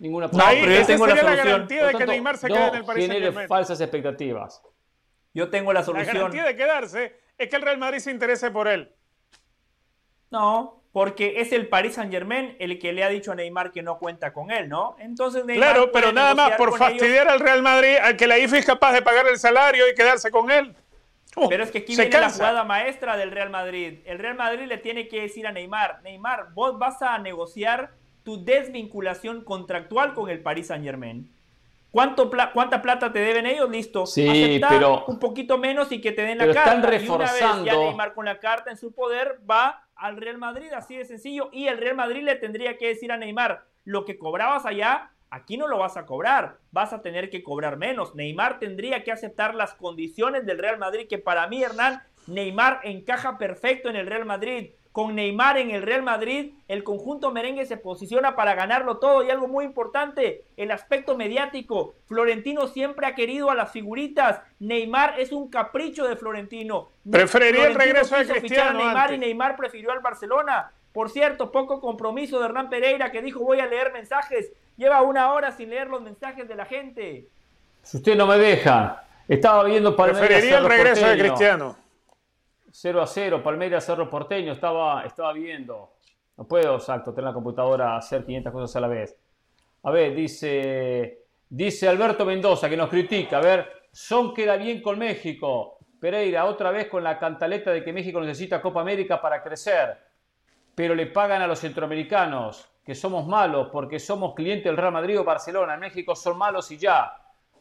Ninguna posibilidad. No, pero yo tengo la, solución. la garantía de que Neymar se quede en el falsas expectativas. Yo tengo la solución. La garantía de quedarse es que el Real Madrid se interese por él. No, porque es el Paris Saint Germain el que le ha dicho a Neymar que no cuenta con él, ¿no? Entonces Neymar Claro, pero nada más por fastidiar al Real Madrid, al que la IFI es capaz de pagar el salario y quedarse con él. Pero es que aquí viene la jugada maestra del Real Madrid. El Real Madrid le tiene que decir a Neymar, Neymar, vos vas a negociar tu desvinculación contractual con el Paris Saint Germain. ¿Cuánto ¿Cuánta plata te deben ellos? Listo. Sí, pero un poquito menos y que te den la carta. Están reforzando. Y una vez ya Neymar con la carta en su poder va al Real Madrid, así de sencillo. Y el Real Madrid le tendría que decir a Neymar, lo que cobrabas allá, aquí no lo vas a cobrar, vas a tener que cobrar menos. Neymar tendría que aceptar las condiciones del Real Madrid, que para mí, Hernán, Neymar encaja perfecto en el Real Madrid con Neymar en el Real Madrid, el conjunto merengue se posiciona para ganarlo todo. Y algo muy importante, el aspecto mediático. Florentino siempre ha querido a las figuritas. Neymar es un capricho de Florentino. Preferiría el regreso de Cristiano. Neymar y Neymar prefirió al Barcelona. Por cierto, poco compromiso de Hernán Pereira que dijo voy a leer mensajes. Lleva una hora sin leer los mensajes de la gente. Si usted no me deja, estaba viendo Palmeiras. Preferiría el regreso de Cristiano. 0 a 0, Palmeiras Cerro Porteño, estaba, estaba viendo. No puedo, exacto, tener la computadora hacer 500 cosas a la vez. A ver, dice, dice Alberto Mendoza que nos critica. A ver, Son queda bien con México. Pereira, otra vez con la cantaleta de que México necesita Copa América para crecer. Pero le pagan a los centroamericanos que somos malos porque somos clientes del Real Madrid o Barcelona. En México son malos y ya.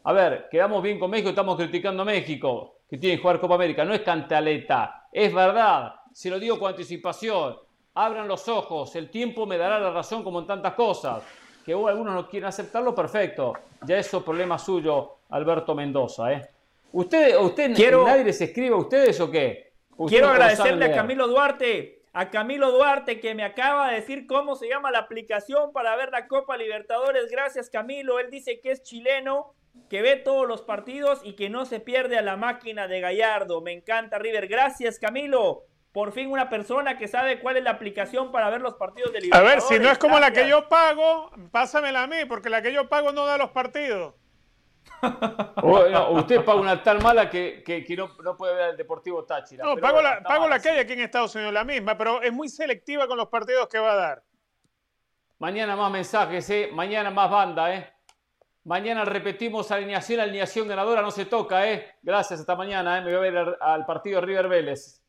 A ver, quedamos bien con México, estamos criticando a México, que tiene que jugar Copa América. No es cantaleta, es verdad. Se lo digo con anticipación. Abran los ojos, el tiempo me dará la razón como en tantas cosas. Que algunos no quieren aceptarlo, perfecto. Ya eso es problema suyo, Alberto Mendoza. ¿eh? ¿Usted, usted quiero, nadie les escribe a ustedes o qué? Quiero agradecerle a Camilo Duarte a Camilo Duarte que me acaba de decir cómo se llama la aplicación para ver la Copa Libertadores. Gracias Camilo, él dice que es chileno que ve todos los partidos y que no se pierde a la máquina de Gallardo. Me encanta River. Gracias, Camilo. Por fin una persona que sabe cuál es la aplicación para ver los partidos de Libertadores. A ver, si no es como la que yo pago, pásamela a mí, porque la que yo pago no da los partidos. usted paga una tal mala que, no, puede ver el Deportivo Táchira. No, pago, la, pago la que hay aquí en Estados Unidos, la misma, pero es muy selectiva con los partidos que va a dar. Mañana más mensajes, ¿eh? Mañana más banda, ¿eh? Mañana repetimos alineación, alineación ganadora, no se toca, ¿eh? Gracias, hasta mañana, ¿eh? Me voy a ver al partido River Vélez.